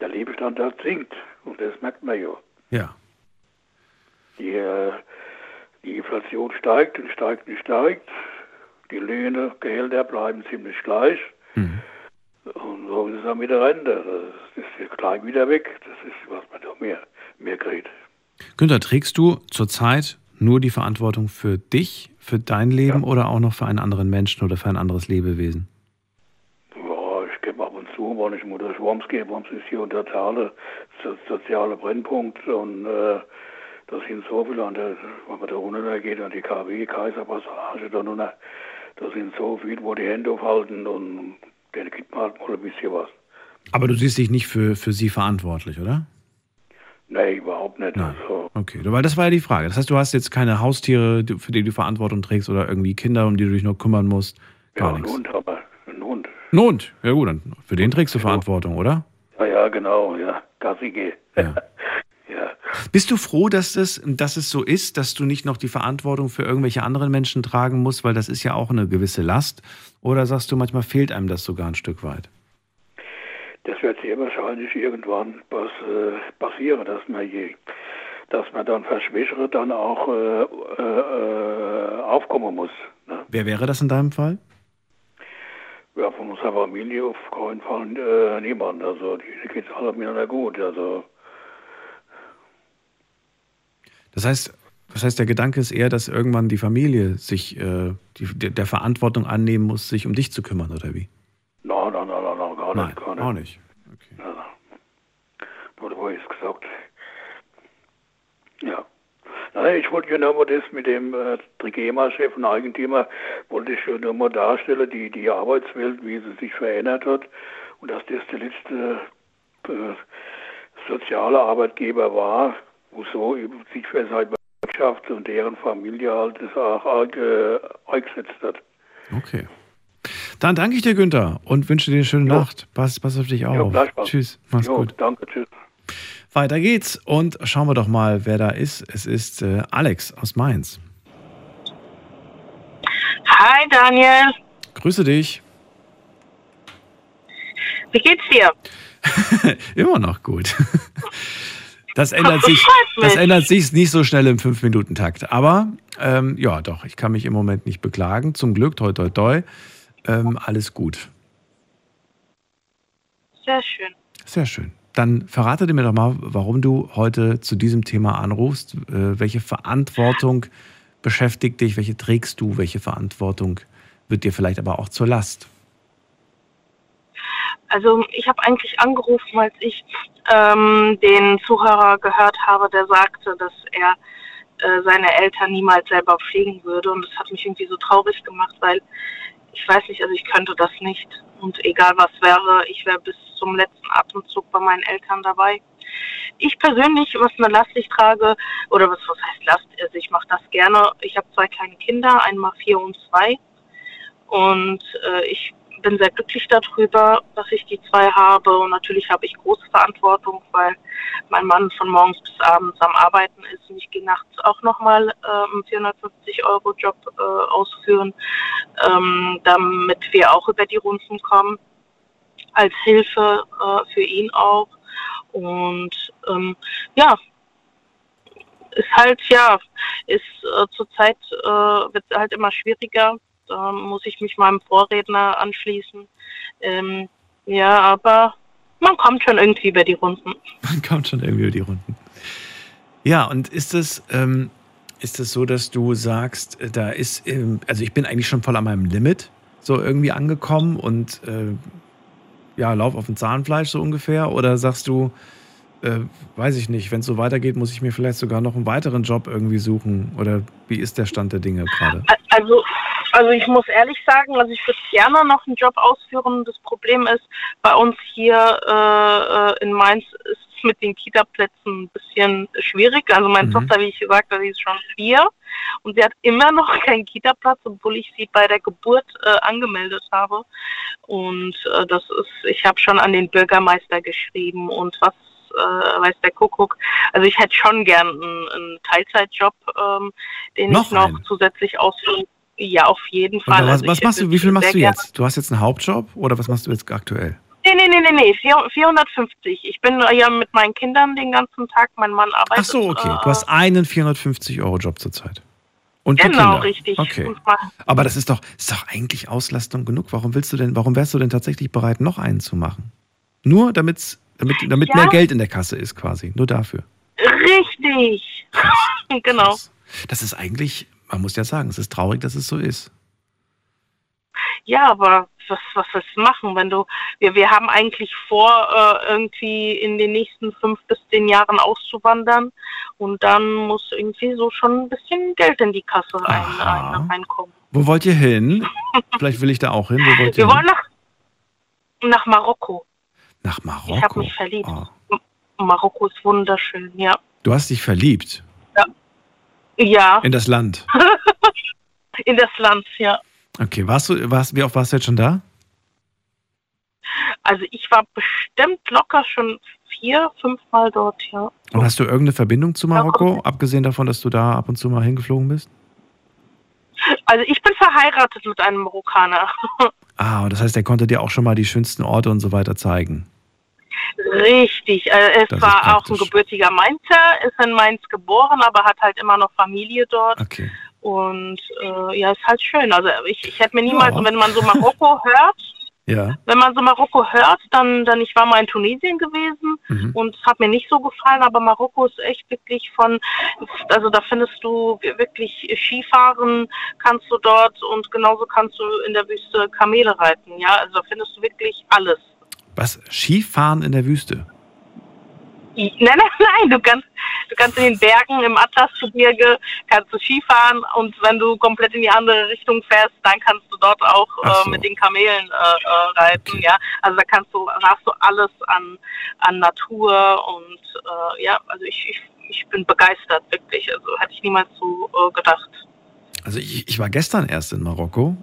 Der Lebensstandard sinkt. Und das merkt man ja. Ja. Die, äh, die Inflation steigt und steigt und steigt. Die Löhne, Gehälter bleiben ziemlich gleich. Und so ist es auch mit der Rente. Das ist gleich wieder weg. Das ist, was man da mehr, mehr kriegt. Günther, trägst du zurzeit nur die Verantwortung für dich, für dein Leben oder auch noch für einen anderen Menschen oder für ein anderes Lebewesen? Ja, ich gebe ab und zu, wenn ich mal durch Worms gehe, Worms ist hier unter Tale, so, soziale Brennpunkt und äh, da sind so viele, an der, wenn man da runter geht, an die KW, Kaiserpassage, da runter, da sind so viele, wo die Hände aufhalten und denen gibt man halt mal ein bisschen was. Aber du siehst dich nicht für, für sie verantwortlich, oder? Nee, überhaupt nicht. Also, Okay, weil das war ja die Frage. Das heißt, du hast jetzt keine Haustiere, für die du Verantwortung trägst oder irgendwie Kinder, um die du dich noch kümmern musst. Gar ja, einen nichts. Hund einen. Ein Hund. Ja gut, dann für den trägst du Verantwortung, oder? Ja, ja, genau, ja, Gassi geh. Ja. Bist du froh, dass, das, dass es so ist, dass du nicht noch die Verantwortung für irgendwelche anderen Menschen tragen musst, weil das ist ja auch eine gewisse Last? Oder sagst du, manchmal fehlt einem das sogar ein Stück weit? Das wird sehr wahrscheinlich irgendwann was, äh, passieren, dass man je, dass man dann verschwächere dann auch äh, äh, aufkommen muss. Ne? Wer wäre das in deinem Fall? Ja, von unserer Familie auf keinen Fall äh, niemand. Also die geht's alle miteinander gut. Also Das heißt, Das heißt, der Gedanke ist eher, dass irgendwann die Familie sich äh, die, der Verantwortung annehmen muss, sich um dich zu kümmern, oder wie? Nein, nein, nein, nein, nein gar Nein, nicht. Gar nicht. auch nicht. Nein, nein. Nur da habe ich es gesagt. Ja. Nein, ich wollte ja nur mal das mit dem äh, Trigema-Chef und Eigentümer, wollte ich ja nur mal darstellen, die, die Arbeitswelt, wie sie sich verändert hat und dass das der letzte äh, soziale Arbeitgeber war, wo so eben sich für seine Wirtschaft und deren Familie halt das auch äh, eingesetzt hat. Okay. Dann danke ich dir, Günther, und wünsche dir eine schöne Nacht. Pass, pass auf dich auf. gleichfalls. Tschüss. Mach's Jo, gut. Danke, tschüss. Weiter geht's und schauen wir doch mal, wer da ist. Es ist äh, Alex aus Mainz. Hi Daniel, Grüße dich. wie geht's dir? Immer noch gut. Das ändert sich, das ändert sich nicht so schnell im 5-Minuten-Takt. Aber ähm, ja, doch, ich kann mich im Moment nicht beklagen. Zum Glück, toi, toi, toi. Ähm, alles gut. Sehr schön. Sehr schön. Dann verrate dir mir doch mal, warum du heute zu diesem Thema anrufst. Äh, welche Verantwortung beschäftigt dich? Welche trägst du? Welche Verantwortung wird dir vielleicht aber auch zur Last? Also ich habe eigentlich angerufen, als ich ähm, den Zuhörer gehört habe, der sagte, dass er äh, seine Eltern niemals selber pflegen würde. Und das hat mich irgendwie so traurig gemacht, weil ich weiß nicht, also ich könnte das nicht. Und egal was wäre, ich wäre bis zum letzten Atemzug bei meinen Eltern dabei. Ich persönlich, was eine Last ich trage, oder was, was heißt Last, also ich mache das gerne. Ich habe zwei kleine Kinder, einmal vier und zwei. Und äh, ich bin sehr glücklich darüber, dass ich die zwei habe. Und natürlich habe ich große Verantwortung, weil mein Mann von morgens bis abends am Arbeiten ist. Und ich gehe nachts auch nochmal äh, einen 450-Euro-Job äh, ausführen, ähm, damit wir auch über die Runden kommen. Als Hilfe äh, für ihn auch. Und ähm, ja, ist halt, ja, ist äh, zurzeit äh, wird halt immer schwieriger. Da muss ich mich meinem Vorredner anschließen. Ähm, ja, aber man kommt schon irgendwie über die Runden. Man kommt schon irgendwie über die Runden. Ja, und ist es, ähm, ist es so, dass du sagst, äh, da ist, ähm, also ich bin eigentlich schon voll an meinem Limit so irgendwie angekommen und äh, ja, lauf auf dem Zahnfleisch so ungefähr? Oder sagst du, äh, weiß ich nicht, wenn es so weitergeht, muss ich mir vielleicht sogar noch einen weiteren Job irgendwie suchen? Oder wie ist der Stand der Dinge gerade? Also, also ich muss ehrlich sagen, also ich würde gerne noch einen Job ausführen. Das Problem ist, bei uns hier äh, äh, in Mainz ist es mit den Kita-Plätzen ein bisschen schwierig. Also meine Mhm. Tochter, wie ich gesagt habe, die ist schon vier und sie hat immer noch keinen Kita-Platz, obwohl ich sie bei der Geburt äh, angemeldet habe. Und äh, das ist, ich habe schon an den Bürgermeister geschrieben und was äh, weiß der Kuckuck. Also ich hätte schon gern einen, einen Teilzeitjob, ähm, den Noch ich noch einen? zusätzlich ausführen. Ja, auf jeden Fall. was, Also was machst du, wie viel machst du gerne- jetzt? Du hast jetzt einen Hauptjob oder was machst du jetzt aktuell? Nee, nee, nee, nee, nee, 4- 450. Ich bin ja mit meinen Kindern den ganzen Tag, mein Mann arbeitet. Ach so, okay. äh, Du hast einen 450-Euro-Job zurzeit. Und Genau, richtig. Okay. Aber das ist doch, ist doch eigentlich Auslastung genug. Warum willst du denn, warum wärst du denn tatsächlich bereit, noch einen zu machen? Nur damit's, damit, damit Ja. mehr Geld in der Kasse ist, quasi. Nur dafür. Richtig. genau. Das ist eigentlich, man muss ja sagen, es ist traurig, dass es so ist. Ja, aber was, was willst du machen, wenn du, wir, wir haben eigentlich vor, äh, irgendwie in den nächsten fünf bis zehn Jahren auszuwandern und dann muss irgendwie so schon ein bisschen Geld in die Kasse rein, rein, reinkommen. Wo wollt ihr hin? Vielleicht will ich da auch hin. Wo wollt ihr Wir wollen hin? nach, nach Marokko. Nach Ich habe Marokko. mich verliebt. M- Marokko ist wunderschön, ja. Du hast dich verliebt Ja, in das Land. in das Land, ja. Okay, warst du, warst, wie oft warst du jetzt schon da? Also ich war bestimmt locker schon vier, fünf Mal dort, ja. Und hast du irgendeine Verbindung zu Marokko, abgesehen davon, dass du da ab und zu mal hingeflogen bist? Also ich bin verheiratet mit einem Marokkaner. Ah, und das heißt, er konnte dir auch schon mal die schönsten Orte und so weiter zeigen. Richtig. Äh, es Das war auch ein gebürtiger Mainzer, ist in Mainz geboren, aber hat halt immer noch Familie dort. Okay. Und äh, ja, ist halt schön. Also ich, ich hätte mir niemals, Ja. wenn man so Marokko hört, Ja. Wenn man so Marokko hört, dann, dann ich war mal in Tunesien gewesen Mhm. und es hat mir nicht so gefallen, aber Marokko ist echt wirklich von, also da findest du wirklich Skifahren kannst du dort und genauso kannst du in der Wüste Kamele reiten, ja, also da findest du wirklich alles. Was? Skifahren in der Wüste? Nein, nein, nein, du kannst, du kannst in den Bergen im Atlasgebirge kannst du Skifahren und wenn du komplett in die andere Richtung fährst, dann kannst du dort auch äh, so. mit den Kamelen äh, äh, reiten, ja. Also da kannst du, hast du alles an, an Natur und äh, ja, also ich, ich, ich bin begeistert, wirklich. Also hätte ich niemals so äh, gedacht. Also ich, ich war gestern erst in Marokko.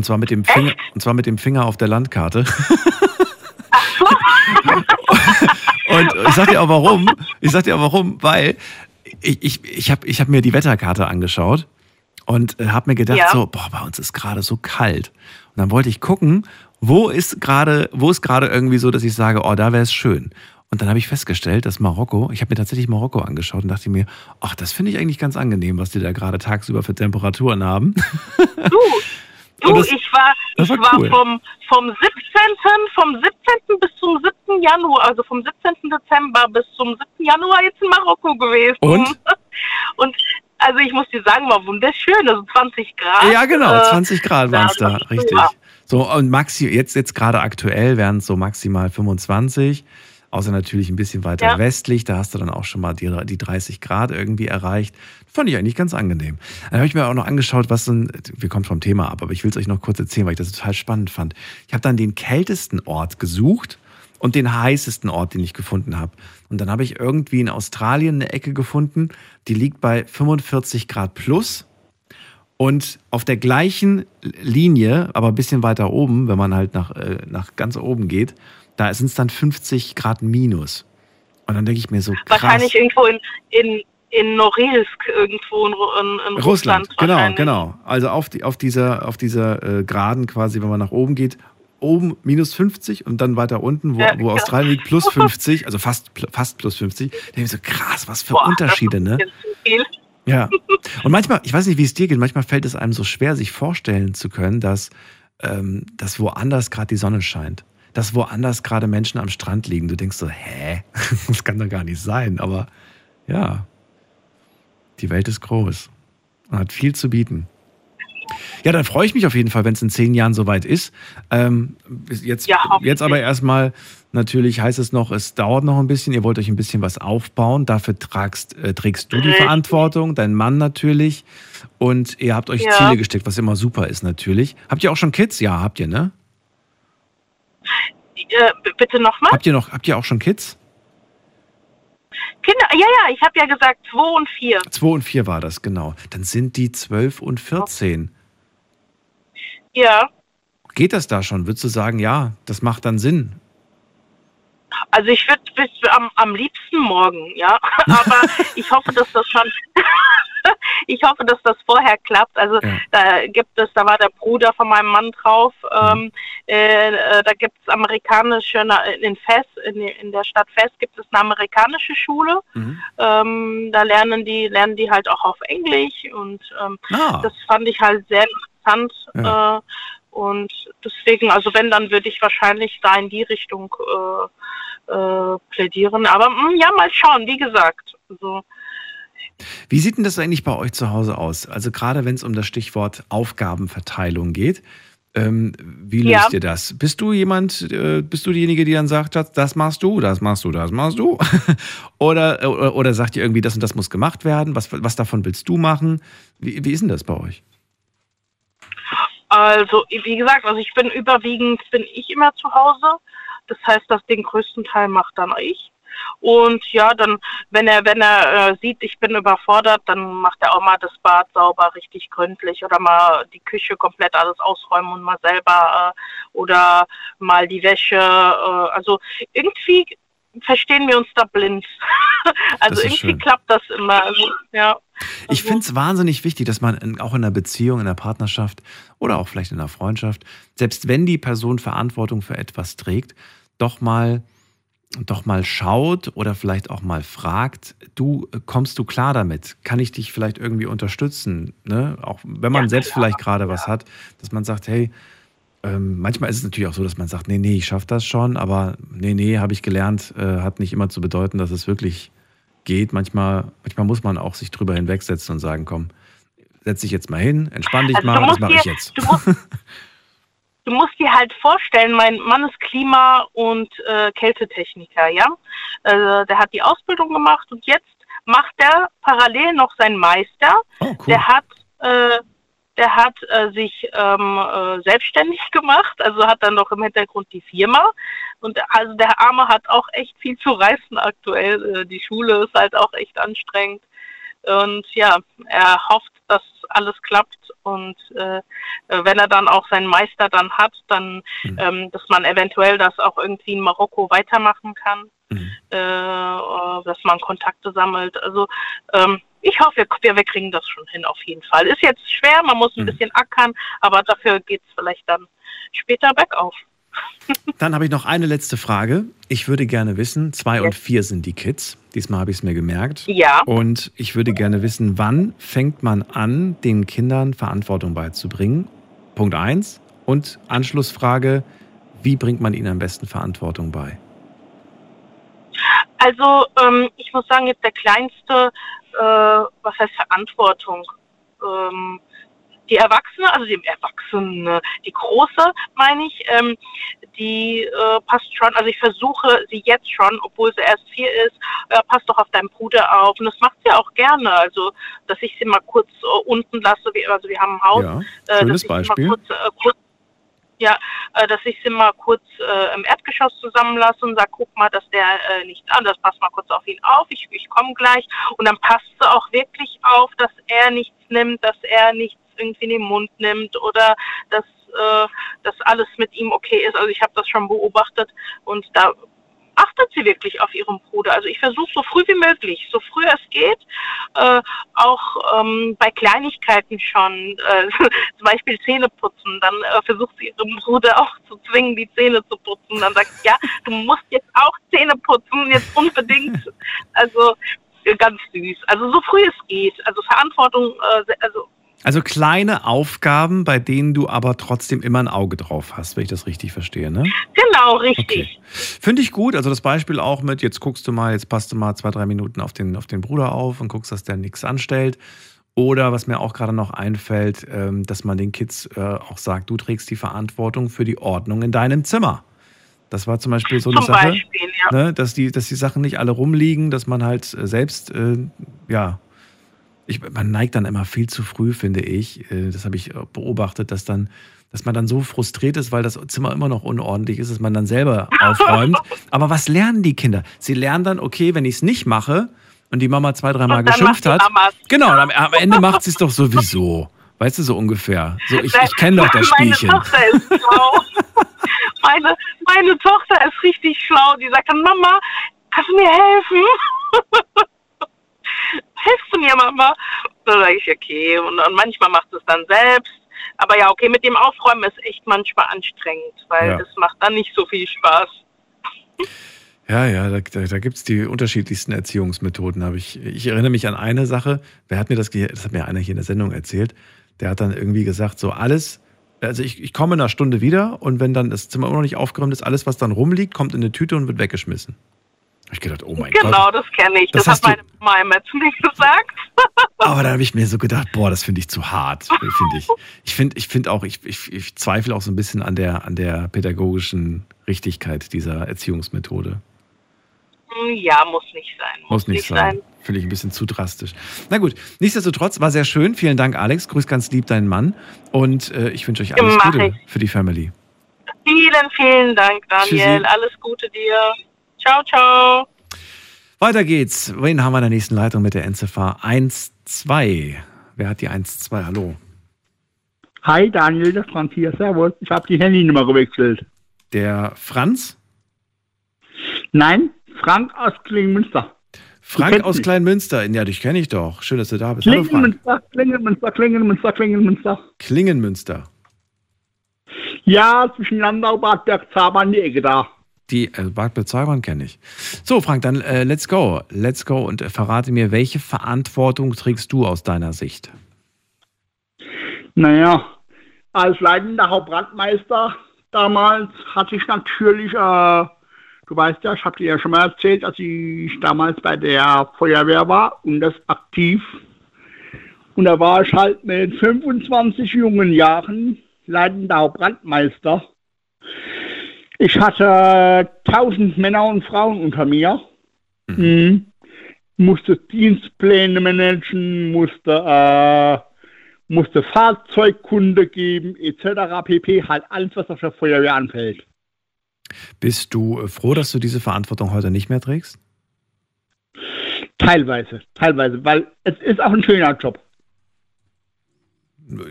Und zwar mit dem Finger, und zwar mit dem Finger auf der Landkarte. und ich sag dir auch warum. Ich sag dir auch warum, weil ich, ich, ich habe ich hab mir die Wetterkarte angeschaut und äh, habe mir gedacht, Ja. so, boah, bei uns ist gerade so kalt. Und dann wollte ich gucken, wo ist gerade, wo ist gerade irgendwie so, dass ich sage, oh, da wäre es schön. Und dann habe ich festgestellt, dass Marokko, ich habe mir tatsächlich Marokko angeschaut und dachte mir, ach, das finde ich eigentlich ganz angenehm, was die da gerade tagsüber für Temperaturen haben. Du, du das- ich war, ich war war cool. vom, vom 17. vom 17. bis zum 7. Januar, also vom 17. Dezember bis zum 7. Januar jetzt in Marokko gewesen. Und? Und also ich muss dir sagen, war wunderschön, also 20 Grad. Ja, genau, äh, 20 Grad waren es da, richtig. So, und maxi, jetzt, jetzt gerade aktuell wären es so maximal 25. Außer natürlich ein bisschen weiter Ja. westlich, da hast du dann auch schon mal die, die 30 Grad irgendwie erreicht. Fand ich eigentlich ganz angenehm. Dann habe ich mir auch noch angeschaut, was so ein, wir kommen vom Thema ab, aber ich will es euch noch kurz erzählen, weil ich das total spannend fand. Ich habe dann den kältesten Ort gesucht und den heißesten Ort, den ich gefunden habe. Und dann habe ich irgendwie in Australien eine Ecke gefunden, die liegt bei 45 Grad plus. Und auf der gleichen Linie, aber ein bisschen weiter oben, wenn man halt nach, äh, nach ganz oben geht, da sind es dann 50 Grad minus. Und dann denke ich mir so, krass. Wahrscheinlich irgendwo in, in, in Norilsk, irgendwo in, in, in Russland, Russland. genau, genau. Also auf, die, auf dieser, auf dieser äh, Geraden quasi, wenn man nach oben geht, oben minus 50 und dann weiter unten, wo, Ja, wo. Australien liegt, plus 50, also fast, fast plus 50. Da denke ich so, krass, was für Boah, Unterschiede, ne? Ja. Und manchmal, ich weiß nicht, wie es dir geht, manchmal fällt es einem so schwer, sich vorstellen zu können, dass, ähm, dass woanders gerade die Sonne scheint. Dass woanders gerade Menschen am Strand liegen. Du denkst so, hä? Das kann doch gar nicht sein. Aber ja, die Welt ist groß und hat viel zu bieten. Ja, dann freue ich mich auf jeden Fall, wenn es in zehn Jahren soweit ist. Ähm, jetzt, Ja, jetzt aber erstmal, natürlich heißt es noch, es dauert noch ein bisschen. Ihr wollt euch ein bisschen was aufbauen. Dafür tragst, äh, trägst du die. Verantwortung, dein Mann natürlich. Und ihr habt euch Ja. Ziele gesteckt, was immer super ist natürlich. Habt ihr auch schon Kids? Ja, habt ihr, ne? Äh, bitte nochmal? Habt ihr noch, habt ihr auch schon Kids? Kinder, ja, ja, ich habe ja gesagt zwei und vier. Zwei und vier war das, genau. Dann sind die zwölf und 14. Ja, Geht das da schon? Würdest du sagen, ja, das macht dann Sinn? Also ich würde bis am, am liebsten morgen, ja. Aber ich hoffe, dass das schon, ich hoffe, dass das vorher klappt. Also Ja. da gibt es, da war der Bruder von meinem Mann drauf. Ähm, äh, äh, da gibt es amerikanische, in Fes, in, in der Stadt Fes gibt es eine amerikanische Schule. Ähm, da lernen die, lernen die halt auch auf Englisch und ähm, Ah. das fand ich halt sehr interessant. Ja. Äh, und deswegen, also wenn, dann würde ich wahrscheinlich da in die Richtung äh, äh, plädieren. Aber mh, ja, mal schauen, wie gesagt. Also, Wie sieht denn das eigentlich bei euch zu Hause aus? Also gerade wenn es um das Stichwort Aufgabenverteilung geht. Ähm, wie löst Ja. ihr das? Bist du jemand, äh, bist du diejenige, die dann sagt, das, das machst du, das machst du, das machst du? oder, oder, oder sagt ihr irgendwie, das und das muss gemacht werden? Was, was davon willst du machen? Wie, wie ist denn das bei euch? also, wie gesagt, also ich bin überwiegend, bin ich immer zu Hause. Das heißt, dass den größten Teil macht dann ich. Und ja, dann, wenn er, wenn er äh, sieht, ich bin überfordert, dann macht er auch mal das Bad sauber, richtig gründlich oder mal die Küche komplett alles ausräumen und mal selber äh, oder mal die Wäsche. Äh, also irgendwie verstehen wir uns da blind. also irgendwie schön. klappt das immer. Also, ja. Ich finde es wahnsinnig wichtig, dass man in, auch in einer Beziehung, in einer Partnerschaft oder auch vielleicht in einer Freundschaft, selbst wenn die Person Verantwortung für etwas trägt, doch mal, doch mal schaut oder vielleicht auch mal fragt, du, kommst du klar damit? Kann ich dich vielleicht irgendwie unterstützen? Ne? Auch wenn man selbst vielleicht gerade was hat, dass man sagt, hey, ähm, manchmal ist es natürlich auch so, dass man sagt, nee, nee, ich schaffe das schon, aber nee, nee, habe ich gelernt, äh, hat nicht immer zu bedeuten, dass es wirklich geht. Manchmal, manchmal muss man auch sich drüber hinwegsetzen und sagen, komm, setz dich jetzt mal hin, entspann dich Also mal, das mache ich jetzt. Du musst, du musst dir halt vorstellen, mein Mann ist Klima- und äh, Kältetechniker, ja. Äh, der hat die Ausbildung gemacht und jetzt macht er parallel noch seinen Meister. Oh, Der hat, äh, der hat äh, sich ähm, äh, selbstständig gemacht, also hat dann noch im Hintergrund die Firma. Und also der Arme hat auch echt viel zu reißen aktuell. Äh, die Schule ist halt auch echt anstrengend. Und ja, er hofft, dass alles klappt und äh, wenn er dann auch seinen Meister dann hat, dann, ähm, dass man eventuell das auch irgendwie in Marokko weitermachen kann, äh, äh, dass man Kontakte sammelt. Also ähm, ich hoffe, wir, wir kriegen das schon hin auf jeden Fall. Ist jetzt schwer, man muss ein bisschen ackern, aber dafür geht's vielleicht dann später bergauf. Dann habe ich noch eine letzte Frage. Ich würde gerne wissen, zwei und vier sind die Kids. Diesmal habe ich es mir gemerkt. Ja. Und ich würde gerne wissen, wann fängt man an, den Kindern Verantwortung beizubringen? Punkt eins. Und Anschlussfrage, wie bringt man ihnen am besten Verantwortung bei? Also ähm, ich muss sagen, jetzt der kleinste, äh, was heißt Verantwortung? Ähm, die Erwachsene, also die Erwachsene, die große, meine ich, ähm, die äh, passt schon, also ich versuche sie jetzt schon, obwohl sie erst vier ist, äh, passt doch auf deinen Bruder auf. Und das macht sie auch gerne, also dass ich sie mal kurz äh, unten lasse, wie, also wir haben ein Haus, Ja, äh, schönes Beispiel. Kurz, äh, kurz ja, äh, dass ich sie mal kurz im Erdgeschoss zusammenlasse und sage, guck mal, dass der nichts an, das passt mal kurz auf ihn auf, ich, ich komme gleich. Und dann passt sie auch wirklich auf, dass er nichts nimmt, dass er nichts irgendwie in den Mund nimmt oder dass, äh, dass alles mit ihm okay ist. Also ich habe das schon beobachtet und da achtet sie wirklich auf ihren Bruder. Also ich versuche so früh wie möglich, so früh es geht, äh, auch ähm, bei Kleinigkeiten schon, äh, zum Beispiel Zähne putzen, dann äh, versucht sie ihren Bruder auch zu zwingen, die Zähne zu putzen. Dann sagt sie, ja, du musst jetzt auch Zähne putzen, jetzt unbedingt. Also ganz süß. Also so früh es geht. Also Verantwortung, äh, also Also kleine Aufgaben, bei denen du aber trotzdem immer ein Auge drauf hast, wenn ich das richtig verstehe, ne? genau, richtig. Finde ich gut. Also das Beispiel auch mit, jetzt guckst du mal, jetzt passt du mal zwei, drei Minuten auf den, auf den Bruder auf und guckst, dass der nichts anstellt. Oder was mir auch gerade noch einfällt, ähm, dass man den Kids äh, auch sagt, du trägst die Verantwortung für die Ordnung in deinem Zimmer. Das war zum Beispiel so eine Sache, Beispiel, ja. ne, dass, die, dass die Sachen nicht alle rumliegen, dass man halt äh, selbst, äh, ja, ich, man neigt dann immer viel zu früh, finde ich. Äh, Das habe ich beobachtet, dass dann, dass man dann so frustriert ist, weil das Zimmer immer noch unordentlich ist, dass man dann selber aufräumt. Aber was lernen die Kinder? Sie lernen dann, okay, wenn ich es nicht mache und die Mama zwei, dreimal geschimpft hat. Genau, am, am Ende macht sie es doch sowieso. Weißt du, so ungefähr. So, ich, ich kenne doch das Meine Spielchen. Tochter ist schlau. meine, meine Tochter ist richtig schlau. Die sagt dann, Mama, kannst du mir helfen? Hilfst du mir, Mama? Dann sage ich, okay. Und, und manchmal macht es dann selbst. Aber ja, okay, mit dem Aufräumen ist echt manchmal anstrengend, weil Ja. es macht dann nicht so viel Spaß. Ja, ja, da, da, da gibt es die unterschiedlichsten Erziehungsmethoden. Hab ich, ich erinnere mich an eine Sache, wer hat mir das, das hat mir einer hier in der Sendung erzählt, der hat dann irgendwie gesagt, so alles, also ich, ich komme in einer Stunde wieder und wenn dann das Zimmer immer noch nicht aufgeräumt ist, alles, was dann rumliegt, kommt in eine Tüte und wird weggeschmissen. Ich gedacht, oh mein genau, Gott. das kenne ich. Das Das, hat meine Mama immer zu mir gesagt. Aber da habe ich mir so gedacht, boah, das finde ich zu hart, finde ich. Ich finde ich find auch, ich, ich, ich zweifle auch so ein bisschen an der, an der pädagogischen Richtigkeit dieser Erziehungsmethode. Hm, Ja, muss nicht sein. Muss nicht sein. Finde ich ein bisschen zu drastisch. Na gut, nichtsdestotrotz war sehr schön. Vielen Dank, Alex. Grüß ganz lieb deinen Mann. Und äh, ich wünsche euch alles Mach Gute ich. für die Family. Vielen, vielen Dank, Daniel. Tschüssi. Alles Gute dir. Ciao, ciao. Weiter geht's. Wen haben wir in der nächsten Leitung mit der Endziffer 1-2? Wer hat die 1-2? Hallo. Hi Daniel, das Franz hier. Servus. Ich habe die Handynummer gewechselt. Der Franz? Nein, Frank aus Klingenmünster. Frank aus mich. Kleinmünster. Ja, dich kenne ich doch. Schön, dass du da bist. Hallo, Frank. Klingenmünster, Klingenmünster, Klingenmünster, Klingenmünster. Klingenmünster. Ja, zwischen Landau, Bad Bergzabern, die Ecke da. Die äh, Bad Bezahlen kenne ich. So, Frank, dann äh, let's go. Let's go und äh, verrate mir, welche Verantwortung trägst du aus deiner Sicht? Naja, als leitender Hauptbrandmeister damals hatte ich natürlich, äh, du weißt ja, ich habe dir ja schon mal erzählt, dass ich damals bei der Feuerwehr war und das aktiv. Und da war ich halt mit 25 jungen Jahren leitender Hauptbrandmeister. Ich hatte 1000 Männer und Frauen unter mir. Mhm. Musste Dienstpläne managen, musste, äh, musste Fahrzeugkunde geben, etc. pp. Halt alles, was auf der Feuerwehr anfällt. Bist du äh, froh, dass du diese Verantwortung heute nicht mehr trägst? Teilweise, teilweise, weil es ist auch ein schöner Job.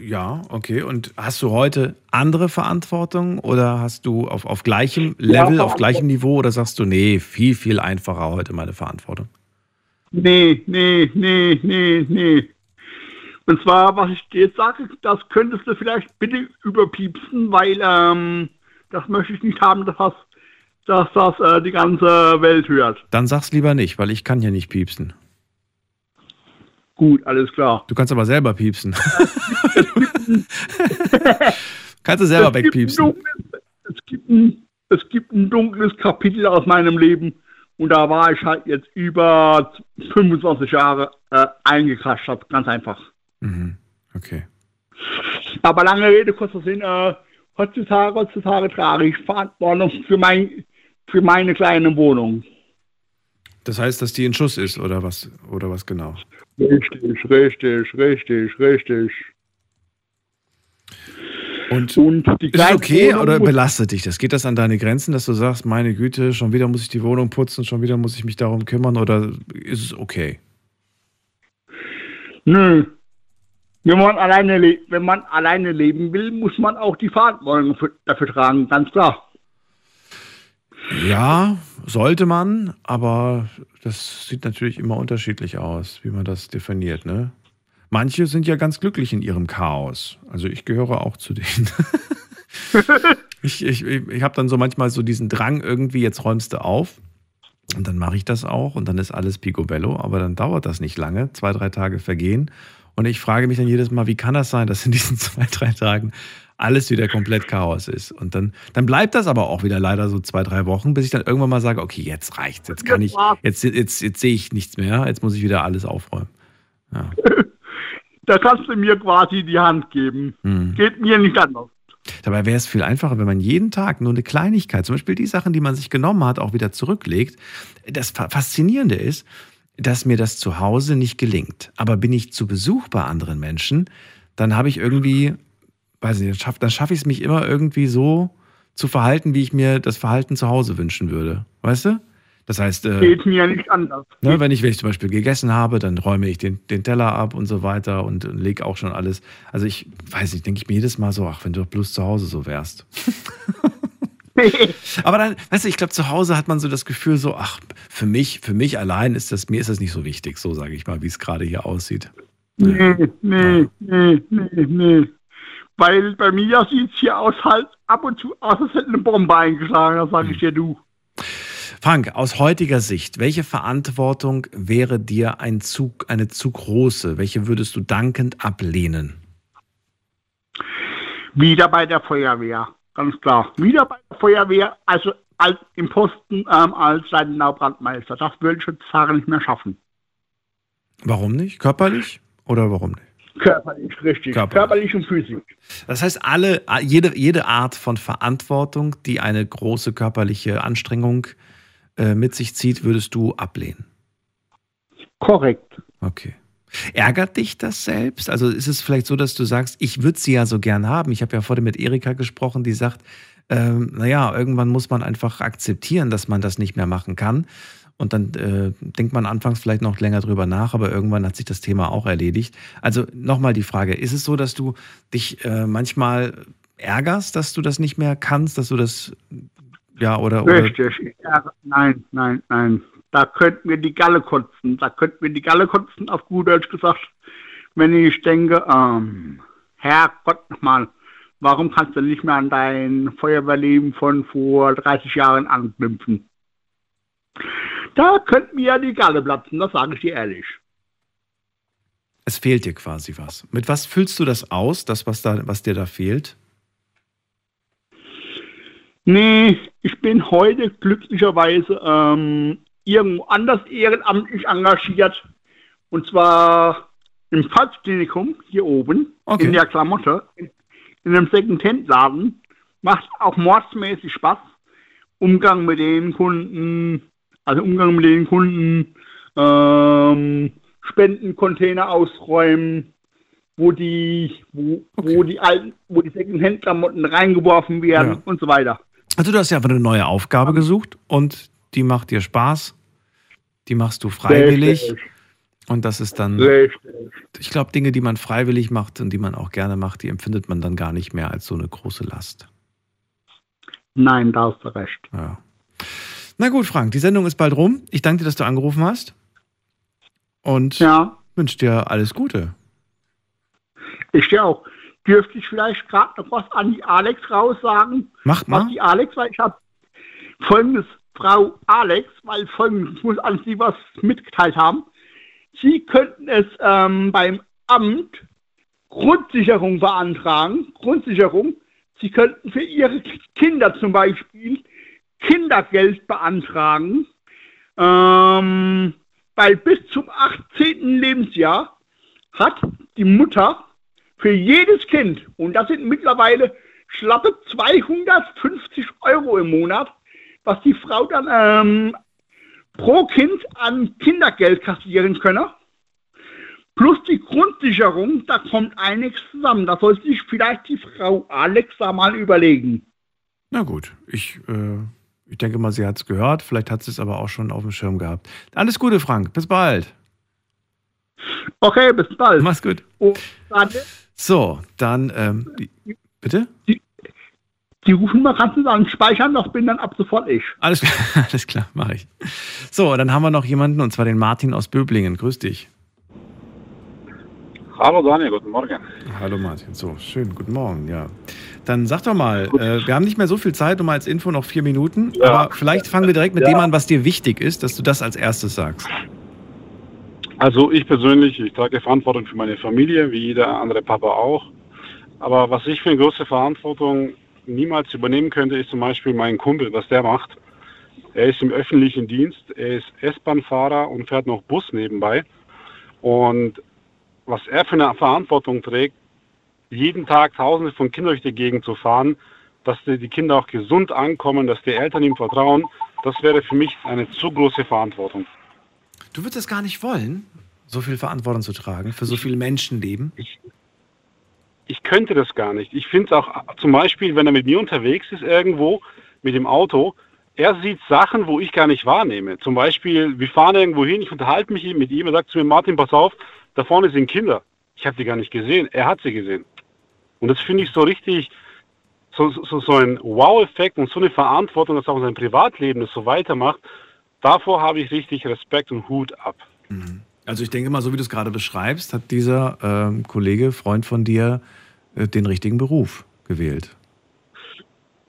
Ja, okay. Und hast du heute andere Verantwortung oder hast du auf, auf gleichem Level, Ja, auf gleichem Niveau oder sagst du, nee, viel, viel einfacher heute meine Verantwortung? Nee, nee, nee, nee, nee. Und zwar, was ich dir jetzt sage, das könntest du vielleicht bitte überpiepsen, weil ähm, das möchte ich nicht haben, dass das, dass das äh, die ganze Welt hört. Dann sag's lieber nicht, weil ich kann hier nicht piepsen. Gut, alles klar. Du kannst aber selber piepsen. kannst du selber Es wegpiepsen. dunkles- Es gibt, ein, es gibt ein dunkles Kapitel aus meinem Leben und da war ich halt jetzt über 25 Jahre äh, eingekrascht, ganz einfach. Mhm. Okay. Aber lange Rede, kurzer Sinn, äh, heutzutage, heutzutage trage ich Verantwortung für, mein, für meine kleine Wohnung. Das heißt, dass die in Schuss ist oder was? Oder was genau? Richtig, richtig, richtig, richtig. Und, die ist es okay Wohnung oder belastet dich das? Geht das an deine Grenzen, dass du sagst, meine Güte, schon wieder muss ich die Wohnung putzen, schon wieder muss ich mich darum kümmern oder ist es okay? Nö. Wenn man, alleine le- wenn man alleine leben will, muss man auch die Verantwortung für, dafür tragen, ganz klar. Ja, sollte man, aber das sieht natürlich immer unterschiedlich aus, wie man das definiert, ne? Manche sind ja ganz glücklich in ihrem Chaos. Also ich gehöre auch zu denen. ich ich, ich habe dann so manchmal so diesen Drang irgendwie, jetzt räumst du auf. Und dann mache ich das auch und dann ist alles picobello, aber dann dauert das nicht lange. Zwei, drei Tage vergehen. Und ich frage mich dann jedes Mal, wie kann das sein, dass in diesen zwei, drei Tagen alles wieder komplett Chaos ist. Und dann, dann bleibt das aber auch wieder leider so zwei, drei Wochen, bis ich dann irgendwann mal sage, okay, jetzt reicht's, jetzt kann ich, jetzt, jetzt, jetzt sehe ich nichts mehr, jetzt muss ich wieder alles aufräumen. Da kannst du mir quasi die Hand geben. Hm. Geht mir nicht anders. Dabei wäre es viel einfacher, wenn man jeden Tag nur eine Kleinigkeit, zum Beispiel die Sachen, die man sich genommen hat, auch wieder zurücklegt. Das Fa- Faszinierende ist, dass mir das zu Hause nicht gelingt. Aber bin ich zu Besuch bei anderen Menschen, dann habe ich irgendwie, weiß nicht, dann schaffe ich es mich immer irgendwie so zu verhalten, wie ich mir das Verhalten zu Hause wünschen würde. Weißt du? Das heißt, äh, Geht mir nicht anders. Ne, wenn, ich, wenn ich zum Beispiel gegessen habe, dann räume ich den, den Teller ab und so weiter und, und lege auch schon alles. Also ich weiß nicht, denke ich mir jedes Mal so, ach, wenn du doch bloß zu Hause so wärst. Aber dann, weißt du, ich glaube, zu Hause hat man so das Gefühl, so, ach, für mich, für mich allein ist das, mir ist das nicht so wichtig, so sage ich mal, wie es gerade hier aussieht. Nee, nee, nee, nee, nee. Weil bei mir sieht es hier aus halt ab und zu aus, als hätte eine Bombe eingeschlagen, das sage ich dir du. Frank, aus heutiger Sicht, welche Verantwortung wäre dir ein zu, eine zu große? Welche würdest du dankend ablehnen? Wieder bei der Feuerwehr, ganz klar. Wieder bei der Feuerwehr, also als, im Posten ähm, als leitender Brandmeister. Das würde ich heutzutage nicht mehr schaffen. Warum nicht? Körperlich oder warum nicht? Körperlich, richtig. Körperlich. Körperlich, und physisch. Das heißt, alle, jede, jede Art von Verantwortung, die eine große körperliche Anstrengung äh, mit sich zieht, würdest du ablehnen. Korrekt. Okay. Ärgert dich das selbst? Also ist es vielleicht so, dass du sagst, ich würde sie ja so gern haben. Ich habe ja vorhin mit Erika gesprochen, die sagt, ähm, naja, irgendwann muss man einfach akzeptieren, dass man das nicht mehr machen kann. Und dann äh, denkt man anfangs vielleicht noch länger drüber nach, aber irgendwann hat sich das Thema auch erledigt. Also nochmal die Frage, ist es so, dass du dich äh, manchmal ärgerst, dass du das nicht mehr kannst, dass du das, ja, oder, oder Richtig. Ja, nein, nein, nein. Da könnten wir die Galle kotzen. Da könnten wir die Galle kotzen, auf gut Deutsch gesagt. Wenn ich denke, ähm, Herrgott nochmal, warum kannst du nicht mehr an dein Feuerwehrleben von vor 30 Jahren anknüpfen? Da könnten mir ja die Galle platzen, das sage ich dir ehrlich. Es fehlt dir quasi was. Mit was füllst du das aus, das, was, da, was dir da fehlt? Nee, ich bin heute glücklicherweise ähm, irgendwo anders ehrenamtlich engagiert. Und zwar im Pfalzklinikum hier oben, Okay. in der Klamotte, in, in einem Second-Hand-Laden. Macht auch mordsmäßig Spaß. Umgang mit den Kunden, also Umgang mit den Kunden, ähm, Spendencontainer ausräumen, wo die, wo, wo die alten, wo die Second-Hand-Klamotten reingeworfen werden Ja. und so weiter. Also du hast ja einfach eine neue Aufgabe gesucht und die macht dir Spaß. Die machst du freiwillig. Richtig. Und das ist dann, Richtig. ich glaube, Dinge, die man freiwillig macht und die man auch gerne macht, die empfindet man dann gar nicht mehr als so eine große Last. Nein, da hast du recht. Ja. Na gut, Frank, die Sendung ist bald rum. Ich danke dir, dass du angerufen hast. Und wünsche dir alles Gute. Ich dir auch. Dürfte ich vielleicht gerade noch was an die Alex raussagen? Macht mal. Was die Alex, weil ich habe folgendes, Frau Alex, weil folgendes, muss an Sie was mitgeteilt haben. Sie könnten es ähm, beim Amt Grundsicherung beantragen. Grundsicherung. Sie könnten für Ihre Kinder zum Beispiel Kindergeld beantragen. Ähm, weil bis zum 18. Lebensjahr hat die Mutter für jedes Kind, und das sind mittlerweile schlappe 250 Euro im Monat, was die Frau dann ähm, pro Kind an Kindergeld kassieren könne. Plus die Grundsicherung, da kommt einiges zusammen. Da sollte sich vielleicht die Frau Alex da mal überlegen. Na gut, ich, äh, ich denke mal, sie hat es gehört. Vielleicht hat sie es aber auch schon auf dem Schirm gehabt. Alles Gute, Frank. Bis bald. Okay, bis bald. Mach's gut. Und dann, So, dann, ähm, bitte? die rufen mal ganz an, speichern, das bin dann ab sofort ich. Alles klar, alles klar, mache ich. So, dann haben wir noch jemanden, und zwar den Martin aus Böblingen. Grüß dich. Hallo Daniel, guten Morgen. Hallo Martin. So, schön, guten Morgen, ja. Dann sag doch mal, äh, wir haben nicht mehr so viel Zeit, um als Info noch vier Minuten, Ja. aber vielleicht fangen wir direkt mit Ja. dem an, was dir wichtig ist, dass du das als erstes sagst. Also ich persönlich, ich trage Verantwortung für meine Familie, wie jeder andere Papa auch. Aber was ich für eine große Verantwortung niemals übernehmen könnte, ist zum Beispiel mein Kumpel, was der macht. Er ist im öffentlichen Dienst, er ist S-Bahn-Fahrer und fährt noch Bus nebenbei. Und was er für eine Verantwortung trägt, jeden Tag Tausende von Kindern durch die Gegend zu fahren, dass die Kinder auch gesund ankommen, dass die Eltern ihm vertrauen, das wäre für mich eine zu große Verantwortung. Du würdest es gar nicht wollen, so viel Verantwortung zu tragen für so viele Menschenleben? ich könnte das gar nicht. Ich finde es auch zum Beispiel, wenn er mit mir unterwegs ist irgendwo mit dem Auto, er sieht Sachen, wo ich gar nicht wahrnehme. Zum Beispiel, wir fahren irgendwo hin, ich unterhalte mich mit ihm, er sagt zu mir, Martin, pass auf, da vorne sind Kinder. Ich habe die gar nicht gesehen, er hat sie gesehen. Und das finde ich so richtig, so, so, so ein Wow-Effekt und so eine Verantwortung, dass auch sein Privatleben das so weitermacht. Davor habe ich richtig Respekt und Hut ab. Also ich denke mal, so wie du es gerade beschreibst, hat dieser ähm, Kollege, Freund von dir, äh, den richtigen Beruf gewählt.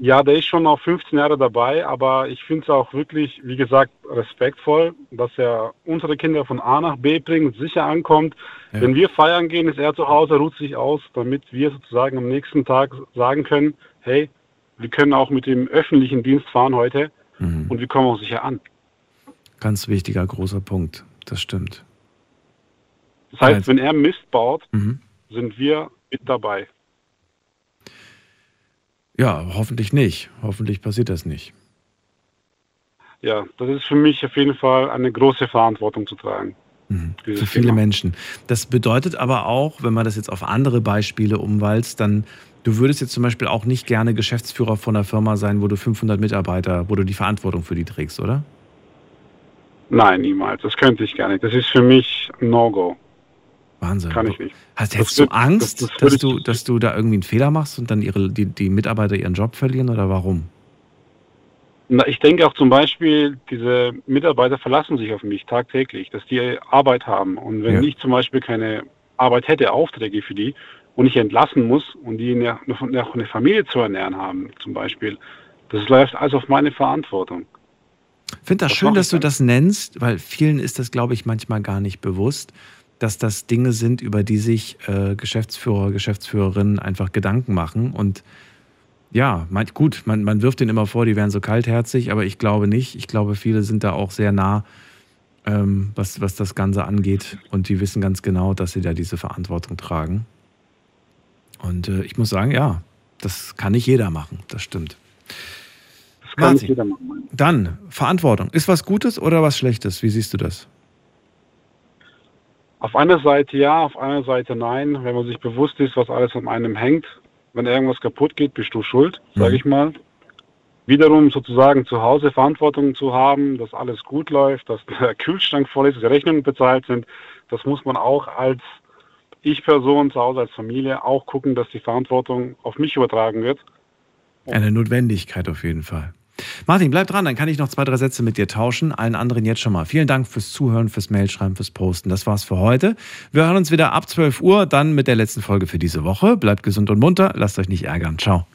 Ja, der ist schon noch 15 Jahre dabei, aber ich finde es auch wirklich, wie gesagt, respektvoll, dass er unsere Kinder von A nach B bringt, sicher ankommt. Ja. Wenn wir feiern gehen, ist er zu Hause, ruht sich aus, damit wir sozusagen am nächsten Tag sagen können, hey, wir können auch mit dem öffentlichen Dienst fahren heute und wir kommen auch sicher an. Ganz wichtiger, großer Punkt. Das stimmt. Das heißt, Also- wenn er Mist baut, Mhm. sind wir mit dabei. Ja, hoffentlich nicht. Hoffentlich passiert das nicht. Ja, das ist für mich auf jeden Fall eine große Verantwortung zu tragen. Für viele Menschen. Das bedeutet aber auch, wenn man das jetzt auf andere Beispiele umwalzt, dann, du würdest jetzt zum Beispiel auch nicht gerne Geschäftsführer von einer Firma sein, wo du 500 Mitarbeiter, wo du die Verantwortung für die trägst, oder? Nein, niemals. Das könnte ich gar nicht. Das ist für mich ein No-Go. Wahnsinn. Kann ich nicht. Hast, Das hättest du wird- Angst, das- das dass, du, dass du da irgendwie einen Fehler machst und dann ihre, die, die Mitarbeiter ihren Job verlieren oder warum? Na, ich denke auch zum Beispiel, diese Mitarbeiter verlassen sich auf mich tagtäglich, dass die Arbeit haben. Und wenn Ja. ich zum Beispiel keine Arbeit hätte, Aufträge für die und ich entlassen muss und die noch noch eine Familie zu ernähren haben, zum Beispiel, das läuft alles auf meine Verantwortung. Ich finde das Was schön, dass du das nennst, weil vielen ist das, glaube ich, manchmal gar nicht bewusst, dass das Dinge sind, über die sich äh, Geschäftsführer, Geschäftsführerinnen einfach Gedanken machen. Und ja, man, gut, man, man wirft denen immer vor, die wären so kaltherzig, aber ich glaube nicht. Ich glaube, viele sind da auch sehr nah, ähm, was, was das Ganze angeht. Und die wissen ganz genau, dass sie da diese Verantwortung tragen. Und äh, ich muss sagen, ja, das kann nicht jeder machen, das stimmt. Das kann nicht jeder machen. Dann, Verantwortung. Ist was Gutes oder was Schlechtes? Wie siehst du das? Auf einer Seite ja, auf einer Seite nein. Wenn man sich bewusst ist, was alles an einem hängt, wenn irgendwas kaputt geht, bist du schuld, sage ich mal. Wiederum sozusagen zu Hause Verantwortung zu haben, dass alles gut läuft, dass der Kühlschrank voll ist, dass die Rechnungen bezahlt sind, das muss man auch als Ich-Person zu Hause, als Familie auch gucken, dass die Verantwortung auf mich übertragen wird. Eine Notwendigkeit auf jeden Fall. Martin, bleib dran, dann kann ich noch zwei, drei Sätze mit dir tauschen. Allen anderen jetzt schon mal. Vielen Dank fürs Zuhören, fürs Mailschreiben, fürs Posten. Das war's für heute. Wir hören uns wieder ab 12 Uhr, dann mit der letzten Folge für diese Woche. Bleibt gesund und munter, lasst euch nicht ärgern. Ciao.